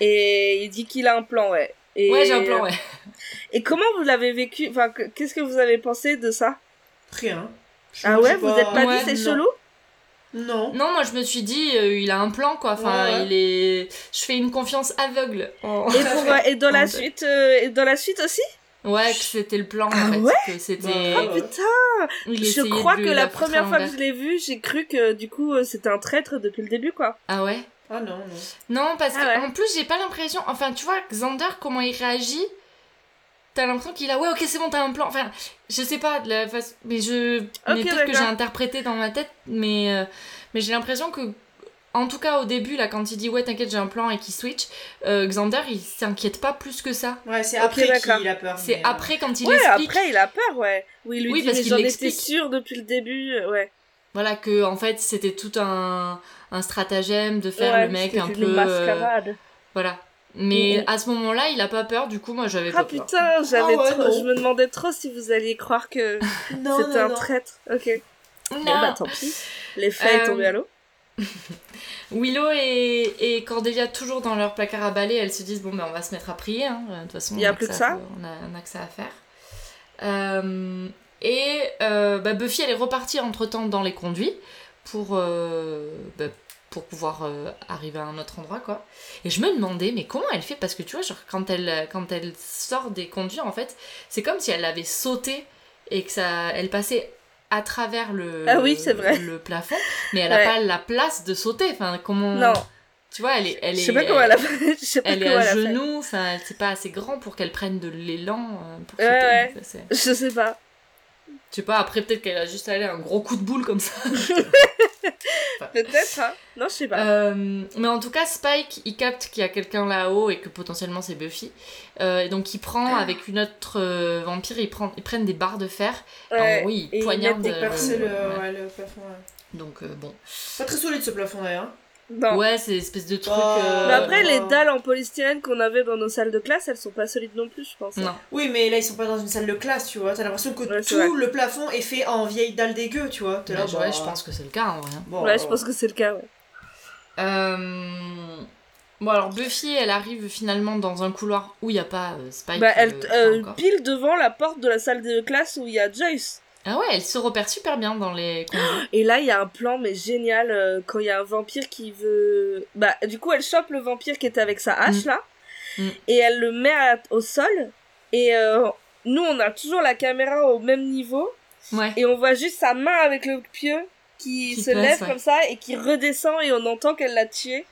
Et il dit qu'il a un plan, ouais. Et, ouais j'ai un plan, ouais. Et comment vous l'avez vécu? Enfin, que- qu'est-ce que vous avez pensé de ça? Rien. Je Ah ouais, vous êtes pas Ouais, dit c'est chelou? Non. Non, moi je me suis dit, euh, il a un plan quoi. Enfin, Ouais, ouais. il est. Je fais une confiance aveugle. en- Et, pour, et dans la suite, euh, et dans la suite aussi? Ouais, que c'était le plan Ah en fait. ouais que c'était. Bah, Ah putain il Je crois que la première fois que je l'ai vu, j'ai cru que du coup euh, c'était un traître depuis le début quoi. Ah ouais? Ah non, non. Non, parce Ah que ouais. en plus, j'ai pas l'impression. Enfin, tu vois, Xander, comment il réagit T'as l'impression qu'il a ouais ok c'est bon t'as un plan enfin je sais pas de la façon mais je mais Ok, peut-être que j'ai interprété dans ma tête mais euh, mais j'ai l'impression que en tout cas au début là quand il dit ouais t'inquiète j'ai un plan et qu'il switch euh, Xander il s'inquiète pas plus que ça Ouais, c'est après qu'il a peur. c'est euh, après quand il ouais, explique après il a peur, ouais. Oui, lui Oui, dit parce qu'il l'explique. sûr depuis le début, euh, ouais. Voilà, que en fait c'était tout un, un stratagème de faire Ouais, le mec un une peu. euh, mascarade. voilà. Mais Mhm. à ce moment-là, il a pas peur, du coup, moi j'avais Ah pas peur. putain, j'avais Ah ouais, trop... non. je me demandais trop si vous alliez croire que c'était un non. traître. Ok. Non. Bon, bah tant pis. Les faits Euh, est tombé à l'eau. Willow et, et Cordelia, toujours dans leur placard à balai, elles se disent bon, ben on va se mettre à prier. hein. De toute façon, Y a on plus que à- ça. On a, on a que ça à faire. Euh, et euh, bah, Buffy, elle est repartie entre temps dans les conduits pour, euh, bah, pour pouvoir arriver à un autre endroit, quoi. Et je me demandais, mais comment elle fait? Parce que tu vois, genre, quand elle, quand elle sort des conduits, en fait, c'est comme si elle avait sauté et que ça, elle passait à travers le, Ah oui, vrai. le plafond, mais elle n'a Ouais. pas la place de sauter. Enfin, comment. Non, Tu vois, elle est. Elle je est sais pas comment elle a fait. Je elle est à genoux, enfin, c'est pas assez grand pour qu'elle prenne de l'élan euh, pour Ouais, sauter. ouais. Je sais pas. Je sais pas, après peut-être qu'elle a juste allé un gros coup de boule comme ça. Peut-être, hein. Non, je sais pas. Euh, mais en tout cas, Spike, il capte qu'il y a quelqu'un là-haut et que potentiellement c'est Buffy. Euh, et donc il prend Ah. avec une autre euh, vampire, ils, prennent- ils prennent des barres de fer. Ouais. Gros, ils Et ils poignardent. Percer le, ouais. ouais, le plafond. ouais. Donc bon. Pas très solide ce plafond d'ailleurs. Non. Ouais, c'est espèce de truc. Oh. euh, Mais après, les euh, dalles en polystyrène qu'on avait dans nos salles de classe, elles sont pas solides non plus, je pense. Non. Oui, mais là ils sont pas dans une salle de classe, tu vois. T'as l'impression que Ouais, tout vrai. le plafond est fait en vieille dalle dégueu, tu vois. T'es là, Ouais, bah, ouais, je pense que c'est le cas en vrai. Bon, ouais, je alors, pense que c'est le cas, ouais. Euh, Bon, alors Buffy, elle arrive finalement dans un couloir où il n'y a pas euh, Spike. Bah, elle, pile devant la porte de la salle de classe où il y a Joyce. Ah ouais, elle se repère super bien dans les. Et là, il y a un plan, mais génial, euh, quand il y a un vampire qui veut... Bah, du coup, elle chope le vampire qui était avec sa hache, Mm. là, Mm. et elle le met à- au sol, et euh, nous, on a toujours la caméra au même niveau, Ouais. et on voit juste sa main avec le pieu qui, Qui se passe, lève ouais. comme ça, et qui redescend, et on entend qu'elle l'a tué.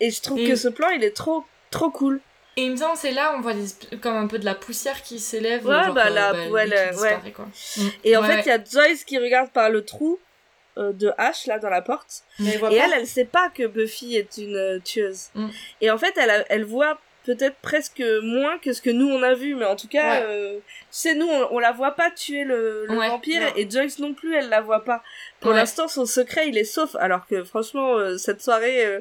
Et je trouve Et- que ce plan, il est trop, trop cool. Et il me semble c'est là on voit des- comme un peu de la poussière qui s'élève. Ouais, genre, bah, euh, la- lui ouais, quoi. Mm. Et en Ouais, fait, ouais. il y a Joyce qui regarde par le trou euh, de hache, là, dans la porte. Mais elle voit Et elle, elle sait pas que Buffy est une euh, tueuse. Mm. Et en fait, elle, a- elle voit peut-être presque moins que ce que nous on a vu, mais en tout cas, Ouais. euh, tu sais, nous on, on la voit pas tuer le, le Ouais, vampire non. et Joyce non plus, elle la voit pas. Pour Ouais. l'instant, son secret il est sauf, alors que franchement, euh, cette soirée euh,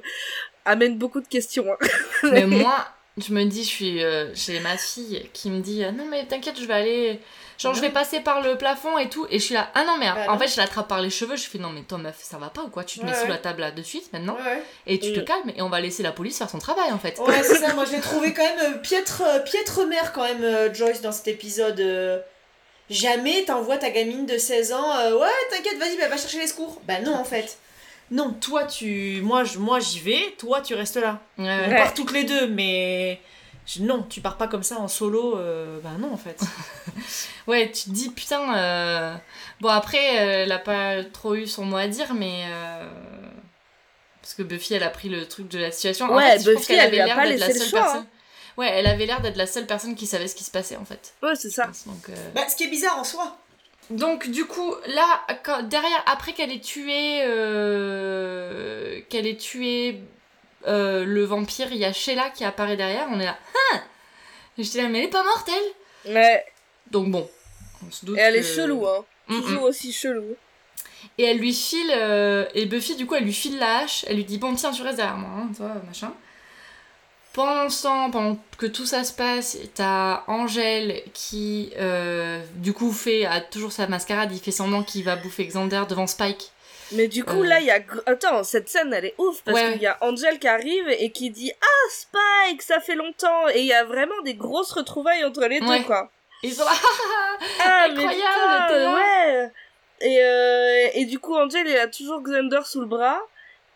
amène beaucoup de questions. hein. Mais moi, je me dis, je suis euh, chez ma fille qui me dit euh, Non, mais t'inquiète, je vais aller. Genre, je vais passer par le plafond et tout. Et je suis là Ah non, mais Bah en non. fait, je l'attrape par les cheveux. Je fais Non, mais toi, meuf, ça va pas ou quoi? Tu te mets Ouais, sous la table là de suite maintenant Ouais, et tu te calmes et on va laisser la police faire son travail en fait. Ouais, c'est ça, moi je l'ai trouvé quand même euh, piètre, euh, piètre mère quand même, euh, Joyce, dans cet épisode. euh. Jamais t'envoies ta gamine de 16 ans, euh, ouais, t'inquiète, vas-y, bah, va chercher les secours. Bah non, en fait. Non, toi, tu. Moi, je- moi j'y vais, toi, tu restes là. Ouais, On ouais. part toutes les deux, mais. je- Non, tu pars pas comme ça en solo. euh, Bah non, en fait. Ouais, tu te dis putain. euh, Bon, après, euh, elle a pas trop eu son mot à dire, mais. euh, Parce que Buffy, elle a pris le truc de la situation. En Ouais, fait, Buffy, elle avait lui a l'air pas d'être la seule choix, personne. Ouais, elle avait l'air d'être la seule personne qui savait ce qui se passait en fait. Ouais, c'est ça. Donc, euh, Bah, ce qui est bizarre en soi. Donc du coup, là, quand- derrière, après qu'elle ait tué, euh, qu'elle ait tué euh, le vampire, il y a Sheila qui apparaît derrière. On est là, Et J'étais là, mais elle est pas morte elle. Ouais. Donc bon, on se doute. Et elle est chelou, hein. Mm, mm. Toujours aussi chelou. Et elle lui file, euh, et Buffy du coup, elle lui file la hache. Elle lui dit bon tiens, tu restes derrière moi, hein, toi machin. Pendant ce temps, pendant que tout ça se passe, t'as Angèle qui, euh, du coup, fait a toujours sa mascarade. Il fait semblant qu'il va bouffer Xander devant Spike. Mais du coup, Euh. là, il y a. Attends, cette scène, elle est ouf parce Ouais. qu'il y a Angel qui arrive et qui dit Ah, Spike, ça fait longtemps Et il y a vraiment des grosses retrouvailles entre les deux, quoi. Ils sont là, Ah, mais Incroyable, putain, là. ouais et, euh, et du coup, Angel, il a toujours Xander sous le bras.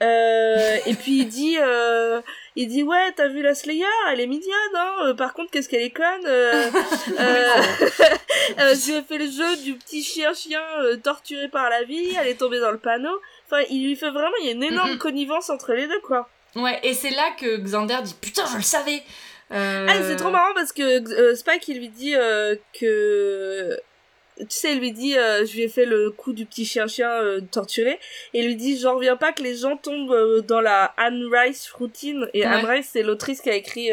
Euh, et puis il dit, euh, il dit ouais, t'as vu la Slayer, elle est mignonne, hein. Euh, Par contre, qu'est-ce qu'elle est conne. Euh, euh, euh, je lui ai fait le jeu du petit chien chien torturé par la vie. Elle est tombée dans le panneau. Enfin, il lui fait vraiment, il y a une énorme connivence entre les deux, quoi. Ouais, et c'est là que Xander dit putain, je le savais. Ah, c'est trop marrant parce que Spike il lui dit que tu sais il lui dit euh, je lui ai fait le coup du petit chien chien euh, torturé et il lui dit j'en reviens pas que les gens tombent euh, dans la Anne Rice routine et Ouais. Anne Rice c'est l'autrice qui a écrit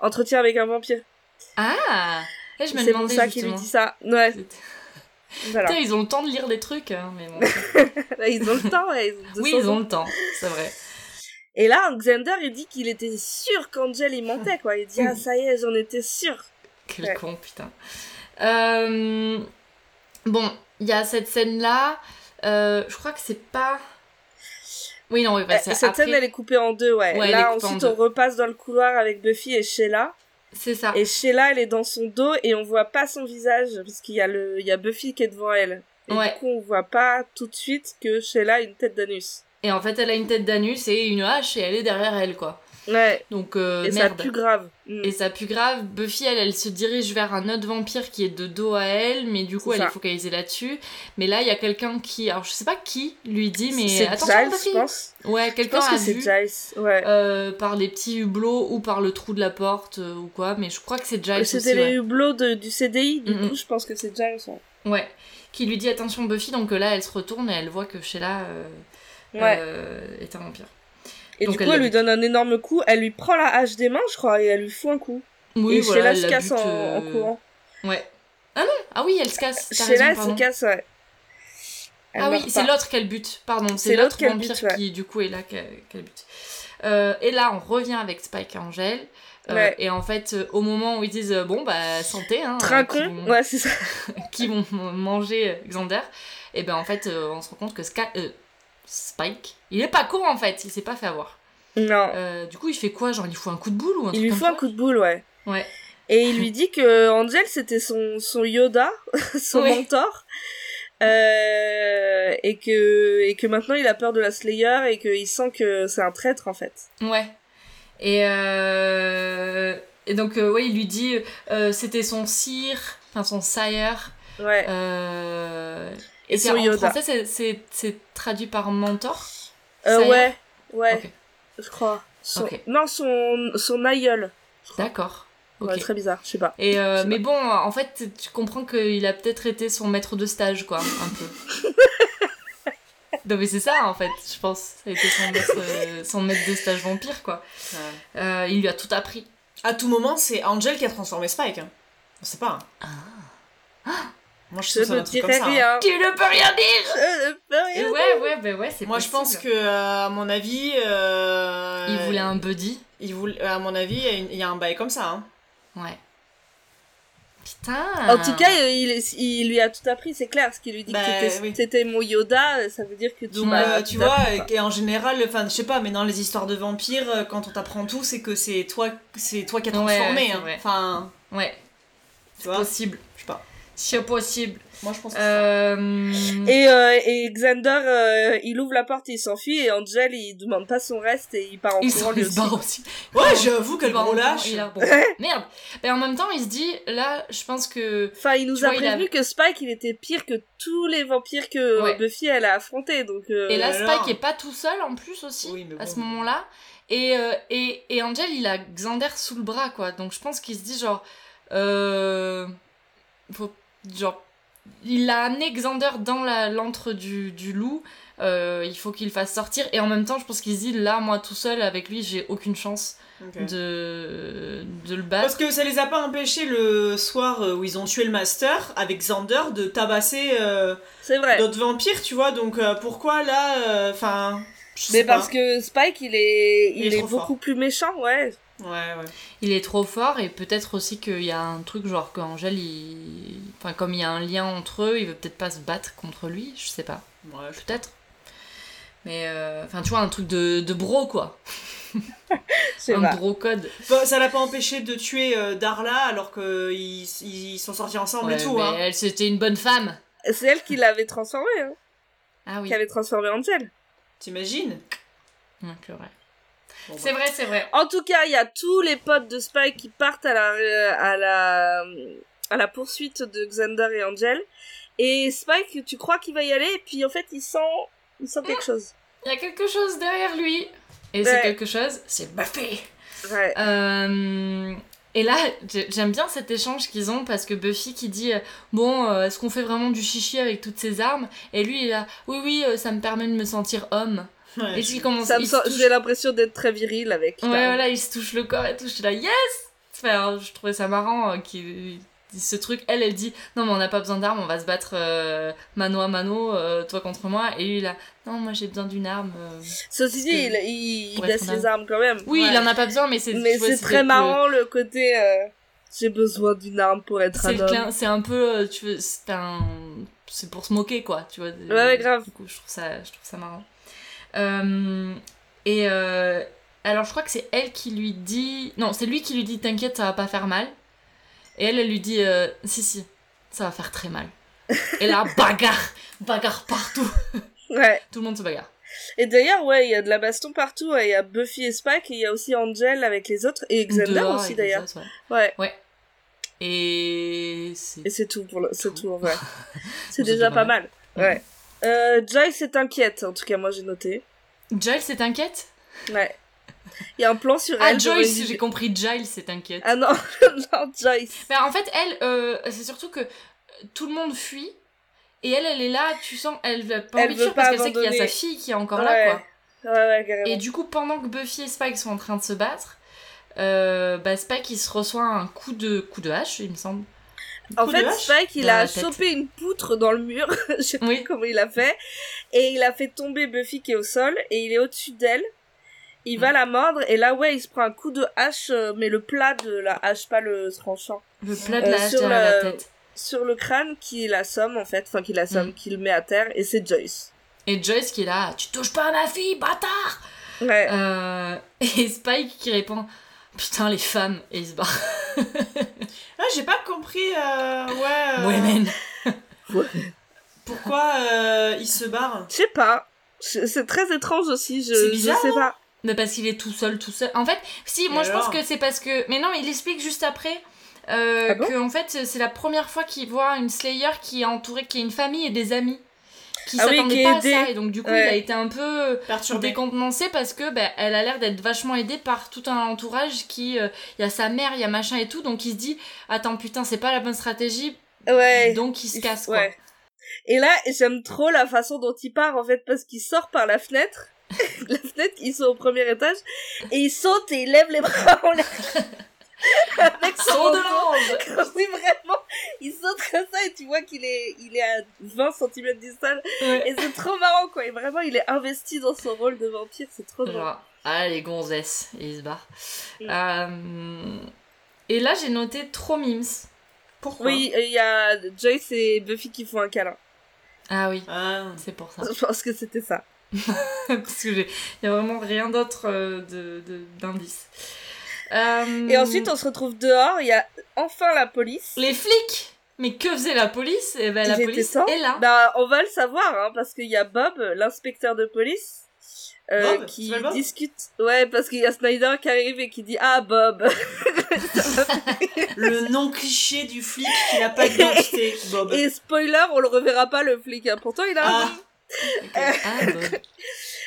Entretien avec un vampire. Ah, je me C'est pour ça qu'il lui dit ça. Ouais, voilà. Putain, ils ont le temps de lire des trucs, hein, mais bon. ils ont le temps, ouais. Ils ont oui, 200 ils ont le temps, c'est vrai. Et là, Xander, il dit qu'il était sûr qu'Angel il mentait, quoi. Il dit, ah, ça y est, j'en étais sûr. Quel Ouais. con, putain. Euh, Bon, il y a cette scène-là. euh, je crois que c'est pas. Oui, non, oui, bah, Cette après. scène, elle est coupée en deux, ouais. Là, ensuite, on repasse dans le couloir avec Buffy et Sheila. C'est ça. Et Sheila, elle est dans son dos et on voit pas son visage parce qu'il y a le, il y a Buffy qui est devant elle. Et Ouais. du coup, on voit pas tout de suite que Sheila a une tête d'anus. Et en fait, elle a une tête d'anus et une hache et elle est derrière elle, quoi. Ouais. Donc, euh, et ça merde. plus grave. Mm. Et ça pue grave. Buffy, elle, elle se dirige vers un autre vampire qui est de dos à elle, mais du coup, elle ça. est focalisée là-dessus. Mais là, il y a quelqu'un qui, alors je sais pas qui, lui dit, mais c'est attention, Giles, Buffy. je pense. Ouais, quelqu'un a que vu Giles. Ouais. euh, par les petits hublots ou par le trou de la porte euh, ou quoi, mais je crois que c'est Giles. C'était les ouais. hublots de- du CDI, du coup, je pense que c'est Giles. ouais. Ouais. Qui lui dit attention Buffy, donc là, elle se retourne et elle voit que Sheila Ouais. est un vampire. Et Donc du coup, elle lui donne un énorme coup. Elle lui prend la hache des mains, je crois, et elle lui fout un coup. Oui, et voilà, Sheila se casse bute, en, euh, en courant. Ouais. Ah non Ah oui, elle se casse. Sheila, raison, elle se casse, ouais. Elle ah oui, c'est l'autre qu'elle bute, pardon, c'est l'autre vampire bute, ouais. qui du coup est là qu'elle bute. Euh, et là, on revient avec Spike et Angèle. Euh, Ouais. Et en fait, euh, au moment où ils disent bon bah santé, hein, Trincon, qui vont, ouais, c'est ça. qui vont manger Xander, et ben en fait, on se rend compte que euh, Spike, il est pas con en fait, il s'est pas fait avoir. Non. Euh, du coup, il fait quoi? Genre, il fout un coup de boule ou un Il truc lui comme fout un coup de boule, ouais. Ouais. Et il lui dit que Angel, c'était son, son Yoda, son mentor. Euh, et que et que maintenant il a peur de la Slayer et qu'il sent que c'est un traître en fait. Ouais. Et, euh... et donc, euh, ouais, il lui dit euh, c'était son sire, enfin son sire. Ouais. Et, son en Yoda. français, c'est- traduit par mentor Euh, ouais, ouais, je crois. Son-. Non, son son aïeul. D'accord. Ok. Ouais, très bizarre, je sais pas. Et euh, mais bon, en fait, tu comprends qu'il a peut-être été son maître de stage, quoi, un peu. non mais c'est ça, en fait, je pense. Ça a été son maître, euh, son maître de stage vampire, quoi. Euh, il lui a tout appris. À tout moment, c'est Angel qui a transformé Spike. hein. On sait pas. hein. Moi, je Je trouve ça ne un truc comme dirai ça. hein. rien. Tu ne peux rien dire Je ne peux rien Et dire. ouais, ouais, bah ouais, c'est Moi, je pense que, euh, à mon avis. euh, Il voulait un buddy. il voulait- à mon avis, il y a une- il y, a un bail comme ça. Hein. Ouais. Putain En tout cas, il, il lui a tout appris, c'est clair, parce qu'il lui dit Bah, que oui. t'étais mon Yoda, ça veut dire que tu Donc, euh, tu vois, appris, et en général, enfin, je sais pas, mais dans les histoires de vampires, euh, quand on t'apprend tout, c'est que c'est toi, c'est toi qui as Ouais, transformé. c'est hein. Enfin, Ouais, c'est possible. C'est possible. Moi, je pense que Euh... Et, euh, et Xander, euh, il ouvre la porte et il s'enfuit, et Angel, il demande pas son reste et il part en Il courant il se aussi. barre aussi. Ouais, j'avoue, gros en courant, lâche. il a- bon, Merde. Mais en même temps, il se dit, là, je pense que... Enfin, il nous a vois, a- que Spike, il était pire que tous les vampires que Ouais. Buffy, elle a affrontés, donc... euh, Et là, alors Spike est pas tout seul en plus aussi, Oui, à ce moment-là. Et, euh, et, et Angel, il a Xander sous le bras, quoi. Donc je pense qu'il se dit genre... Euh... Faut, genre... Il a amené Xander dans la- l'antre du, du loup. euh, il faut qu'il le fasse sortir. Et en même temps, je pense qu'il se dit, là, moi, tout seul, avec lui, j'ai aucune chance de, de le Parce battre. que ça les a pas empêchés le soir euh, où ils ont tué le master avec Xander de tabasser euh, C'est vrai. d'autres vampires, tu vois. Donc euh, pourquoi là, enfin. Mais parce que Spike, il est, il Il est beaucoup fort. plus méchant, ouais. Ouais, ouais. Il est trop fort et peut-être aussi qu'il y a un truc genre qu'Angel, il... Enfin, comme il y a un lien entre eux, il veut peut-être pas se battre contre lui, je sais pas. Ouais, Peut-être. Mais euh, enfin, tu vois, un truc de, de bro, quoi. C'est un bro code. Bon, ça l'a pas empêché de tuer euh, Darla alors qu'ils ils sont sortis ensemble et tout. mais Hein. elle, c'était une bonne femme. C'est elle qui l'avait transformé, hein. Ah oui. Qui avait transformé Angel. T'imagines? Ouais, c'est vrai. Bon, C'est vrai, c'est vrai. En tout cas, il y a tous les potes de Spike qui partent à la, euh, à la, à la poursuite de Xander et Angel. Et Spike, tu crois qu'il va y aller, et puis en fait, il sent, il sent quelque chose. Il y a quelque chose derrière lui. Et Ouais. c'est quelque chose, c'est Buffy. Ouais. Euh, et là, j'ai- j'aime bien cet échange qu'ils ont parce que Buffy qui dit euh, Bon, euh, est-ce qu'on fait vraiment du chichi avec toutes ces armes? Et lui, il là Oui, oui, euh, ça me permet de me sentir homme. Ouais, Et puis il commence Ça me sent- touche- J'ai l'impression d'être très viril avec. Ouais, voilà, il se touche le corps et tout. Je suis là Yes Enfin, Je trouvais ça marrant euh, qu'il ce truc. Elle, elle dit Non, mais on n'a pas besoin d'armes, on va se battre euh, mano à mano, euh, toi contre moi. Et lui, là Non, moi j'ai besoin d'une arme. euh. Ceci dit, il, il, il baisse les armes quand même. Oui, Ouais. il en a pas besoin, mais c'est Mais tu c'est très marrant le côté. euh, J'ai besoin d'une arme pour être un homme. c'est un peu, tu veux, c'est un, c'est pour se moquer quoi, tu vois. Ouais, ouais, grave. Du coup, je trouve ça, je trouve ça marrant. Euh, et euh, alors, je crois que c'est elle qui lui dit, non, c'est lui qui lui dit, t'inquiète, ça va pas faire mal. Et elle, elle lui dit, euh, si si, ça va faire très mal. Et là, bagarre, bagarre partout. Ouais. Tout le monde se bagarre. Et d'ailleurs, ouais, il y a de la baston partout. ouais, Il y a Buffy et Spike, et il y a aussi Angel avec les autres, et Xander Dehors, aussi d'ailleurs. ouais. Ouais. Et c'est Et c'est tout pour le... c'est tout en vrai. C'est déjà pas pas mal. mal. Ouais. Euh, Joyce est inquiète, en tout cas moi j'ai noté. Giles, c'est inquiète Ouais. Il y a un plan sur Ah, elle. j'aurais Joyce, j'ai compris. Giles, c'est inquiète. Ah non, non, Joyce. Bah, en fait, elle, euh, c'est surtout que tout le monde fuit. Et elle, elle est là, tu sens, elle veut pas Elle envie de fuir parce qu'elle sait qu'il y a sa fille qui est encore Ouais. là, quoi. Ouais, ouais, carrément. Et du coup, pendant que Buffy et Spike sont en train de se battre, euh, bah, Spike, il se reçoit un coup de, coup de hache, il me semble. En fait, Spike, il a chopé une poutre dans le mur. Je sais Oui. pas comment il a fait. Et il a fait tomber Buffy qui est au sol. Et il est au-dessus d'elle. Il va la mordre. Et là, ouais, il se prend un coup de hache. euh, Mais le plat de la hache, pas le tranchant. Le plat de Euh, la hache sur le- la tête. Sur le crâne qui l'assomme, en fait. Enfin, qui l'assomme, Mm. qui le met à terre. Et c'est Joyce. Et Joyce qui est là, tu touches pas à ma fille, bâtard Ouais. Euh, Et Spike qui répond, putain, les femmes, et il se barre. Ah, j'ai pas compris. euh, ouais. euh, Women. Pourquoi euh, il se barre Je sais pas. C'est très étrange aussi. Je, C'est bizarre, je sais pas. Mais parce qu'il est tout seul, tout seul. En fait, si, moi je pense que c'est parce que. Mais non, il explique juste après euh, Ah bon? que en fait c'est la première fois qu'il voit une Slayer qui est entourée, qui a une famille et des amis. Qui Ah oui, est pas aidée. à ça. Et donc du coup, Ouais. il a été un peu Perturbé. décontenancé parce que bah, elle a l'air d'être vachement aidée par tout un entourage qui. euh, Il y a sa mère, il y a machin et tout. Donc il se dit Attends, putain, c'est pas la bonne stratégie. Ouais. Donc il se casse quoi. Ouais. Et là, j'aime trop la façon dont il part, en fait, parce qu'il sort par la fenêtre. la fenêtre, ils sont au premier étage. Et il saute et il lève les bras en l'air. Avec son Saut de Quand oui, vraiment, il saute comme ça et tu vois qu'il est, il est à 20 cm du sol. Ouais. Et c'est trop marrant, quoi. Et vraiment, il est investi dans son rôle de vampire. C'est trop drôle. Ah les gonzesses, et il se barre. Mm. Euh, Et là, j'ai noté trop mimes. Pourquoi Oui, il y a Joyce et Buffy qui font un câlin. Ah oui, Ah. c'est pour ça. Je pense que c'était ça. Parce que j'ai, y a vraiment rien d'autre euh, de, de- d'indice. Euh, Et ensuite, on se retrouve dehors. Il y a enfin la police. les flics. Mais que faisait la police? Eh ben, la police temps. est là. Bah, on va le savoir, hein, parce qu'il y a Bob, l'inspecteur de police, euh, Bob? qui Bob? discute. Ouais, parce qu'il y a Snyder qui arrive et qui dit Ah, Bob Le nom cliché du flic qui n'a pas d'identité, Bob. Et spoiler, on le reverra pas, le flic. hein. Pourtant, il a un Ah. nom. Ah, bon.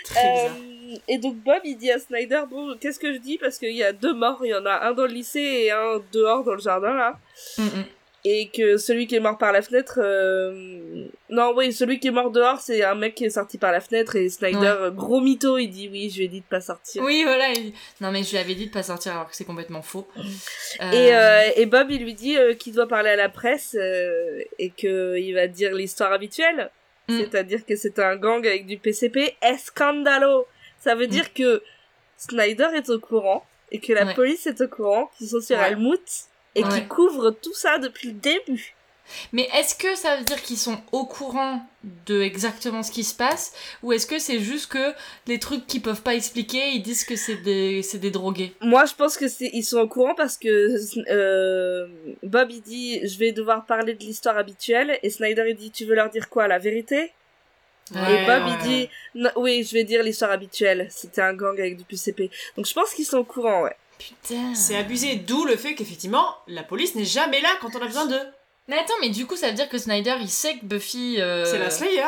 Très bizarre. Euh, et donc Bob il dit à Snyder bon qu'est-ce que je dis? Parce qu'il y a deux morts il y en a un dans le lycée et un dehors dans le jardin là Mm, mm. et que celui qui est mort par la fenêtre euh... non oui celui qui est mort dehors c'est un mec qui est sorti par la fenêtre et Snyder Ouais. euh, gros mytho il dit oui je lui ai dit de pas sortir Oui, voilà. il- Non, mais je lui avais dit de pas sortir alors que c'est complètement faux. et, euh, et Bob il lui dit euh, qu'il doit parler à la presse euh, et que il va dire l'histoire habituelle Mm. c'est-à-dire que c'est un gang avec du PCP escandalo ça Mm. veut dire que Snyder est au courant et que la Ouais. police est au courant qu'ils sont sur Ouais. Almouth et Ouais. qu'ils couvrent tout ça depuis le début Mais est-ce que ça veut dire qu'ils sont au courant de exactement ce qui se passe Ou est-ce que c'est juste que les trucs qu'ils peuvent pas expliquer, ils disent que c'est des, c'est des drogués? Moi, je pense que c'est ils sont au courant parce que euh, Bob il dit je vais devoir parler de l'histoire habituelle et Snyder il dit tu veux leur dire quoi la vérité? Et Ouais, Bob ouais. il dit Non, oui je vais dire l'histoire habituelle c'était un gang avec du PCP donc je pense qu'ils sont au courant ouais Putain. C'est abusé, d'où le fait qu'effectivement, la police n'est jamais là quand on a besoin d'eux. Mais attends, mais du coup, ça veut dire que Snyder, il sait que Buffy. euh, C'est la Slayer.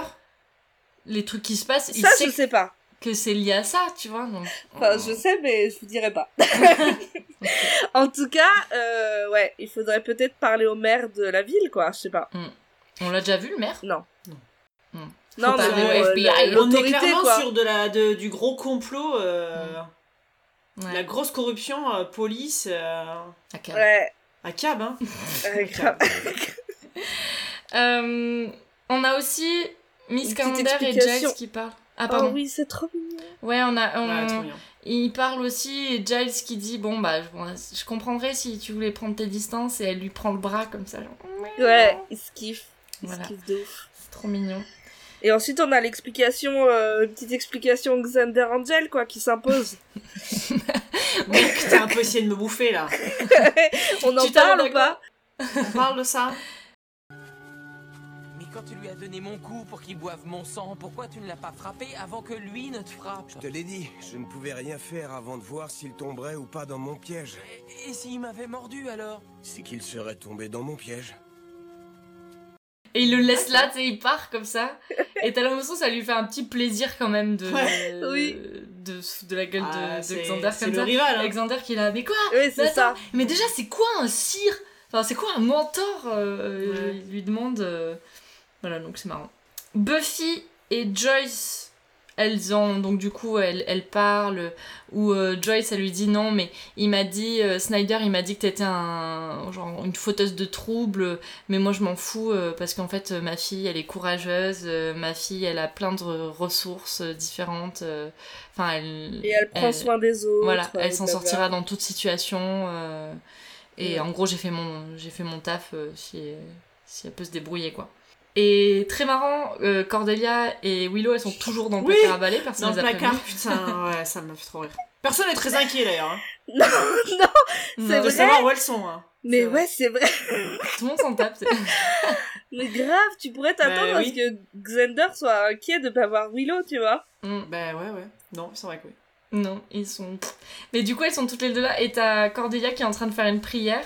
Les trucs qui se passent, il ça sait je sais pas que c'est lié à ça, tu vois. Donc... enfin je sais mais je vous dirai pas en tout cas euh, ouais il faudrait peut-être parler au maire de la ville quoi je sais pas On l'a déjà vu, le maire? Non Non. Non mais euh, FBI. la- On est clairement quoi sur de la, de- du gros complot, euh, Ouais. la grosse corruption, euh, police, euh, À Cab. ouais à cab, hein. euh, grave. Euh, on a aussi Miss Calendar et. Giles qui parlent. Ah, oh pardon. oui c'est trop mignon Ouais, on a. on- Ouais, trop bien. Il parle aussi, et Giles qui dit Bon, bah, je, je comprendrais si tu voulais prendre tes distances, et elle lui prend le bras comme ça. genre, ouais il se kiffe il Voilà. se kiffe de ouf C'est trop mignon. Et ensuite, on a l'explication, euh, une petite explication Xander Angel, quoi, qui s'impose. Mec, t'as un peu essayé de me bouffer là. on en Tu parle ou pas On parle de ça Mais quand tu lui as donné mon coup pour qu'il boive mon sang, pourquoi tu ne l'as pas frappé avant que lui ne te frappe Je te l'ai dit, je ne pouvais rien faire avant de voir s'il tomberait ou pas dans mon piège. Et, et s'il m'avait mordu alors? C'est qu'il serait tombé dans mon piège. Et il le laisse là, tu sais, il part comme ça. Et t'as l'impression que ça lui fait un petit plaisir quand même de. Ouais, oui. De, de la gueule Ah, de, de c'est- Xander comme le ça. rival, hein. Alexander qui là, mais quoi? Oui, Mais c'est ça. Mais déjà, c'est quoi un cire Enfin, c'est quoi un mentor euh, Ouais. Il lui demande. euh, Voilà, donc c'est marrant. Buffy et Joyce, elles ont. Donc, du coup, elles, elles parlent. Ou euh, Joyce, elle lui dit non, mais il m'a dit. euh, Snyder, il m'a dit que t'étais un, genre, une fauteuse de troubles. Mais moi, je m'en fous euh, parce qu'en fait, ma fille, elle est courageuse. ma fille, elle a plein de ressources différentes. Enfin, elle. Et elle prend elle- soin des autres. voilà, elle s'en sortira dans toute situation. et Ouais. en gros, j'ai fait mon, j'ai fait mon taf si, si elle peut se débrouiller, quoi. Et très marrant, euh, Cordelia et Willow, elles sont toujours dans le Oui, placard à balai, personne Dans le les a placard, putain, ouais, ça m'a fait trop rire. Personne n'est très inquiet d'ailleurs. Hein. Non, non, Non, c'est De vrai. savoir où elles sont. Hein. mais ouais, c'est vrai. Tout le monde s'en tape. c'est- Mais grave, tu pourrais t'attendre Bah à oui. ce que Xander soit inquiet de pas voir Willow, tu vois. Mm. Bah ouais, ouais. Non, c'est vrai que oui. Non, ils sont. Mais du coup, elles sont toutes les deux là. Et t'as Cordelia qui est en train de faire une prière.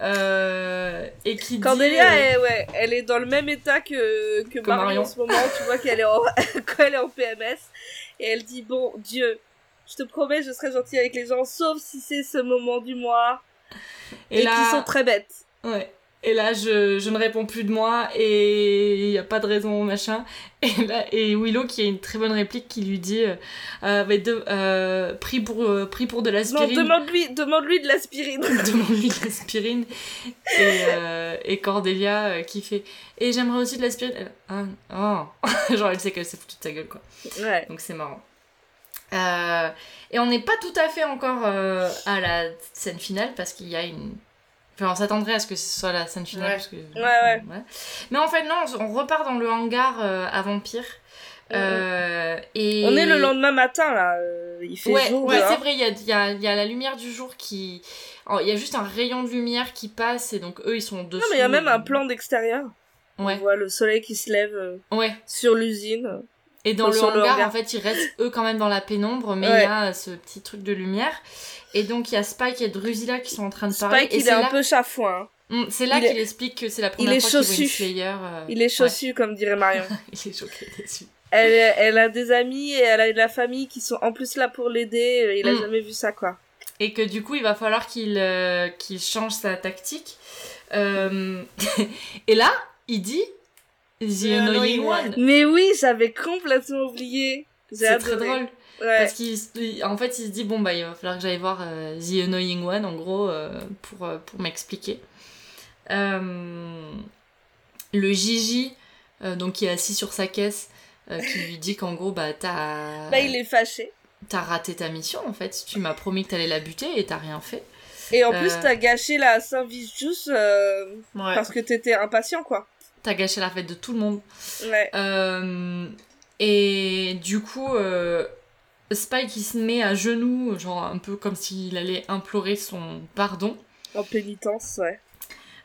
Euh, et qui Cordelia, dit. euh, elle, ouais, elle est dans le même état que, que, Que Marion, Marion. en ce moment. Tu vois qu'elle est, en... elle est en PMS. Et elle dit Bon, Dieu, je te promets, je serai gentille avec les gens, sauf si c'est ce moment du mois. Et, Et, là, qui sont très bêtes. Ouais. Et là, je, je ne réponds plus de moi et il n'y a pas de raison, machin. Et là, et Willow qui a une très bonne réplique qui lui dit euh, euh, mais de, euh, prie, pour, euh, prie pour de Non, l'aspirine. demande-lui demande -lui de l'aspirine. Demande-lui de l'aspirine. Et, et Cordelia qui fait Et j'aimerais aussi de l'aspirine. Ah, oh. Genre, elle sait qu'elle s'est foutue de sa gueule, quoi. ouais. Donc c'est marrant. Euh, et on n'est pas tout à fait encore euh, à la scène finale parce qu'il y a une. Enfin, on s'attendrait à ce que ce soit la scène finale. Ouais. Parce que... ouais. Mais en fait, non, on repart dans le hangar euh, à vampires Euh, et... On est le lendemain matin, là. euh, il fait Ouais, jour. ouais dehors. c'est vrai, il y a, y, a, y a la lumière du jour qui... Il y a juste un rayon de lumière qui passe et donc eux ils sont dessus. Non, mais il y a même un plan d'extérieur. Ouais. On voit le soleil qui se lève Ouais. sur l'usine. Et dans le sur le hangar, hangar. en fait, ils restent eux quand même dans la pénombre, mais il Ouais. y a ce petit truc de lumière. Et donc il y a Spike et Drusilla qui sont en train de parler. Spike, et il est un là... peu chafouin. hein. Mm, C'est là qu'il explique que c'est la première il est fois qu'il voit une. Slayer. euh, Il est chaussu, comme dirait Marion. il est choqué dessus. elle, elle a des amis et elle a de la famille qui sont en plus là pour l'aider. euh, Il a Mm. jamais vu ça, quoi. Et que du coup, il va falloir qu'il euh, change sa tactique. Euh, et là, il dit The Annoying One. Mais oui, j'avais complètement oublié. C'est très drôle. Ouais. Parce qu'il il- en fait, il se dit bon, bah, il va falloir que j'aille voir euh, The Annoying One, en gros, euh, pour, euh, pour m'expliquer. Euh, le Gigi, euh, donc qui est assis sur sa caisse, euh, qui lui dit qu'en gros, bah, t'as. Là, il est fâché. T'as raté ta mission en fait. Tu m'as promis que t'allais la buter et t'as rien fait. Et en Euh, plus, t'as gâché la euh, Ouais. parce que t'étais impatient, quoi. T'as gâché la fête de tout le monde. Ouais. Euh, et du coup, euh, Spike il se met à genoux, genre un peu comme s'il allait implorer son pardon. En pénitence, ouais.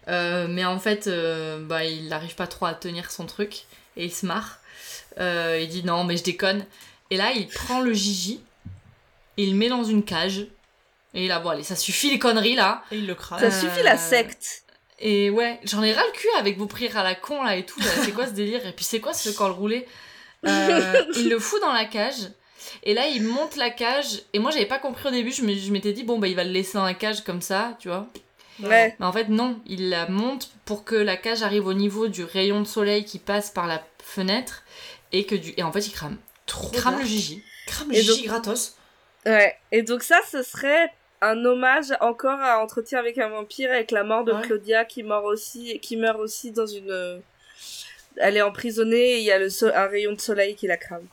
Euh, mais en fait, euh, bah, il n'arrive pas trop à tenir son truc et il se marre. Euh, il dit non, mais je déconne. Et là, il prend le Gigi, et il le met dans une cage. Et là, bon, allez, ça suffit les conneries là. Et il le crame. Ça Euh, suffit la secte. Et ouais, j'en ai ras le cul avec vos prières à la con là et tout. là. C'est quoi ce délire? Et puis c'est quoi ce col roulé? Euh, Il le fout dans la cage. Et là, il monte la cage. Et moi, j'avais pas compris au début. Je me- je m'étais dit, bon, bah, il va le laisser dans la cage comme ça, tu vois. Ouais. Mais en fait, non. Il la monte pour que la cage arrive au niveau du rayon de soleil qui passe par la fenêtre. Et que du. Et en fait, il crame. Trop Il crame dark. le Gigi. Crame Et Gigi donc- gratos. Ouais. Et donc ça, ce serait un hommage encore à Entretien avec un vampire avec la mort de Ouais. Claudia qui meurt aussi, qui meurt aussi dans une. euh, Elle est emprisonnée et il y a le so- un rayon de soleil qui la crame.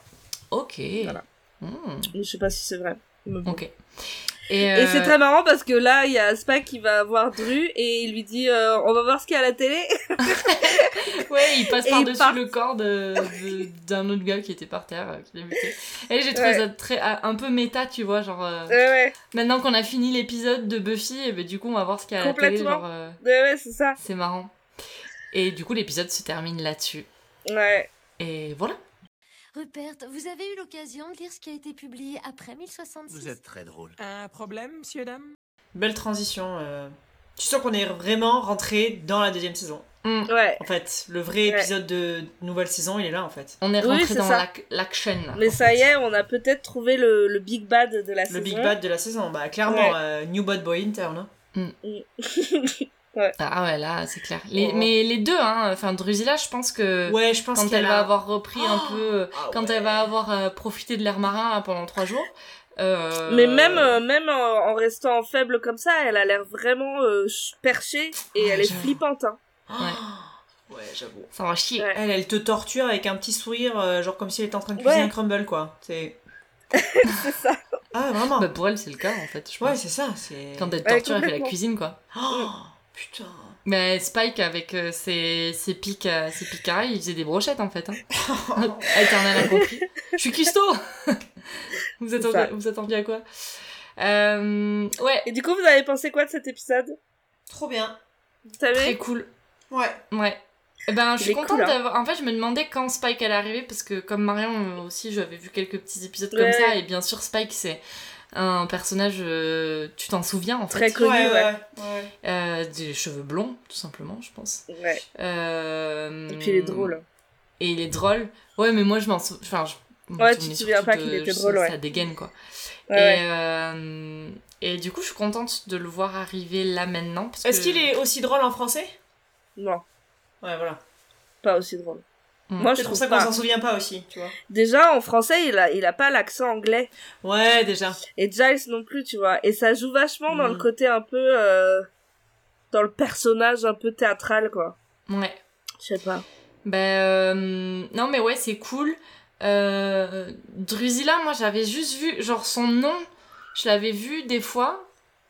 Ok. Voilà. Je sais pas si c'est vrai. Ok. Et, Et euh, c'est très marrant parce que là, il y a Spike qui va voir Dru et il lui dit euh, On va voir ce qu'il y a à la télé. Ouais, il passe par-dessus part. le corps d'un autre gars qui était par terre, euh, qui l'a buté. Et j'ai trouvé Ouais. ça très, ah, un peu méta, tu vois, genre... Ouais, ouais. Maintenant qu'on a fini l'épisode de Buffy, et ben, du coup, on va voir ce qu'il y a à la télé, Complètement. genre... Ouais, ouais, c'est ça. c'est marrant. Et du coup, l'épisode se termine là-dessus. Ouais. Et voilà. Rupert, vous avez eu l'occasion de lire ce qui a été publié après 1066 Vous êtes très drôle. Un problème, monsieur, dame Belle transition. euh. Tu sens qu'on est vraiment rentré dans la deuxième saison. Ouais. En fait, le vrai Ouais. épisode de nouvelle saison, il est là en fait. On est rentré dans l'action. Mais ça fait. y est, on a peut-être trouvé le, le big bad de la saison. Le big bad de la saison. Bah clairement, Ouais. euh, New Bad Boy interne. hein. Ah ouais, là, c'est clair. Les- Oh. Mais les deux, hein, enfin, Drusilla, je pense que... Ouais, je pense Quand qu'elle elle a- va avoir repris un Oh peu... Ah Quand ouais. elle va avoir euh, profité de l'air marin là, pendant trois jours... euh, Mais même, euh, même en, en restant faible comme ça, elle a l'air vraiment euh, ch- perchée et Ouais, elle est flippante. Hein. Ouais, j'avoue. Ça va chier. Ouais. Elle, elle te torture avec un petit sourire, euh, genre comme si elle était en train de Ouais. cuisiner un crumble, quoi. C'est. c'est ça. Ah, vraiment Bah, pour elle, c'est le cas, en fait, je. Ouais, c'est ça. C'est. Quand elle Ouais, torture, elle fait la cuisine, quoi. Oh, putain. Mais Spike, avec euh, ses, ses pics, euh, ses pics carrés, il faisait des brochettes, en fait. Hein. Eternel a compris. Je suis cuistot vous, vous en à quoi? Euh, Ouais, Et du coup, vous avez pensé quoi de cet épisode? Trop bien. Vous savez? Très cool. Ouais. Ouais. Eh ben, je suis contente cool, hein. d'avoir. En fait, je me demandais quand Spike allait arriver parce que, comme Marion aussi, j'avais vu quelques petits épisodes comme ça. Et bien sûr, Spike, c'est un personnage. euh, tu t'en souviens en Très fait connu, ouais, ouais. ouais. ouais. Euh, Des cheveux blonds, tout simplement, je pense. Ouais. Euh, Et puis il est drôle. Et il est drôle. Ouais, mais moi, je m'en souviens. Enfin, je Ouais, tu te souviens pas qu'il était drôle, ouais. Ça dégaine, quoi. Ouais, et, ouais. euh, et du coup, je suis contente de le voir arriver là maintenant. Est-ce qu'il est aussi drôle en français? Non, Ouais, voilà. pas aussi drôle. Mm. Moi, je pour trouve ça qu'on s'en souvient pas aussi, tu vois. Déjà, en français, il a, il a pas l'accent anglais. Ouais, déjà. Et Giles non plus, tu vois. Et ça joue vachement dans Mm. le côté un peu... euh, dans le personnage un peu théâtral, quoi. Ouais. Je sais pas. Ben euh, non mais ouais c'est cool. Euh, Drusilla moi j'avais juste vu genre son nom je l'avais vu des fois.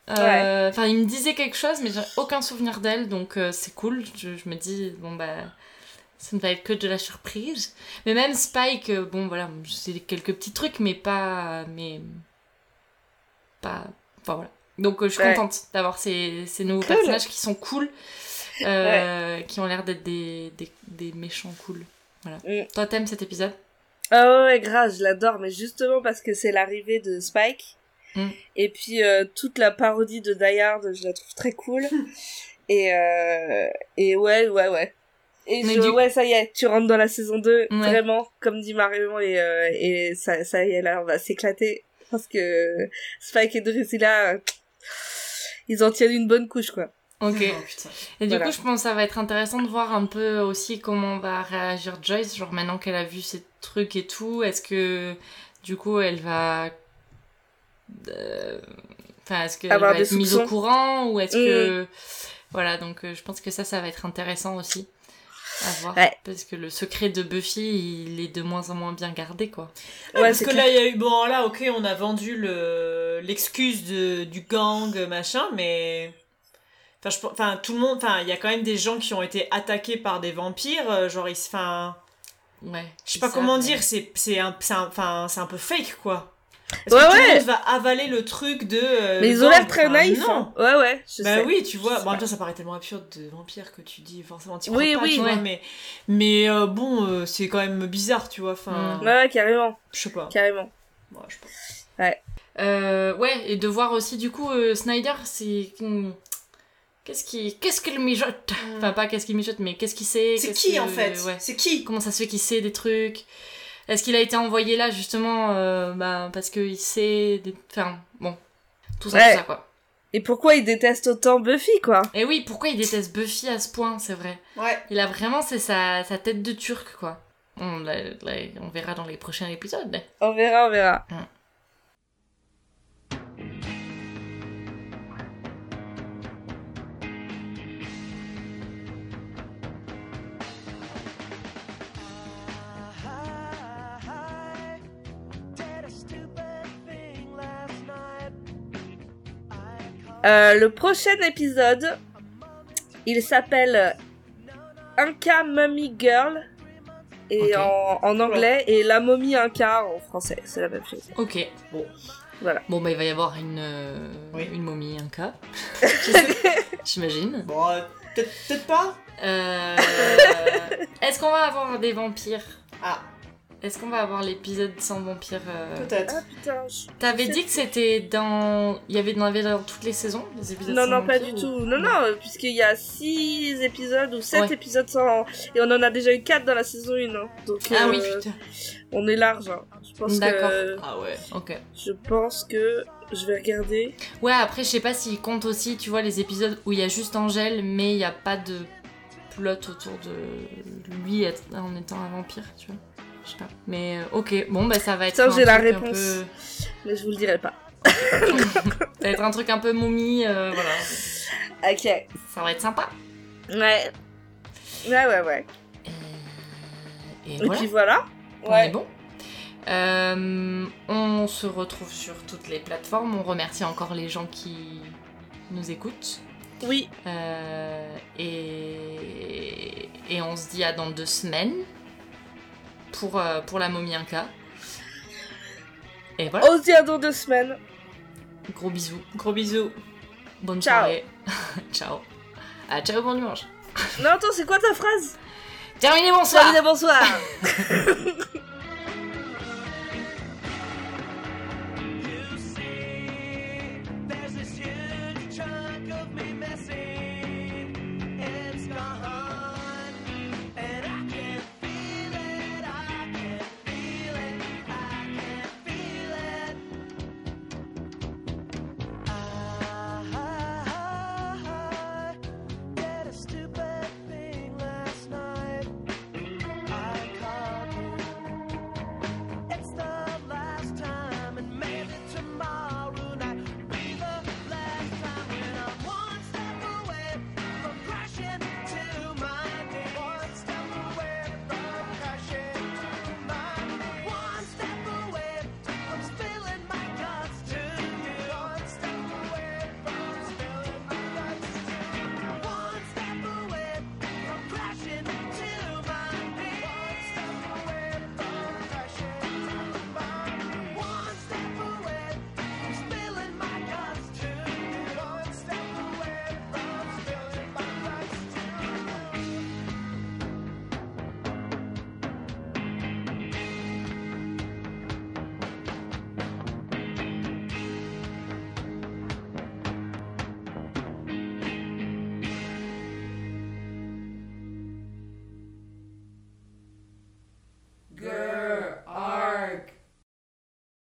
Euh, Enfin il me disait quelque chose mais j'ai aucun souvenir d'elle donc euh, c'est cool. Je, je me dis bon bah ça ne va être que de la surprise. Mais même Spike, euh, bon voilà, c'est quelques petits trucs, mais pas. Mais. Pas. Enfin voilà. Donc euh, je suis Ouais. contente d'avoir ces, ces nouveaux Cool. personnages qui sont cool, euh, qui ont l'air d'être des, des, des méchants cool. Voilà. Mm. Toi, t'aimes cet épisode? Ah ouais, grave, je l'adore, mais justement parce que c'est l'arrivée de Spike. Mm. Et puis euh, toute la parodie de Die Hard, je la trouve très cool. et, euh, et ouais, ouais, ouais. Et je- du- ouais, ça y est, tu rentres dans la saison 2, Ouais. vraiment, comme dit Marion, et, euh, et ça, ça y est, là, on va s'éclater. Parce que Spike et Drusilla, ils en tiennent une bonne couche, quoi. Ok. Oh. Et du Voilà. coup, je pense que ça va être intéressant de voir un peu aussi comment va réagir Joyce, genre maintenant qu'elle a vu ces trucs et tout, est-ce que du coup elle va. euh, Enfin, est-ce qu'elle va être mise au courant ou est-ce Mm. que. Voilà, donc euh, je pense que ça, ça va être intéressant aussi à voir. Ouais. Parce que le secret de Buffy, il est de moins en moins bien gardé, quoi. Ouais, Ouais, parce que clair. là, il y a eu. Bon, là, ok, on a vendu le l'excuse de du gang, machin, mais. Enfin, je... enfin, tout le monde. Enfin, il y a quand même des gens qui ont été attaqués par des vampires. euh, Genre, ils. se- Enfin. Ouais. Je sais pas ça, comment mais- dire, c'est c'est un, c'est un, enfin, c'est un peu fake, quoi. Est-ce Ouais, que tout ouais. le monde va avaler le truc de. euh, mais ils ont l'air très naïfs, Non. hein. Ouais, ouais, je bah sais. oui, tu vois. Bon, en même temps, ça paraît tellement absurde de vampire que tu dis forcément Oui, pas, oui, tu vois, ouais. mais, mais euh, bon, euh, c'est quand même bizarre, tu vois. Enfin, Mm. Ouais, ouais, carrément, je sais pas. carrément. Ouais, je sais pas. Euh, ouais, et de voir aussi du coup euh, Snyder, c'est hmm, qu'est-ce qui, qu'est-ce qu'il mijote? Enfin pas qu'est-ce qu'il mijote, mais qu'est-ce qu'il sait? C'est qui que- en fait? ouais. C'est qui? Comment ça se fait qu'il sait des trucs? Est-ce qu'il a été envoyé là justement euh, bah, parce qu'il sait des... Enfin bon, tout ça, Ouais. tout ça quoi. Et pourquoi ils détestent autant Buffy, quoi? Et oui, pourquoi il déteste Buffy à ce point, c'est vrai. Ouais. Il a vraiment, c'est sa, sa tête de turc quoi. On, la- la- on verra dans les prochains épisodes. On verra, on verra. Euh, le prochain épisode, il s'appelle Inca Mummy Girl et en, en anglais et La momie Inca en français, c'est la même chose. Ok. Bon. Voilà. Bon bah il va y avoir une, euh, Oui. une momie, un cas. J'imagine. Bon, euh, peut-être peut-être pas Euh, Est-ce qu'on va avoir des vampires? Ah, Est-ce qu'on va avoir l'épisode sans vampires euh, peut-être. Ah putain, je- T'avais dit que c'était dans. Il y avait, dans toutes les saisons, les épisodes Non, sans non, pas vampires, du ou- tout. Non, non, euh, puisqu'il y a 6 épisodes ou 7 Ouais. épisodes sans... Et on en a déjà eu 4 dans la saison 1, hein. Donc, Ah euh, oui, Putain. on est large. hein. Je pense D'accord. que... Ah ouais. Ok. Je pense que... Je vais regarder. Ouais, après, je sais pas s'il compte aussi, tu vois, les épisodes où il y a juste Angèle, mais il n'y a pas de plot autour de lui être- en étant un vampire, tu vois. Je sais pas. Mais euh, ok, bon, bah ça va être. Putain, j'ai la réponse. peu- Mais je vous le dirai pas. Ça va être un truc un peu momie, euh, voilà. Ok. Ça va être sympa. Ouais. Ouais, ouais, ouais. Et Et voilà. puis voilà. On Ouais. est bon. Euh, on se retrouve sur toutes les plateformes. On remercie encore les gens qui nous écoutent. Oui. Euh, et, et on se dit à dans deux semaines pour, euh, pour la momie Inca. Et voilà, On se dit à dans deux semaines. gros bisous. Gros bisous. Bonne Ciao. soirée. ciao. Ah, ciao, bon dimanche. Non, attends, c'est quoi ta phrase? Terminé, bonsoir. Terminé, bonsoir.